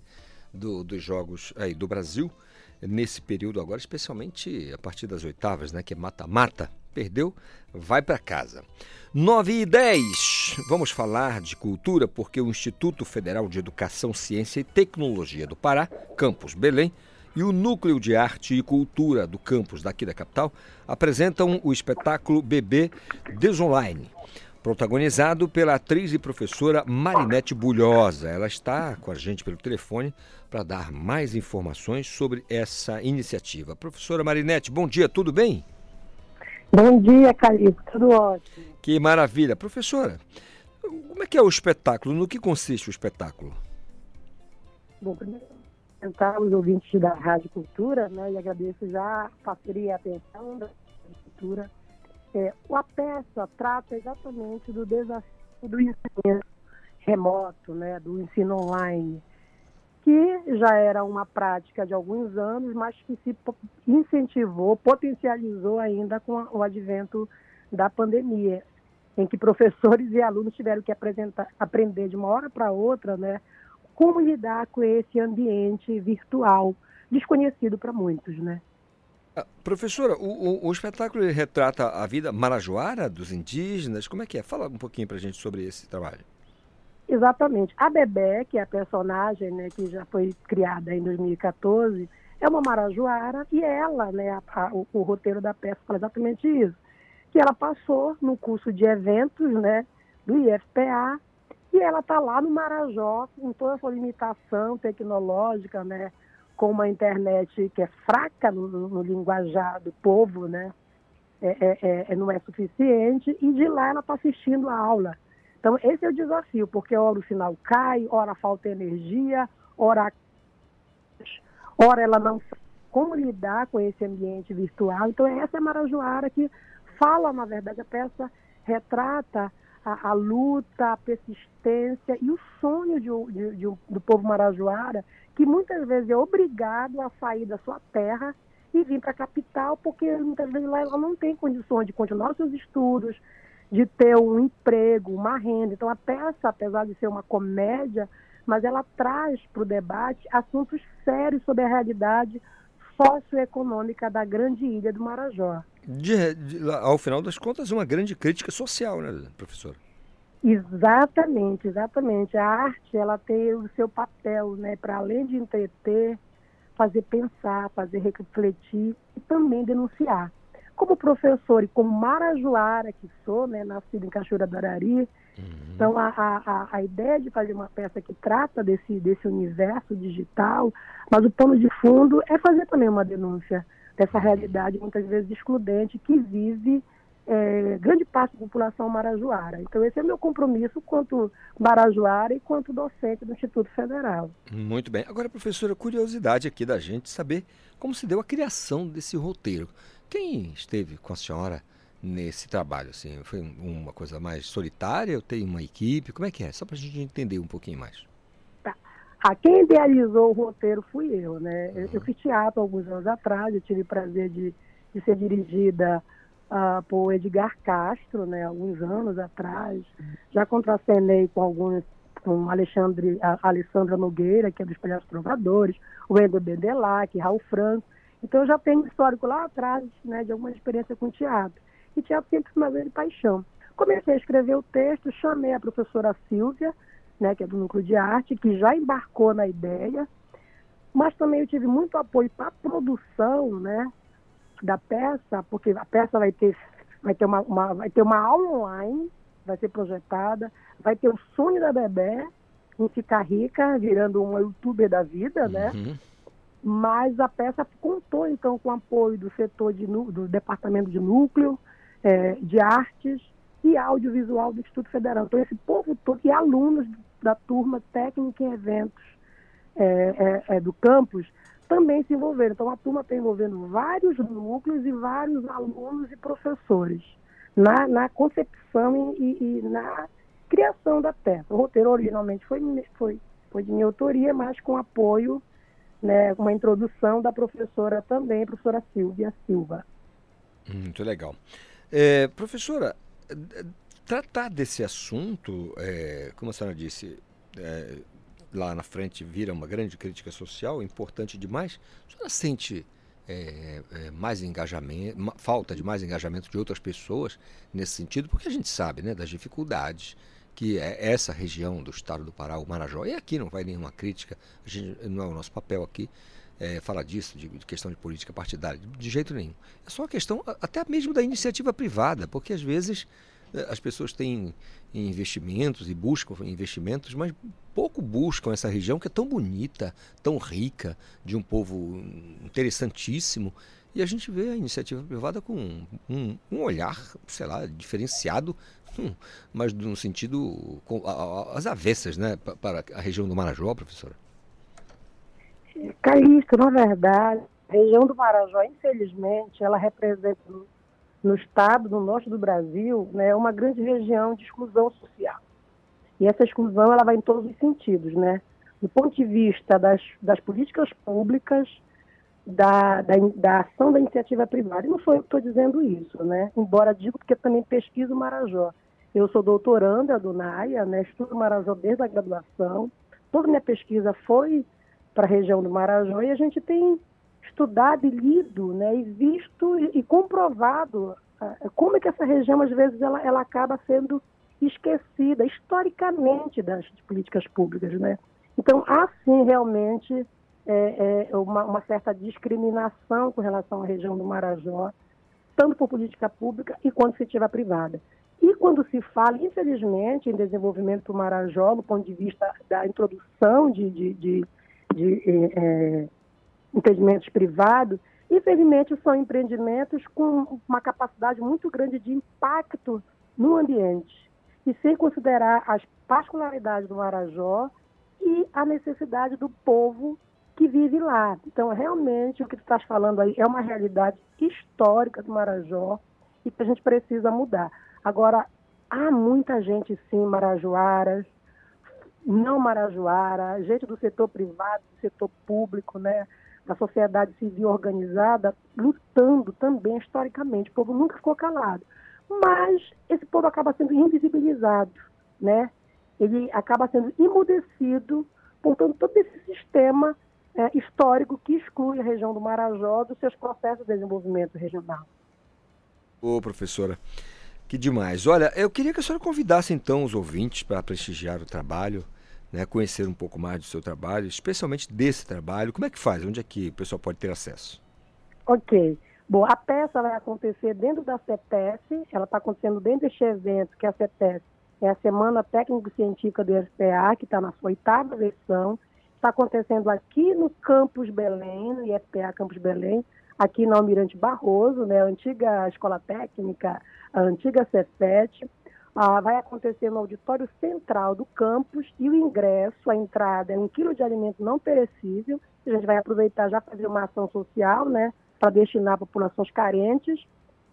Do, dos jogos aí do Brasil nesse período agora, especialmente a partir das oitavas, né? Que é mata-mata. Perdeu, vai para casa. 9 e 10. Vamos falar de cultura porque o Instituto Federal de Educação, Ciência e Tecnologia do Pará, campus Belém, e o Núcleo de Arte e Cultura do campus daqui da capital apresentam o espetáculo Bebê Desonline, protagonizado pela atriz e professora Marinete Bulhosa. Ela está com a gente pelo telefone para dar mais informações sobre essa iniciativa. Professora Marinete, bom dia, tudo bem? Bom dia, Calixto. Tudo ótimo. Que maravilha. Professora, como é que é o espetáculo? No que consiste o espetáculo? Bom, primeiro, tentar os ouvintes da Rádio Cultura, né, e agradeço já a parceria e a atenção da Rádio Cultura. É, a peça trata exatamente do desafio do ensino remoto, né, do ensino online, que já era uma prática de alguns anos, mas que se incentivou, potencializou ainda com o advento da pandemia. em que professores e alunos tiveram que aprender de uma hora para outra, né, como lidar com esse ambiente virtual desconhecido para muitos, né? Ah, professora, o, o, o, espetáculo retrata a vida marajoara dos indígenas. Como é que é? Fala um pouquinho para a gente sobre esse trabalho. Exatamente. A Bebé, que é a personagem né, que já foi criada em 2014, é uma marajoara e ela, né, a, a, o, o, roteiro da peça fala exatamente isso, que ela passou no curso de eventos né, do IFPA e ela está lá no Marajó com toda a sua limitação tecnológica, né, com uma internet que é fraca no, no linguajar do povo, né, é, é, é, não é suficiente, e de lá ela está assistindo a aula. Então, esse é o desafio, porque hora o sinal cai, hora falta energia, hora, hora ela não sabe como lidar com esse ambiente virtual. Então, essa é a Marajoara que fala, na verdade, a peça retrata a, a luta, a persistência e o sonho de, de, de, do povo marajoara, que muitas vezes é obrigado a sair da sua terra e vir para a capital, porque muitas vezes lá ela não tem condições de continuar os seus estudos, de ter um emprego, uma renda. Então a peça, apesar de ser uma comédia, mas ela traz para o debate assuntos sérios sobre a realidade socioeconômica da grande ilha do Marajó. De, de, ao final das contas, uma grande crítica social, né, professora? Exatamente, exatamente. A arte, ela tem o seu papel, né, para além de entreter, fazer pensar, fazer refletir e também denunciar. Como professor e como marajoara que sou, né, nascido em Cachoeira do Arari, uhum. então a, a, a ideia de fazer uma peça que trata desse, desse universo digital, mas o pano de fundo é fazer também uma denúncia dessa realidade muitas vezes excludente que vive é, grande parte da população marajoara. Então esse é o meu compromisso quanto marajoara e quanto docente do Instituto Federal. Muito bem. Agora, professora, curiosidade aqui da gente saber como se deu a criação desse roteiro. Quem esteve com a senhora nesse trabalho? Assim, foi uma coisa mais solitária? Eu tenho uma equipe? Como é que é? Só para a gente entender um pouquinho mais. A quem idealizou o roteiro fui eu, né? Eu, eu fiz teatro alguns anos atrás, eu tive o prazer de, de ser dirigida uh, por Edgar Castro, né? Alguns anos atrás. Já contracenei com alguns, com Alexandre, a Alessandra Nogueira, que é dos Palhaços Trovadores, o Endo Bedelac, Raul Franco. Então eu já tenho histórico lá atrás, né? De alguma experiência com teatro. E teatro sempre foi uma grande paixão. Comecei a escrever o texto, chamei a professora Silvia, né, que é do Núcleo de Arte, que já embarcou na ideia, mas também eu tive muito apoio para a produção né, da peça, porque a peça vai ter, vai, ter uma, uma, vai ter uma aula online, vai ser projetada, vai ter o sonho da bebê em ficar rica, virando uma youtuber da vida, né? Uhum. Mas a peça contou, então, com o apoio do setor de, do departamento de núcleo, é, de artes e audiovisual do Instituto Federal. Então, esse povo todo, e alunos da turma técnica em eventos é, é, é, do campus também se envolveram. Então, a turma está envolvendo vários núcleos e vários alunos e professores na, na concepção e, e, na criação da peça. O roteiro originalmente foi, foi, foi de minha autoria, mas com apoio, né, uma introdução da professora também, professora Silvia Silva. Muito legal. É, professora, tratar desse assunto, é, como a senhora disse, é, lá na frente vira uma grande crítica social, importante demais. A senhora sente é, é mais engajamento, falta de mais engajamento de outras pessoas nesse sentido, porque a gente sabe né, das dificuldades que é essa região do estado do Pará, o Marajó, e aqui não vai nenhuma crítica, gente, não é o nosso papel aqui é, falar disso, de, de, questão de política partidária, de, de jeito nenhum. É só uma questão até mesmo da iniciativa privada, porque às vezes é, as pessoas têm investimentos e buscam investimentos, mas pouco buscam essa região que é tão bonita, tão rica, de um povo interessantíssimo. E a gente vê a iniciativa privada com um, um olhar, sei lá, diferenciado, mas no sentido, as avessas, né, para a região do Marajó, professora. Calixto, na verdade, a região do Marajó, infelizmente, ela representa no estado, no norte do Brasil, né, uma grande região de exclusão social. E essa exclusão ela vai em todos os sentidos, né? Do ponto de vista das, das políticas públicas, da, da, da, ação da iniciativa privada. E não sou eu que estou dizendo isso, né? Embora digo porque também pesquiso Marajó. Eu sou doutoranda do NAIA, né, estudo Marajó desde a graduação. Toda minha pesquisa foi para a região do Marajó e a gente tem estudado e lido, né, e visto e, e comprovado uh, como é que essa região às vezes ela, ela acaba sendo esquecida historicamente das políticas públicas, né? Então há sim realmente é, é, uma, uma, certa discriminação com relação à região do Marajó, tanto por política pública e quanto iniciativa privada. E quando se fala, infelizmente, em desenvolvimento do Marajó, do ponto de vista da introdução de, de, de, de é, empreendimentos privados, infelizmente são empreendimentos com uma capacidade muito grande de impacto no ambiente. E sem considerar as particularidades do Marajó e a necessidade do povo que vive lá. Então, realmente, o que tu estás falando aí é uma realidade histórica do Marajó e que a gente precisa mudar. Agora, há muita gente, sim, marajoaras, não marajoara, gente do setor privado, do setor público, né? da sociedade civil organizada, lutando também historicamente. O povo nunca ficou calado. Mas esse povo acaba sendo invisibilizado, né? Ele acaba sendo emudecido por todo, todo esse sistema é, histórico que exclui a região do Marajó dos seus processos de desenvolvimento regional. Ô, professora, que demais. Olha, eu queria que a senhora convidasse então os ouvintes para prestigiar o trabalho, né, conhecer um pouco mais do seu trabalho, especialmente desse trabalho. Como é que faz? Onde é que o pessoal pode ter acesso? Ok. Bom, a peça vai acontecer dentro da CETES, ela está acontecendo dentro deste evento, que é a CETES, é a Semana Técnico-Científica do IFPA, que está na sua oitava versão. Está acontecendo aqui no Campus Belém, no IFPA Campus Belém, aqui na Almirante Barroso, né, a antiga Escola Técnica, a antiga Cefet. Ah, vai acontecer no auditório central do campus e o ingresso, a entrada é um quilo de alimento não perecível. A gente vai aproveitar já fazer uma ação social, né, para destinar a populações carentes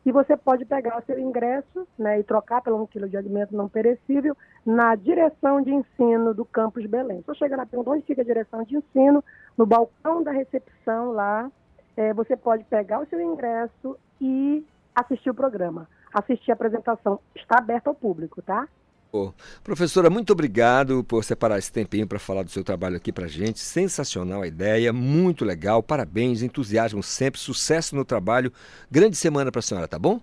e você pode pegar o seu ingresso né, e trocar pelo um quilo de alimento não perecível na direção de ensino do campus Belém. Só chega na pergunta onde fica a direção de ensino, no balcão da recepção lá, é, você pode pegar o seu ingresso e assistir o programa. Assistir a apresentação. Está aberto ao público, tá? Professora, muito obrigado por separar esse tempinho para falar do seu trabalho aqui para gente. Sensacional a ideia, muito legal, parabéns, entusiasmo sempre, sucesso no trabalho. Grande semana para a senhora, tá bom?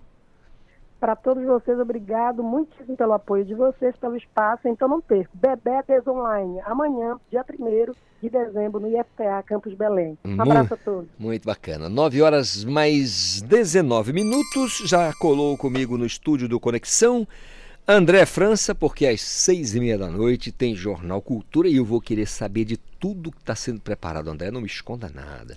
Para todos vocês, obrigado muitíssimo pelo apoio de vocês, pelo espaço. Então não perco. Bebetes Online, amanhã, dia 1 de dezembro, no IFTA Campus Belém. Um abraço a todos. Muito bacana. 9 horas mais 19 minutos. Já colou comigo no estúdio do Conexão. André França, porque às seis e meia da noite tem Jornal Cultura e eu vou querer saber de tudo que está sendo preparado. André, não me esconda nada.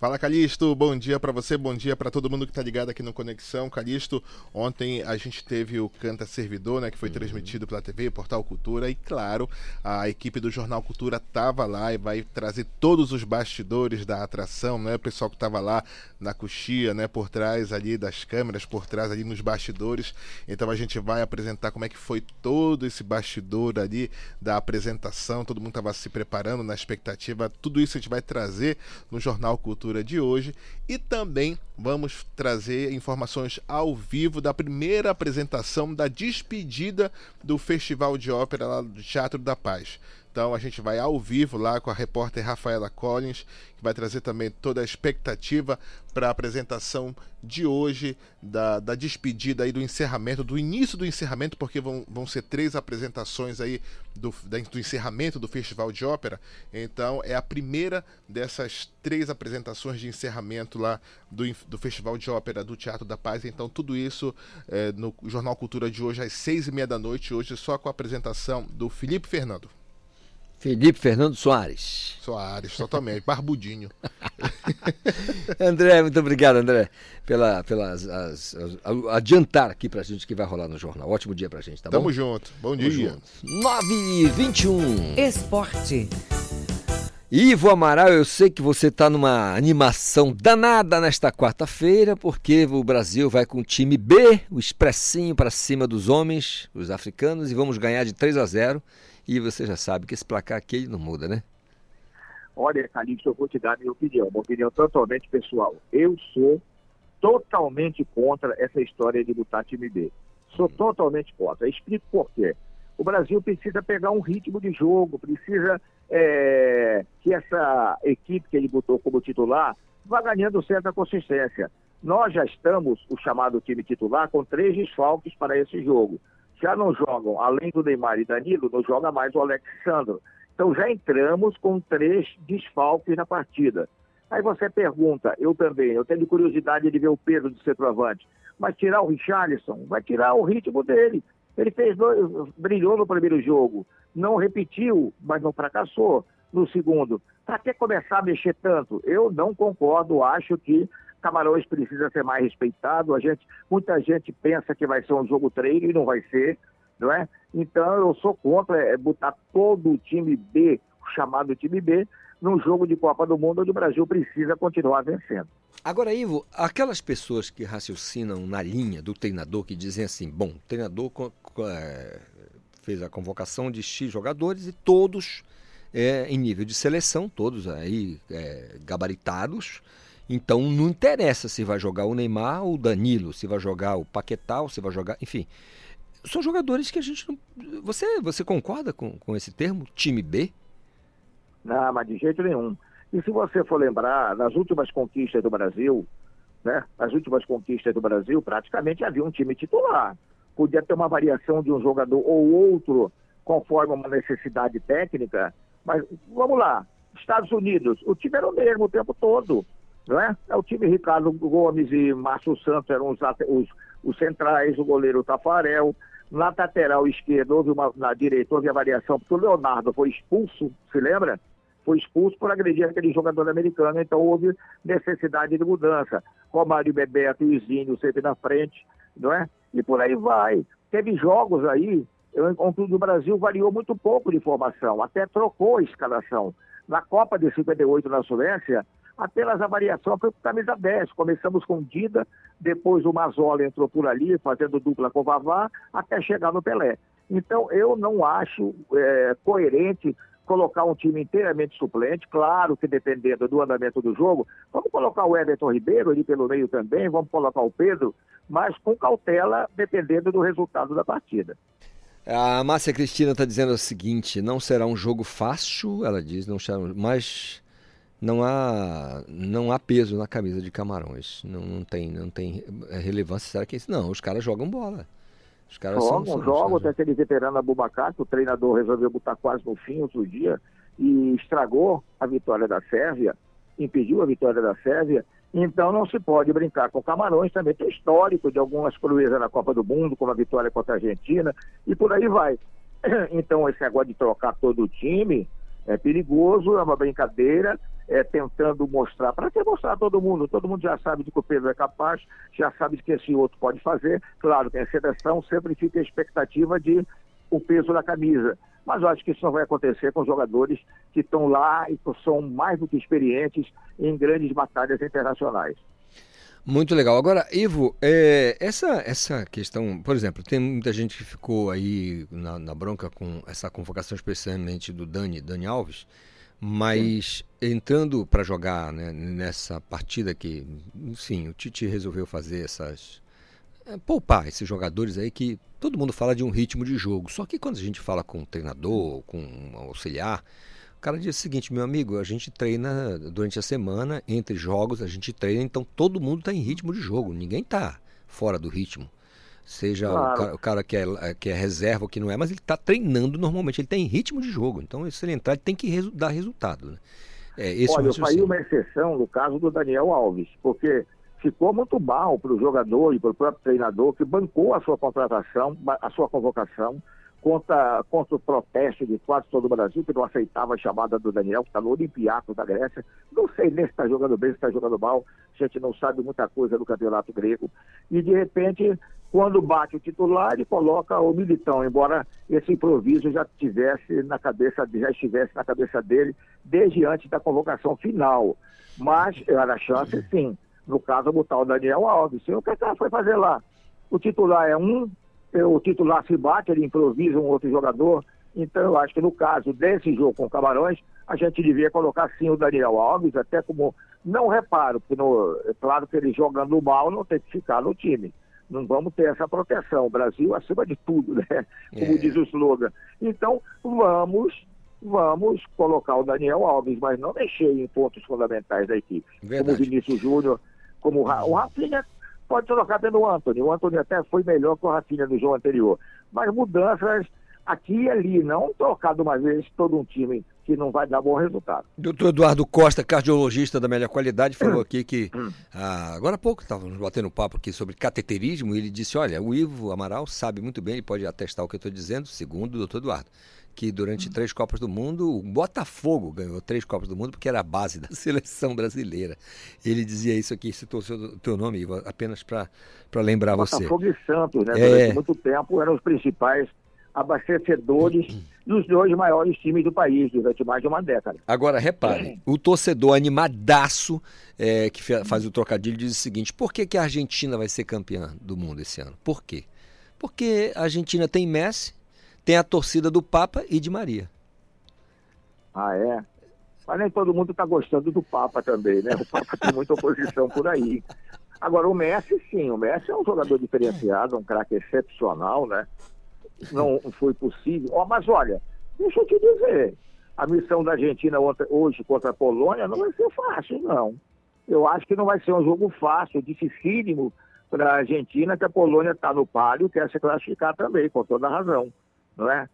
Fala Calixto, bom dia para você, bom dia para todo mundo que está ligado aqui no Conexão. Calixto, ontem a gente teve o Canta Servidor, né, que foi uhum. transmitido pela TV, Portal Cultura, e claro, a equipe do Jornal Cultura estava lá e vai trazer todos os bastidores da atração, né, o pessoal que estava lá na coxia, né, por trás ali das câmeras, por trás ali nos bastidores. Então a gente vai apresentar como é que foi todo esse bastidor ali da apresentação, todo mundo estava se preparando na expectativa, tudo isso a gente vai trazer no Jornal Cultura de hoje e também vamos trazer informações ao vivo da primeira apresentação da despedida do Festival de Ópera lá do Teatro da Paz. Então a gente vai ao vivo lá com a repórter Rafaela Collins, que vai trazer também toda a expectativa para a apresentação de hoje, da, da despedida aí do encerramento, do início do encerramento, porque vão, vão ser três apresentações aí do, do encerramento do Festival de Ópera. Então é a primeira dessas três apresentações de encerramento lá do, do Festival de Ópera do Teatro da Paz. Então tudo isso é, no Jornal Cultura de hoje às seis e meia da noite, hoje só com a apresentação do Felipe Fernando. Felipe Fernando Soares. Soares, totalmente, barbudinho. André, muito obrigado, André, pela, pelas as, as, adiantar aqui pra gente que vai rolar no jornal. Ótimo dia pra gente, tá Tamo bom? junto. Bom Tamo dia. Junto. 9 e 21. Esporte. Ivo Amaral, eu sei que você está numa animação danada nesta quarta-feira, porque o Brasil vai com o time B, o expressinho para cima dos homens, os africanos, e vamos ganhar de 3 a 0 e você já sabe que esse placar aqui ele não muda, né? Olha, Calixto, eu vou te dar minha opinião, uma opinião totalmente pessoal. Eu sou totalmente contra essa história de botar time B. Sou totalmente contra. Explico por quê. O Brasil precisa pegar um ritmo de jogo, precisa é, que essa equipe que ele botou como titular vá ganhando certa consistência. Nós já estamos, o chamado time titular, com três desfalques para esse jogo. Já não jogam, além do Neymar e Danilo, não joga mais o Alexandre. Então já entramos com três desfalques na partida. Aí você pergunta, eu também, eu tenho curiosidade de ver o Pedro do centroavante, mas tirar o Richarlison, vai tirar o ritmo dele. Ele fez dois, brilhou no primeiro jogo, não repetiu, mas não fracassou no segundo. Para que começar a mexer tanto? Eu não concordo, acho que Camarões precisa ser mais respeitado. A gente, muita gente pensa que vai ser um jogo treino e não vai ser, não é? Então eu sou contra é, botar todo o time B, chamado time B, num jogo de Copa do Mundo onde o Brasil precisa continuar vencendo. Agora, Ivo, aquelas pessoas que raciocinam na linha do treinador, que dizem assim, bom, o treinador é, fez a convocação de X jogadores e todos é, em nível de seleção, todos aí é, gabaritados, então não interessa se vai jogar o Neymar ou o Danilo, se vai jogar o Paquetá, se vai jogar, enfim. São jogadores que a gente não. Você, você concorda com, com esse termo, time B? Não, mas de jeito nenhum. E se você for lembrar, nas últimas conquistas do Brasil, né? Nas últimas conquistas do Brasil, praticamente havia um time titular. Podia ter uma variação de um jogador ou outro conforme uma necessidade técnica, mas vamos lá. Estados Unidos, o time era o mesmo o tempo todo não é? é o time Ricardo Gomes e Márcio Santos eram os, os, os centrais, o goleiro Tafarel. Na lateral esquerda, houve uma, na direita, houve a variação, porque o Leonardo foi expulso, se lembra? Foi expulso por agredir aquele jogador americano, então houve necessidade de mudança. Romário Bebeto e Zinho sempre na frente, não é? E por aí vai. Teve jogos aí, onde o Brasil variou muito pouco de formação, até trocou a escalação. Na Copa de 58 na Suécia, apenas a variação foi com camisa 10. Começamos com Dida, depois o Mazola entrou por ali, fazendo dupla com o Vavá, até chegar no Pelé. Então, eu não acho é, coerente colocar um time inteiramente suplente, claro que dependendo do andamento do jogo, vamos colocar o Everton Ribeiro ali pelo meio também, vamos colocar o Pedro, mas com cautela, dependendo do resultado da partida. A Márcia Cristina está dizendo o seguinte: não será um jogo fácil, ela diz, não será, mas não há não há peso na camisa de Camarões. Não, não tem não tem relevância. Será que isso? Não, os caras jogam bola. Os caras jogam, são, jogam. Até aquele veterano Abubacar, que o treinador resolveu botar quase no fim outro dia e estragou a vitória da Sérvia, impediu a vitória da Sérvia. Então não se pode brincar com Camarões, também tem histórico de algumas proezas na Copa do Mundo, como a vitória contra a Argentina, e por aí vai. Então esse negócio de trocar todo o time é perigoso, é uma brincadeira, é, tentando mostrar, para que mostrar a todo mundo? Todo mundo já sabe de que o Pedro é capaz, já sabe de que esse outro pode fazer. Claro que a seleção sempre fica a expectativa de o peso da camisa. Mas eu acho que isso não vai acontecer com jogadores que estão lá e que são mais do que experientes em grandes batalhas internacionais. Muito legal. Agora, Ivo, é, essa, essa questão, por exemplo, tem muita gente que ficou aí na, na bronca com essa convocação especialmente do Dani, Dani Alves, mas Sim. entrando para jogar né, nessa partida que, enfim, o Tite resolveu fazer essas. É, poupar esses jogadores aí que todo mundo fala de um ritmo de jogo. Só que quando a gente fala com um treinador, com um auxiliar, o cara diz o seguinte, meu amigo, a gente treina durante a semana, entre jogos, a gente treina, então todo mundo está em ritmo de jogo, ninguém está fora do ritmo seja claro. o, cara, o, cara, que é, que é reserva ou que não é, mas ele está treinando normalmente, ele tem ritmo de jogo. Então, se ele entrar, ele tem que resu dar resultado. Né? É, esse Olha, eu faria uma exceção no caso do Daniel Alves, porque ficou muito mal para o jogador e para o próprio treinador que bancou a sua contratação, a sua convocação, contra, contra o protesto de quase todo o Brasil, que não aceitava a chamada do Daniel, que está no Olympiacos da Grécia. Não sei nem se está jogando bem, se está jogando mal, a gente não sabe muita coisa do campeonato grego. E, de repente, quando bate o titular, ele coloca o Militão, embora esse improviso já tivesse na cabeça, já estivesse na cabeça dele desde antes da convocação final. Mas era chance, sim. No caso, botar o Daniel Alves. O que, é ela foi fazer lá? O titular é um, o titular se bate, ele improvisa um outro jogador. Então, eu acho que no caso desse jogo com o Camarões, a gente devia colocar sim o Daniel Alves, até como. Não reparo, porque no, é claro que ele jogando mal não tem que ficar no time. Não vamos ter essa proteção. O Brasil acima de tudo, né? Como É. diz o slogan. Então, vamos, vamos colocar o Daniel Alves, mas não mexer em pontos fundamentais da equipe. Verdade. Como o Vinícius Júnior, como o, Ra- o Rafinha pode trocar pelo Anthony. O Anthony até foi melhor que o Rafinha no jogo anterior. Mas mudanças aqui e ali, não trocar de uma vez todo um time que não vai dar bom resultado. Doutor Eduardo Costa, cardiologista da melhor qualidade, falou aqui que ah, agora há pouco estávamos batendo papo aqui sobre cateterismo e ele disse: olha, o Ivo Amaral sabe muito bem, ele pode atestar o que eu estou dizendo, segundo o doutor Eduardo, que durante três Copas do Mundo, o Botafogo ganhou três Copas do Mundo porque era a base da seleção brasileira. Ele dizia isso aqui, citou o seu, teu nome, Ivo, apenas para lembrar você. Botafogo e Santos, né? É. Durante muito tempo eram os principais abastecedores dos dois maiores times do país durante mais de uma década. Agora, repare, o torcedor animadaço é, que faz o trocadilho diz o seguinte: por que, que a Argentina vai ser campeã do mundo esse ano? Por quê? Porque a Argentina tem Messi, tem a torcida do Papa e de Maria. Ah, é? Mas nem todo mundo está gostando do Papa também, né? O Papa tem muita oposição por aí. Agora, o Messi, sim, o Messi é um jogador diferenciado, um craque excepcional, né? Não foi possível. Ó, mas olha, deixa eu te dizer, a missão da Argentina hoje contra a Polônia não vai ser fácil, não. Eu acho que não vai ser um jogo fácil, dificílimo para a Argentina, que a Polônia está no palio, quer se classificar também, com toda a razão, não é?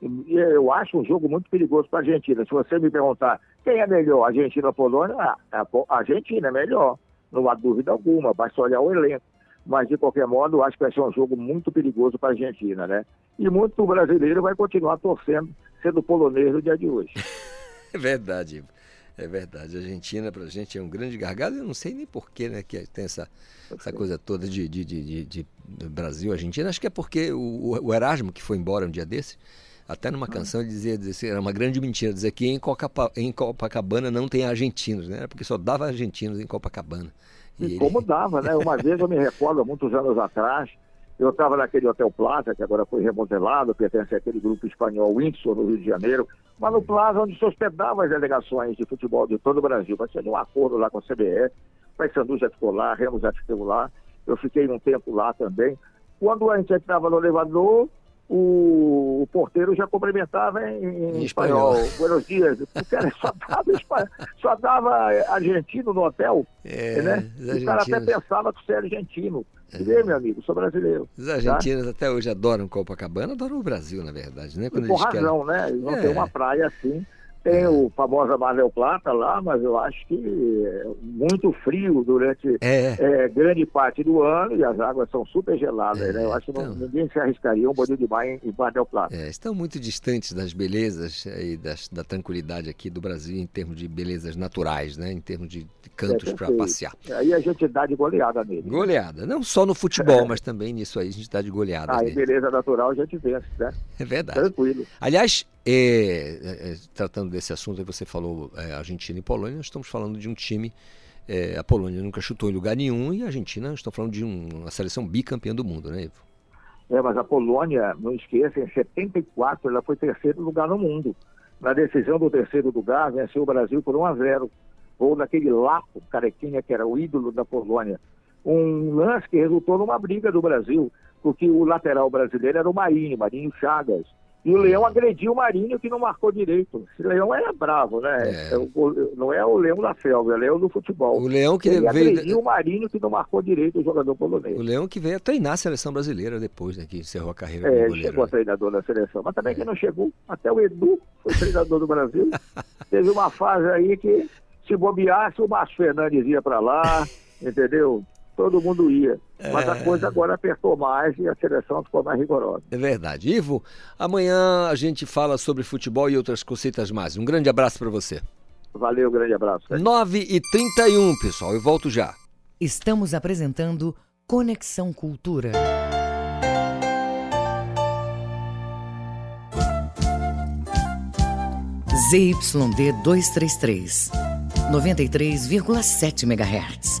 E eu acho um jogo muito perigoso para a Argentina. Se você me perguntar quem é melhor, Argentina ou Polônia, ah, Po- a Argentina é melhor, não há dúvida alguma, basta olhar o elenco. Mas, de qualquer modo, acho que vai ser um jogo muito perigoso para a Argentina, né? E muito brasileiro vai continuar torcendo, sendo polonês no dia de hoje. É verdade, Ivo. É verdade. A Argentina, pra gente, é um grande gargalo. Eu não sei nem porquê, né, que tem essa, essa coisa toda de, de, de, de- Brasil, Argentina. Acho que é porque o, o Erasmo, que foi embora um dia desse, até numa canção ele dizia, dizia era uma grande mentira dizer que em Copacabana não tem argentinos, né? Porque só dava argentinos em Copacabana. E ele- como dava, né? Uma vez eu me recordo, muitos anos atrás, eu estava naquele Hotel Plaza, que agora foi remodelado, pertence àquele grupo espanhol Windsor, no Rio de Janeiro, mas no Plaza onde se hospedavam as delegações de futebol de todo o Brasil. Vai ser um acordo lá com a CBF, Paysandu já ficou lá, Remo já ficou lá, eu fiquei um tempo lá também. Quando a gente entrava no elevador, o porteiro já cumprimentava em, em espanhol. espanhol. Buenos dias. O cara só dava, só dava argentino no hotel. É, né? os O cara até pensava que você era argentino. Vê, meu amigo, sou brasileiro. Os tá? argentinos até hoje adoram Copacabana, adoram o Brasil, na verdade, né? E Quando por eles querem- razão, né? Eles não É. tem uma praia assim. Tem o famoso Mar del Plata lá, mas eu acho que é muito frio durante É. é, grande parte do ano e as águas são super geladas, né? Eu acho que não- ninguém se arriscaria um bonito de mar em, em Mar del Plata. É, estão muito distantes das belezas e das- da tranquilidade aqui do Brasil em termos de belezas naturais, né? Em termos de, cantos É, para passear. Aí a gente dá de goleada nele. Goleada, não só no futebol, mas também nisso aí a gente dá de goleada. Ah, em beleza natural a gente vence, né? É verdade. Tranquilo. Aliás, é, é, é, tratando desse assunto você falou é, Argentina e Polônia, nós estamos falando de um time. é, a Polônia nunca chutou em lugar nenhum e a Argentina, nós estamos falando de um- uma seleção bicampeã do mundo, né, Ivo? É, mas a Polônia, não esqueça, em 74 ela foi terceiro lugar no mundo. Na decisão do terceiro lugar, venceu o Brasil por 1 a 0. Gol daquele Lapo, carequinha, que era o ídolo da Polônia. Um lance que resultou numa briga do Brasil, porque o lateral brasileiro era o Marinho, Marinho Chagas. E o Leão agrediu o Marinho, que não marcou direito. Esse Leão era bravo, né? É o- não é o Leão da selva, é o Leão do futebol. O Leão que Ele veio- agrediu o Marinho, que não marcou direito o jogador polonês. O Leão que veio a treinar a seleção brasileira depois, né, que encerrou a carreira É, como chegou a treinador da seleção, mas também que não chegou, até o Edu foi treinador do Brasil. Teve uma fase aí que, se bobeasse, o Márcio Fernandes ia para lá, entendeu? Todo mundo ia. Mas a É. coisa agora apertou mais e a seleção ficou mais rigorosa. É verdade. Ivo, amanhã a gente fala sobre futebol e outras cositas mais. Um grande abraço para você. Valeu, grande abraço. 9 e 31 pessoal. Eu volto já. Estamos apresentando Conexão Cultura. ZYD 233, 93,7 MHz.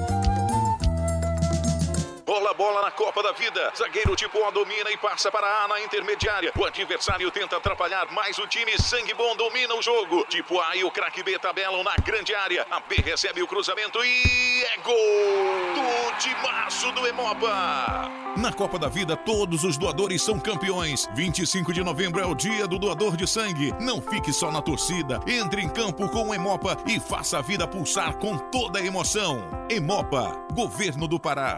Copa da Vida. Zagueiro tipo O domina e passa para A na intermediária. O adversário tenta atrapalhar, mas o time sangue bom domina o jogo. Tipo A e o craque B tabelam na grande área. A B recebe o cruzamento e é gol do timaço do Emopa. Na Copa da Vida, todos os doadores são campeões. 25 de novembro é o dia do doador de sangue. Não fique só na torcida. Entre em campo com o Emopa e faça a vida pulsar com toda a emoção. Emopa, Governo do Pará.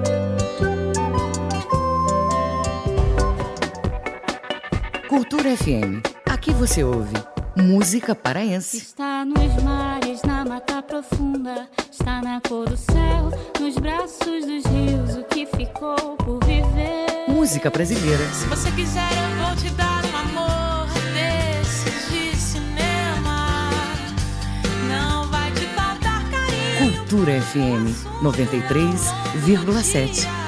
Cultura FM. Aqui você ouve música paraense. Está nos mares, na mata profunda. Está na cor do céu, nos braços dos rios. O que ficou por viver. Música brasileira. Se você quiser, eu vou te dar um amor desses de cinema. Não vai te faltar carinho. Cultura FM 93,7.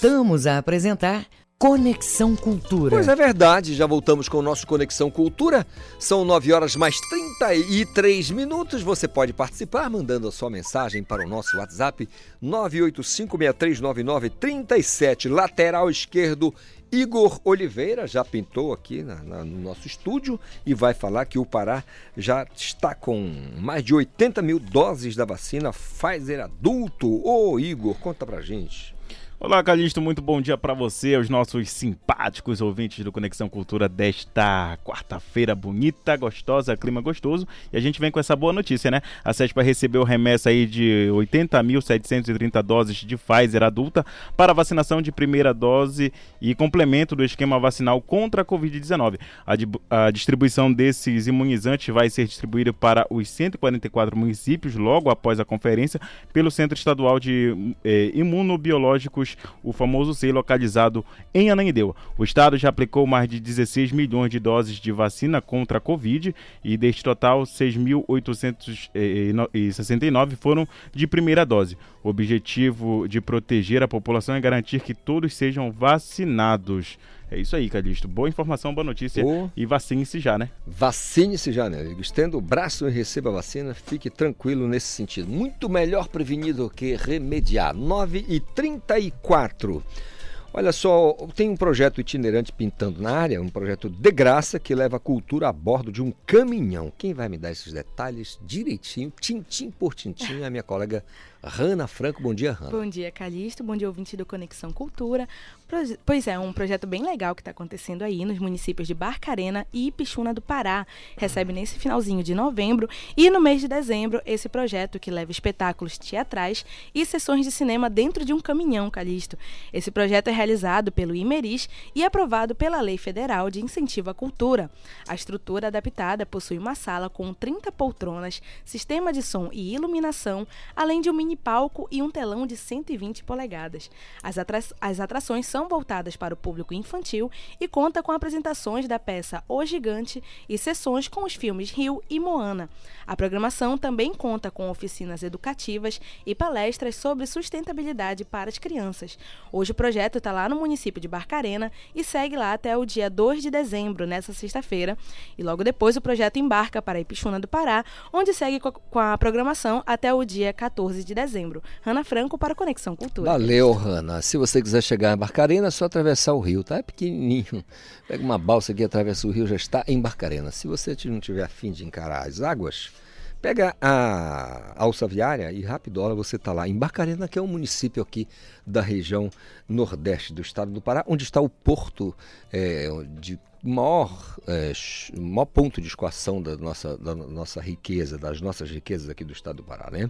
Voltamos a apresentar Conexão Cultura. Pois é verdade, já voltamos com o nosso Conexão Cultura. São 9 horas mais 33 minutos. Você pode participar mandando a sua mensagem para o nosso WhatsApp 985639937, lateral esquerdo. Igor Oliveira já pintou aqui na, na, no nosso estúdio e vai falar que o Pará já está com mais de 80 mil doses da vacina Pfizer adulto. Ô Igor, conta pra gente. Olá, Calixto, muito bom dia para você, os nossos simpáticos ouvintes do Conexão Cultura desta quarta-feira bonita, gostosa, clima gostoso. E a gente vem com essa boa notícia, né? A CESPA recebeu remessa aí de 80.730 doses de Pfizer adulta para vacinação de primeira dose e complemento do esquema vacinal contra a Covid-19. A, a distribuição desses imunizantes vai ser distribuída para os 144 municípios logo após a conferência pelo Centro Estadual de eh, Imunobiológicos o famoso SEI localizado em Ananindeua. O estado já aplicou mais de 16 milhões de doses de vacina contra a Covid e deste total 6.869 foram de primeira dose. O objetivo de proteger a população é garantir que todos sejam vacinados. É isso aí, Calixto. Boa informação, boa notícia. Oh. E vacine-se já, né? Vacine-se já, né? Estenda o braço e receba a vacina. Fique tranquilo nesse sentido. Muito melhor prevenir do que remediar. 9 e 34. Olha só, tem um projeto itinerante pintando na área, um projeto de graça que leva a cultura a bordo de um caminhão. Quem vai me dar esses detalhes direitinho, tintim por tintim, é a minha colega Rana Franco. Bom dia, Rana. Bom dia, Calixto. Bom dia, ouvinte do Conexão Cultura. Pois é, um projeto bem legal que está acontecendo aí nos municípios de Barcarena e Ipixuna do Pará. Recebe nesse finalzinho de novembro e no mês de dezembro esse projeto que leva espetáculos teatrais e sessões de cinema dentro de um caminhão, Calixto. Esse projeto é realizado pelo Imeris e aprovado pela Lei Federal de Incentivo à Cultura. A estrutura adaptada possui uma sala com 30 poltronas, sistema de som e iluminação, além de um mini palco e um telão de 120 polegadas. As, atra as atrações são voltadas para o público infantil e conta com apresentações da peça O Gigante e sessões com os filmes Rio e Moana. A programação também conta com oficinas educativas e palestras sobre sustentabilidade para as crianças. Hoje o projeto está lá no município de Barcarena e segue lá até o dia 2 de dezembro, nessa sexta-feira. E logo depois o projeto embarca para Ipixuna do Pará, onde segue com a programação até o dia 14 de dezembro. Rana Franco para Conexão Cultura. Valeu, Rana. Se você quiser chegar em Barcarena, é só atravessar o rio, tá? É pequenininho. Pega uma balsa aqui, atravessa o rio, já está em Barcarena. Se você não tiver afim de encarar as águas, pega a alça viária e rapidola você está lá em Barcarena, que é um município aqui da região nordeste do estado do Pará, onde está o porto é, de maior, é, maior ponto de escoação da nossa, da nossa riqueza, das nossas riquezas aqui do estado do Pará, né?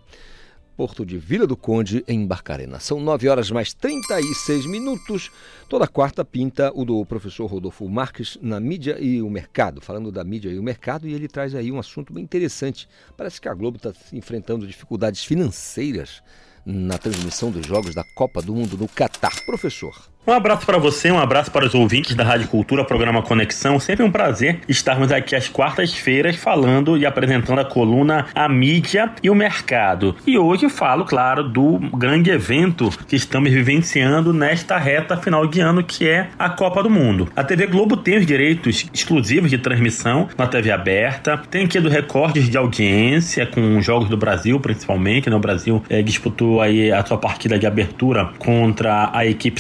Porto de Vila do Conde, em Barcarena. São 9 horas mais 36 minutos. Toda quarta pinta o do professor Rodolfo Marques na mídia e o mercado, falando da mídia e o mercado, e ele traz aí um assunto bem interessante. Parece que a Globo está enfrentando dificuldades financeiras na transmissão dos jogos da Copa do Mundo no Catar. Professor. Um abraço para você, um abraço para os ouvintes da Rádio Cultura, programa Conexão. Sempre um prazer estarmos aqui às quartas-feiras falando e apresentando a coluna A Mídia e o Mercado. E hoje falo, claro, do grande evento que estamos vivenciando nesta reta final de ano, que é a Copa do Mundo. A TV Globo tem os direitos exclusivos de transmissão na TV aberta, tem tido recordes de audiência com os Jogos do Brasil, principalmente. Né? O Brasil eh, disputou aí a sua partida de abertura contra a equipe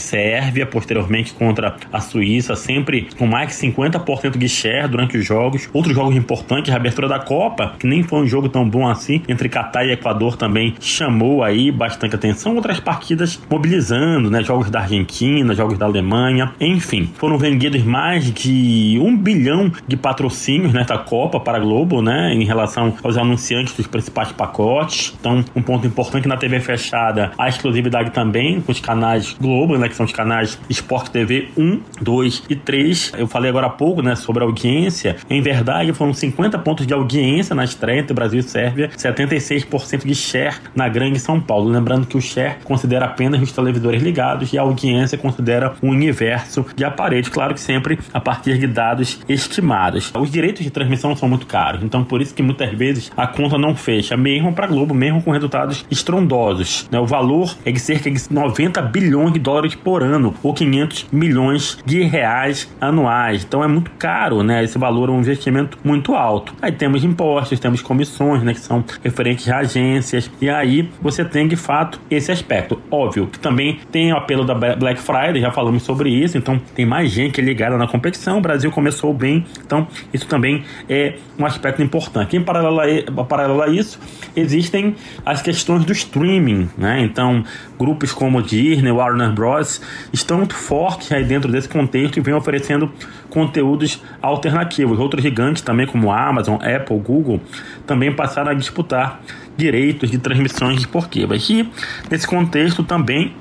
sérvia posteriormente contra a Suíça, sempre com mais de 50% de share durante os jogos. Outros jogos importantes, a abertura da Copa, que nem foi um jogo tão bom assim, entre Catar e Equador também chamou aí bastante atenção. Outras partidas mobilizando, né? Jogos da Argentina, jogos da Alemanha, enfim. Foram vendidos mais de um bilhão de patrocínios nesta Copa para a Globo, né? Em relação aos anunciantes dos principais pacotes. Então, um ponto importante na TV fechada, a exclusividade também com os canais Globo, né? Que são os canais Sport TV 1, 2 e 3. Eu falei agora há pouco, né, sobre audiência. Em verdade, foram 50 pontos de audiência na estreia entre Brasil e Sérvia, 76% de share na Grande São Paulo. Lembrando que o share considera apenas os televisores ligados e a audiência considera o universo de aparelhos, claro que sempre a partir de dados estimados. Os direitos de transmissão são muito caros, então por isso que muitas vezes a conta não fecha, mesmo para Globo, mesmo com resultados estrondosos. Né? O valor é de cerca de 90 bilhões de dólares por ano ou 500 milhões de reais anuais. Então é muito caro, né? Esse valor é um investimento muito alto. Aí temos impostos, temos comissões, né, que são referentes a agências. E aí você tem de fato esse aspecto. Óbvio que também tem o apelo da Black Friday, já falamos sobre isso, então tem mais gente ligada na competição. O Brasil começou bem, então isso também é um aspecto importante. Em paralelo a, paralelo a isso, existem as questões do streaming, né? Então, grupos como Disney, Warner Bros estão muito fortes aí dentro desse contexto e vêm oferecendo conteúdos alternativos. Outros gigantes também, como Amazon, Apple, Google, também passaram a disputar direitos de transmissões esportivas. E nesse contexto também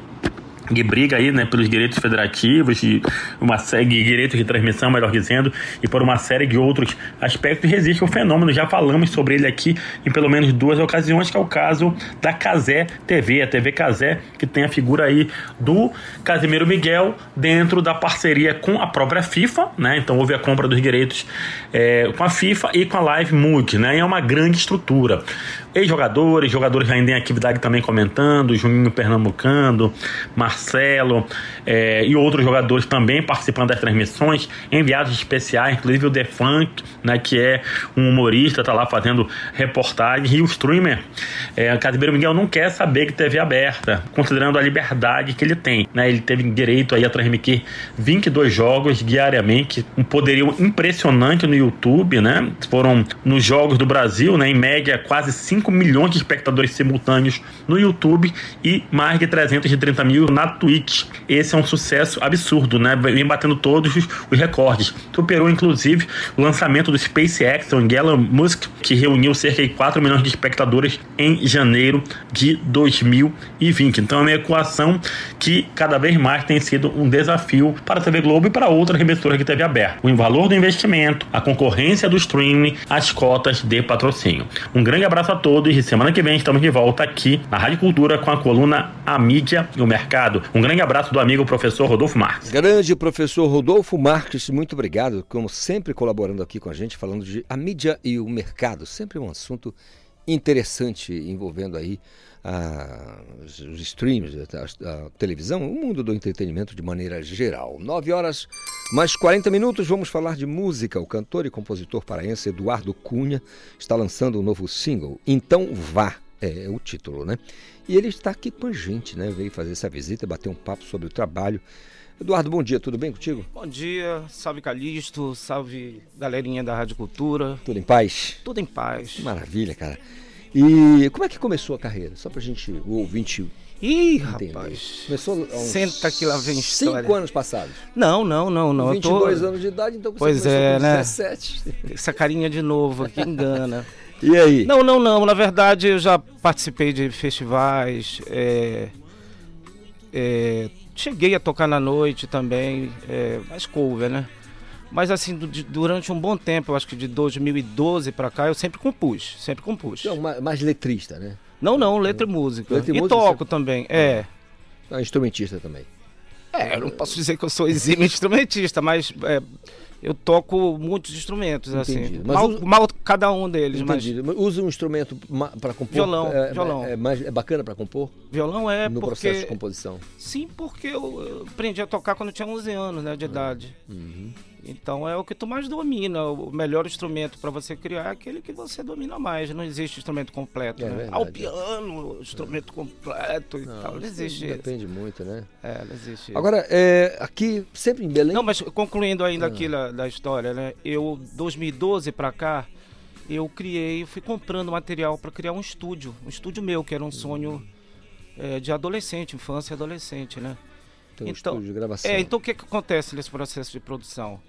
de briga aí, né, pelos direitos federativos e uma série de direitos de transmissão, melhor dizendo, e por uma série de outros aspectos, resiste o fenômeno. Já falamos sobre ele aqui em pelo menos duas ocasiões, que é o caso da Casé TV, a TV Casé, que tem a figura aí do Casimiro Miguel dentro da parceria com a própria FIFA, né? Então houve a compra dos direitos é, com a FIFA e com a Live Mood, né? E é uma grande estrutura ex-jogadores, jogadores ainda em atividade também comentando, Juninho Pernambucano, Marcelo é, e outros jogadores também participando das transmissões, enviados especiais, inclusive o Defunk, né, que é um humorista, tá lá fazendo reportagem, e o streamer, é, Miguel não quer saber que TV aberta, considerando a liberdade que ele tem, né, ele teve direito aí a transmitir 22 jogos diariamente, um poderio impressionante no YouTube, né, foram nos jogos do Brasil, né, em média quase 5 milhões de espectadores simultâneos no YouTube e mais de 330 mil na Twitch. Esse é um sucesso absurdo, né? Vem batendo todos os, recordes. Superou, inclusive, o lançamento do SpaceX, o Elon Musk, que reuniu cerca de 4 milhões de espectadores em janeiro de 2020. Então é uma equação que cada vez mais tem sido um desafio para a TV Globo e para outras emissoras de TV aberta. O valor do investimento, a concorrência do streaming, as cotas de patrocínio. Um grande abraço a todos e semana que vem estamos de volta aqui na Rádio Cultura com a coluna A Mídia e o Mercado. Um grande abraço do amigo professor Rodolfo Marques. Grande professor Rodolfo Marques, muito obrigado, como sempre colaborando aqui com a gente, falando de a mídia e o mercado. Sempre um assunto interessante envolvendo aí ah, os streams, a, a, televisão, o mundo do entretenimento de maneira geral. 9 horas mais 40 minutos, vamos falar de música. O cantor e compositor paraense Eduardo Cunha está lançando um novo single, Então Vá, é o título, né? E ele está aqui com a gente, né? Veio fazer essa visita, bater um papo sobre o trabalho. Eduardo, bom dia, tudo bem contigo? Bom dia, salve Calixto, salve galerinha da Rádio Cultura. Tudo em paz? Tudo em paz. Maravilha, cara. E como é que começou a carreira? Só pra gente, o ouvinte. Ih, entender. rapaz. Começou há uns Senta que lá vem história. Cinco anos passados. Não, não, não, não. 22 eu tô... anos de idade, então você pois é, né? 17. Essa carinha de novo aqui engana. E aí? Não, não, não. Na verdade, eu já participei de festivais. é, é, cheguei a tocar na noite também, é, mais cover, né? Mas assim, durante um bom tempo, eu acho que de 2012 pra cá, eu sempre compus, sempre compus. Então, ma- mais letrista, né? Não, não, letra e música. Letra e e toco você- também, é. É instrumentista também. É, eu não posso dizer que eu sou exímio instrumentista, mas é, eu toco muitos instrumentos, Entendi. assim. Mas Mal, usa- mal cada um deles, Entendido. Mas Usa um instrumento para compor? Violão, é, violão. É, mais, é bacana para compor? violão é No porque... processo de composição. Sim, porque eu, eu aprendi a tocar quando eu tinha 11 anos, né, de idade. Uhum. Então é o que tu mais domina. O melhor instrumento para você criar é aquele que você domina mais. Não existe instrumento completo, É né? verdade. Ah, piano, o instrumento completo e tal. Não existe isso. Depende muito, né? É, não existe. Agora, é, aqui, sempre em Belém? Não, mas concluindo ainda Ah. aqui da, da história, né? Eu, 2012 pra cá, eu criei, fui comprando material para criar um estúdio. Um estúdio meu, que era um sonho é, de adolescente, infância e adolescente, né? Tem um estúdio de gravação. É, então o que, que acontece nesse processo de produção?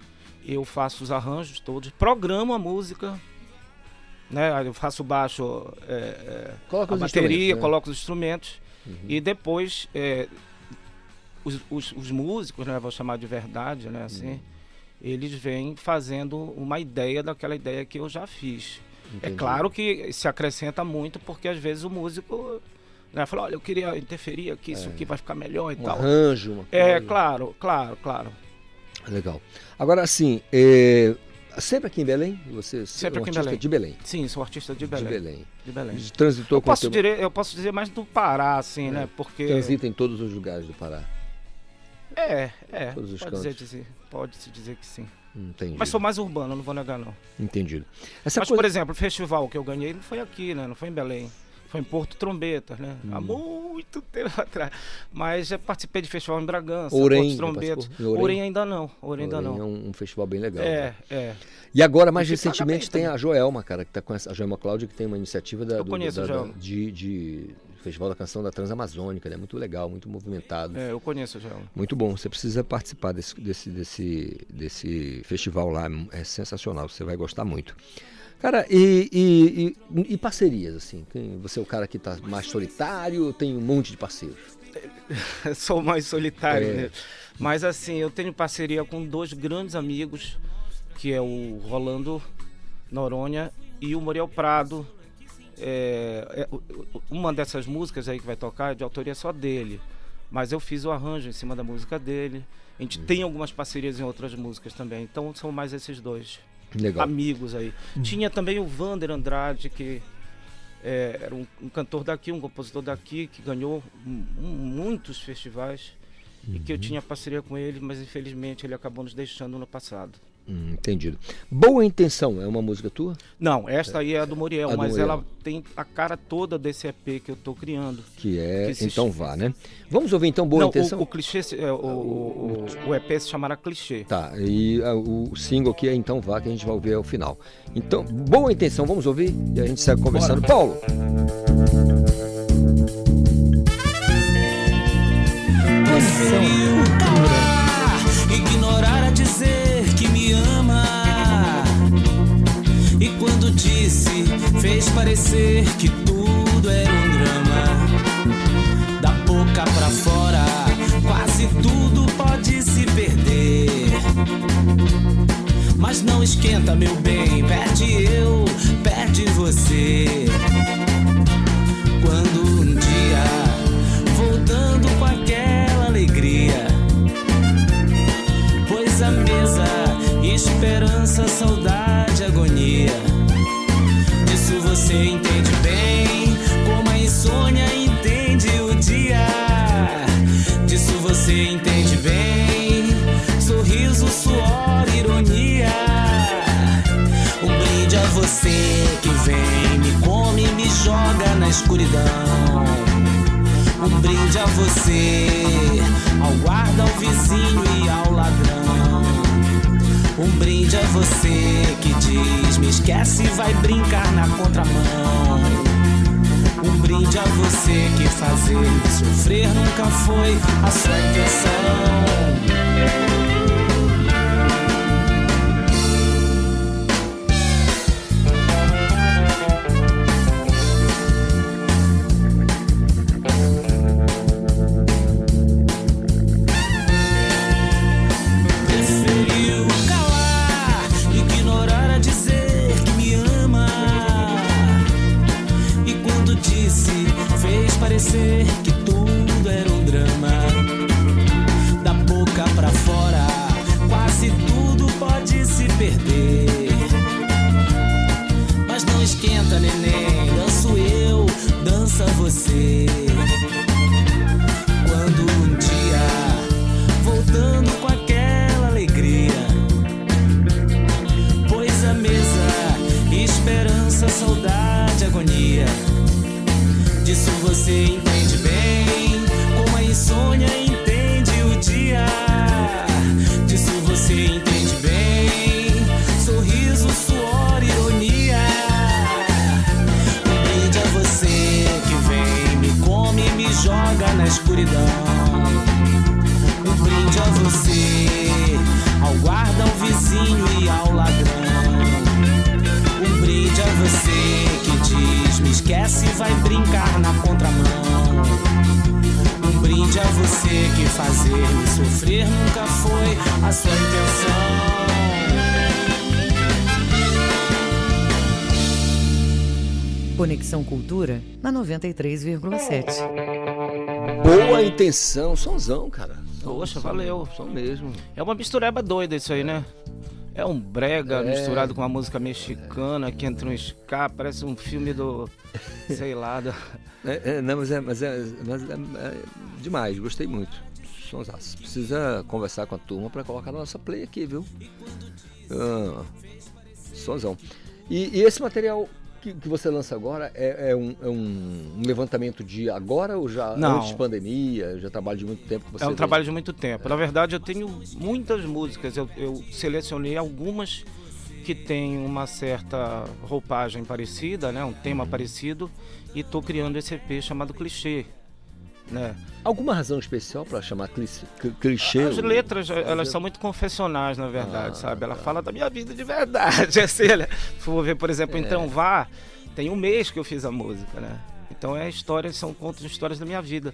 Eu faço os arranjos todos, programo a música, né? Eu faço baixo, é, é, a bateria, né? coloco os instrumentos Uhum. e depois é, os, os- os músicos, né? Vou chamar de verdade, né? Assim, Uhum. eles vêm fazendo uma ideia daquela ideia que eu já fiz. É Entendi. claro que se acrescenta muito porque às vezes o músico né, fala, olha, eu queria interferir aqui, isso É. aqui vai ficar melhor e Um tal. arranjo, uma É, coisa. claro, claro, claro. Legal. Agora, assim, é, sempre aqui em Belém? Você Sempre é um aqui em Belém. de Belém? Sim, sou artista de Belém. De Belém. De Belém. Transitou eu com posso, teu- dire- eu posso dizer mais do Pará, assim, né? Porque. Transita em todos os lugares do Pará. É, é. Todos os pode, cantos. dizer, dizer- pode se dizer que sim. Entendi. Mas sou mais urbano, não vou negar, não. Entendido. Essa Mas, coisa- por exemplo, o festival que eu ganhei não foi aqui, né? Não foi em Belém. Foi em Porto Trombeta, né? Hum. Há muito tempo atrás. Mas já participei de festival em Bragança, Ourém, Porto Trombetas. participou? Em Ourém? Ourém ainda não. Ourém ainda não. É um, um festival bem legal. É, né? é. E agora, mais recentemente, tem a Joelma, cara, que tá com essa, a Joelma Cláudia, que tem uma iniciativa da, Eu do- conheço da- da- de, de Festival da Canção da Transamazônica, né? Muito legal, muito movimentado. É, eu conheço já. Muito bom, você precisa participar desse, desse, desse, desse festival lá, é sensacional, você vai gostar muito. Cara, e, e, e- e parcerias, assim? Você é o cara que está mais solitário, tem um monte de parceiros? sou mais solitário, É. né? Mas assim, eu tenho parceria com dois grandes amigos, que é o Rolando Noronha e o Muriel Prado. É, é, uma dessas músicas aí que vai tocar é de autoria só dele. Mas eu fiz o arranjo em cima da música dele. A gente tem algumas parcerias em outras músicas também. Então são mais esses dois Legal. amigos aí. Tinha também o Vander Andrade, que é, era um, um cantor daqui, um compositor daqui, que ganhou mu- muitos festivais e que eu Uhum. tinha parceria com ele, mas infelizmente ele acabou nos deixando no passado. Hum, entendido. Boa Intenção é uma música tua? Não, esta aí é a do Muriel, A do mas Muriel. ela tem a cara toda desse EP que eu tô criando. Que é Que Então Vá, né? Vamos ouvir então Boa Não, Intenção? O, o clichê, é, o, o, o, EP se chamará Clichê. Tá, e o single aqui é Então Vá, que a gente vai ouvir ao final. Então, Boa Intenção, vamos ouvir e a gente segue conversando. Paulo! Fez parecer que tudo era um drama. Da boca pra fora, quase tudo pode se perder. Mas não esquenta, meu bem, perde eu, perde você. Quando um dia, voltando com aquela alegria, pôs a mesa, esperança, saudade, você entende bem, como a insônia entende o dia. Disso você entende bem, sorriso, suor, ironia. Um brinde a você que vem, me come, me joga na escuridão. Um brinde a você, ao guarda, ao vizinho e ao ladrão. Um brinde a você que diz, me esquece, vai brincar na contramão. Um brinde a você que fazer sofrer nunca foi a sua intenção. Esquece e vai brincar na contramão. Um brinde a você que fazer me sofrer nunca foi a sua intenção. Conexão Cultura na 93,7. Boa intenção, somzão, cara. Poxa, valeu. Som mesmo. É uma mistureba doida isso aí, né? É um brega É. misturado com uma música mexicana que entra um ska, parece um filme do. sei lá. Do... É, é, não, mas é, mas é, mas é, é demais, gostei muito. Sonsaço. Precisa conversar com a turma para colocar na nossa play aqui, viu? Ah, sonzão. E, e esse material que, que você lança agora é, é um, é um- levantamento de agora ou já Não. antes de pandemia? Já trabalho de muito tempo que você É um trabalho de muito tempo. Na verdade, eu tenho muitas músicas. Eu, eu selecionei algumas que têm uma certa roupagem parecida, né? Um tema parecido. E estou criando esse EP chamado Clichê. Né? Alguma razão especial para chamar clichê? clichê As letras, elas são muito confessionais, na verdade, sabe? Ela fala da minha vida de verdade. Assim, se for ver, por exemplo, É. Então Vá, tem um mês que eu fiz a música, né? Então é histórias, são contos de histórias da minha vida.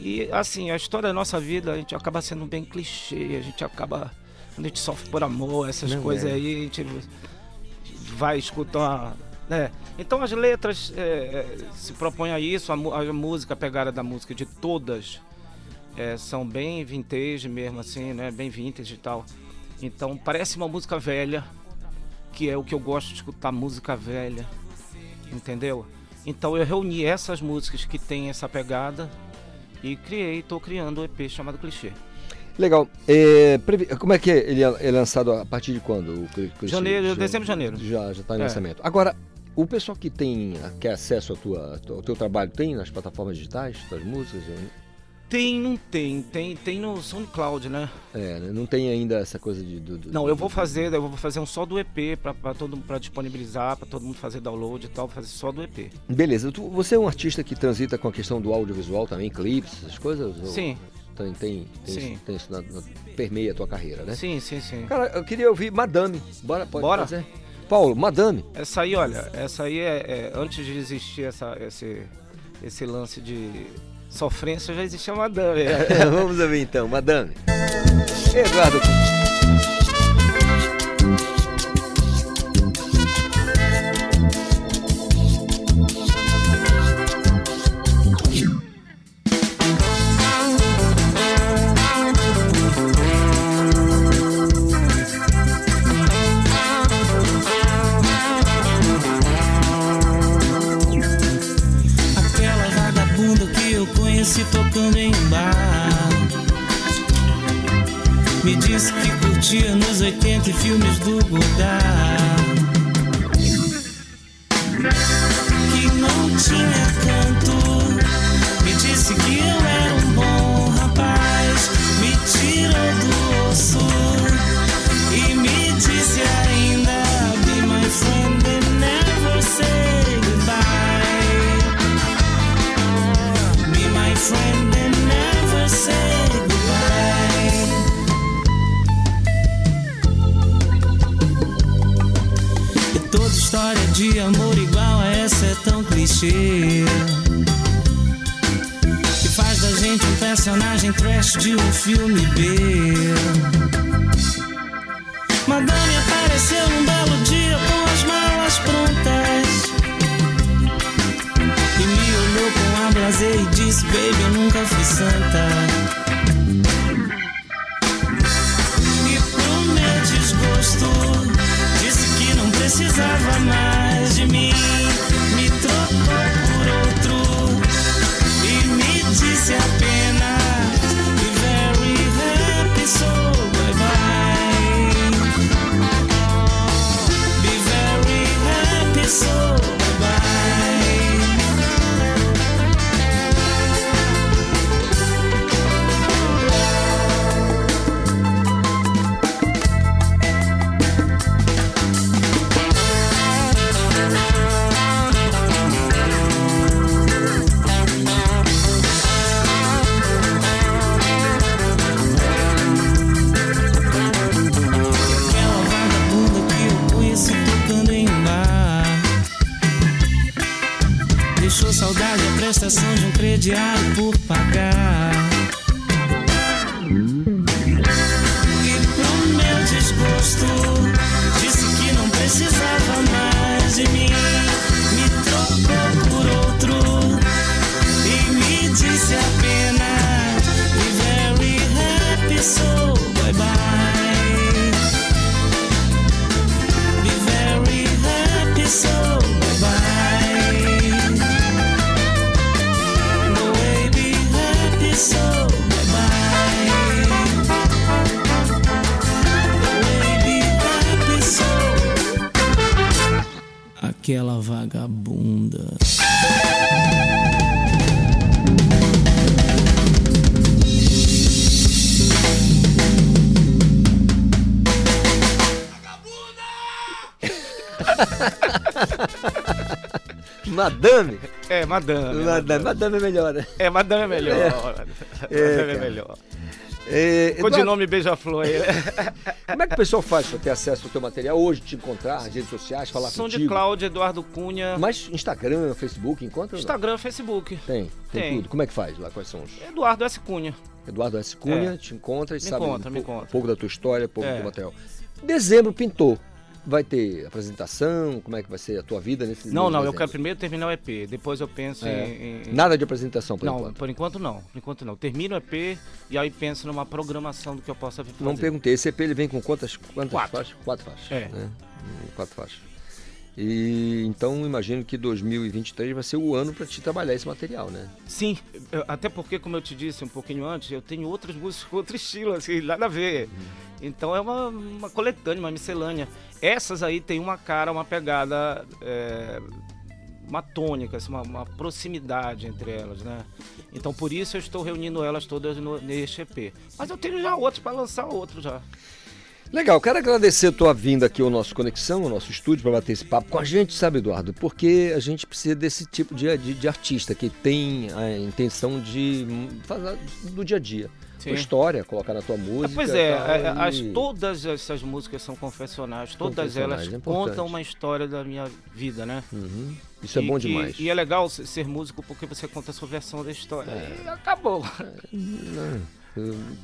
E assim, a história da nossa vida, a gente acaba sendo bem clichê, a gente acaba. Quando a gente sofre por amor, essas Não coisas é. aí, a gente vai escutar. Né? Então as letras é, é, se propõem a isso, a, a música, a pegada da música de todas é, são bem vintage mesmo, assim, né? Bem vintage e tal. Então parece uma música velha, que é o que eu gosto de escutar, música velha. Entendeu? Então eu reuni essas músicas que têm essa pegada e criei, tô criando um EP chamado Clichê. Legal. É, como é que é? Ele é, é lançado a partir de quando? O cli- clichê? Janeiro, dezembro de janeiro. Já já está em É. lançamento. Agora, o pessoal que tem quer acesso ao tua, ao teu trabalho tem nas plataformas digitais, tuas músicas? Tem, não tem, tem, tem no SoundCloud, né? É, né? não tem ainda essa coisa de. do- do- Não, eu vou fazer, eu vou fazer um só do EP pra, pra todo para disponibilizar, pra todo mundo fazer download e tal, fazer só do EP. Beleza. Tu- você é um artista que transita com a questão do audiovisual também, clipes, essas coisas? Sim. Tem, tem, tem, Sim. Isso, tem isso na, na- permeia a tua carreira, né? Sim, sim, sim. Cara, eu queria ouvir Madame. Bora, pode Bora? fazer? Paulo, Madame. Essa aí, olha, essa aí é, é- antes de existir essa, esse, esse lance de sofrência, já existia madame. Vamos ouvir então, Madame. Eduardo. Curtia nos 80 e filmes do Godard. Que não tinha canto. Me disse que eu era de amor igual a essa é tão clichê. Que faz da gente um personagem trash de um filme B. Madame apareceu num belo dia com as malas prontas. E me olhou com a blazer e disse: Baby, eu nunca fui santa. E pro meu desgosto, precisava mais de mim. estação de um crediário por pagar. Madame? É, madame. Madame, madame é melhor, né? É, madame é melhor. É. madame É, é melhor. É, Codinome Beija-Flor aí. né? como é que o pessoal faz para ter acesso ao teu material hoje, te encontrar, as redes sociais, falar Som contigo? de Cláudio Eduardo Cunha. Mas Instagram, Facebook, encontra? Instagram, Facebook. Tem, tem, Tem. tudo. Como é que faz lá? Quais são os? Eduardo S. Cunha. Eduardo S. Cunha É. te encontra e Me sabe encontra, um, me pouco, um pouco da tua história, um pouco É. do teu material. Dezembro pintou. Vai ter apresentação? Como é que vai ser a tua vida nesse Não, não, eu dezembro? quero primeiro terminar o EP, depois eu penso É. em, em- Nada de apresentação, por não, enquanto. por enquanto não. Por enquanto não. Termino o EP e aí penso numa programação do que eu possa fazer. Não perguntei, esse EP ele vem com quantas, quantas Quatro. faixas? Quatro faixas. É. né? Quatro faixas. E então imagino que 2023 vai ser o ano para te trabalhar esse material, né? Sim, eu- até porque, como eu te disse um pouquinho antes, eu tenho outras músicas com outro estilo, assim, nada a ver. Então é uma, uma coletânea, uma miscelânea. Essas aí tem uma cara, uma pegada, é, uma tônica, assim, uma, uma proximidade entre elas, né? Então por isso eu estou reunindo elas todas no, neste EP. Mas eu tenho já outros para lançar outros já. Legal, quero agradecer a tua vinda aqui ao nosso Conexão, ao nosso estúdio, para bater esse papo com a gente, sabe, Eduardo? Porque a gente precisa desse tipo de, de, de artista que tem a intenção de fazer do dia a dia. Sim. Tua história, colocar na tua É, música. pois é, é, as, e- todas essas músicas são confessionais, todas Confessionais, elas é contam uma história da minha vida, né? Isso é E bom que- demais. E é legal ser ser músico porque você conta a sua versão da história. É. E acabou. Não,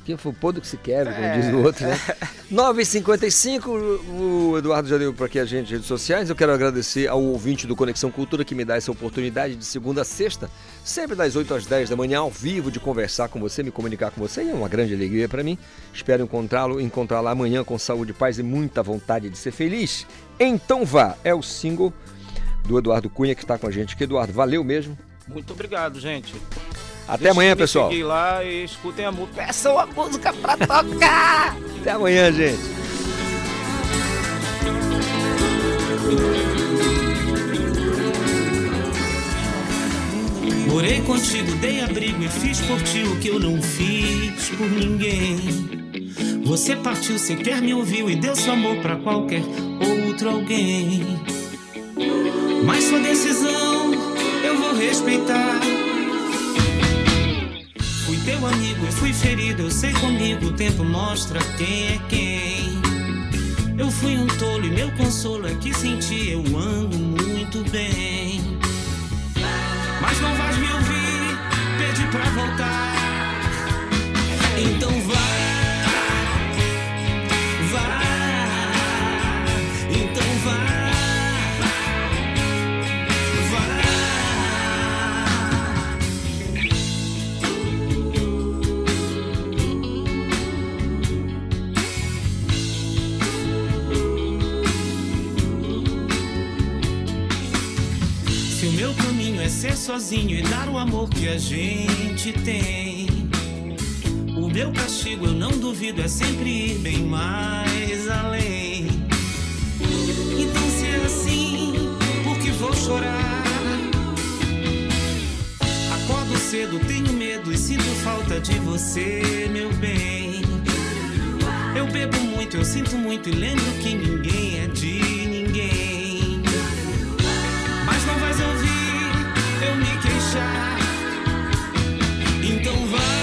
Quem for podre que se quebra, como É. diz o outro, né? 9h55, o Eduardo já deu para aqui a gente nas redes sociais. Eu quero agradecer ao ouvinte do Conexão Cultura que me dá essa oportunidade de segunda a sexta, sempre das 8 às 10 da manhã, ao vivo, de conversar com você, me comunicar com você. E é uma grande alegria para mim. Espero encontrá-lo, encontrá-la amanhã com saúde, paz e muita vontade de ser feliz. Então vá, é o single do Eduardo Cunha que está com a gente aqui. Eduardo, valeu mesmo. Muito obrigado, gente. Até amanhã, pessoal. seguir lá e escutem a música. Peçam a música pra tocar! Até amanhã, gente. Morei contigo, dei abrigo e fiz por ti o que eu não fiz por ninguém. Você partiu, sequer me ouviu e deu seu amor pra qualquer outro alguém. Mas sua decisão eu vou respeitar. Fui teu amigo e fui ferido, eu sei comigo, o tempo mostra quem é quem. Eu fui um tolo e meu consolo é que senti eu ando muito bem. Mas não vais me ouvir, pedi pra voltar. Então vá, meu caminho é ser sozinho e dar o amor que a gente tem. O meu castigo, eu não duvido, é sempre ir bem mais além. Então, se é assim, por que vou chorar? Acordo cedo, tenho medo e sinto falta de você, meu bem. Eu bebo muito, eu sinto muito e lembro que ninguém é de ninguém. Me queixar. Então vá,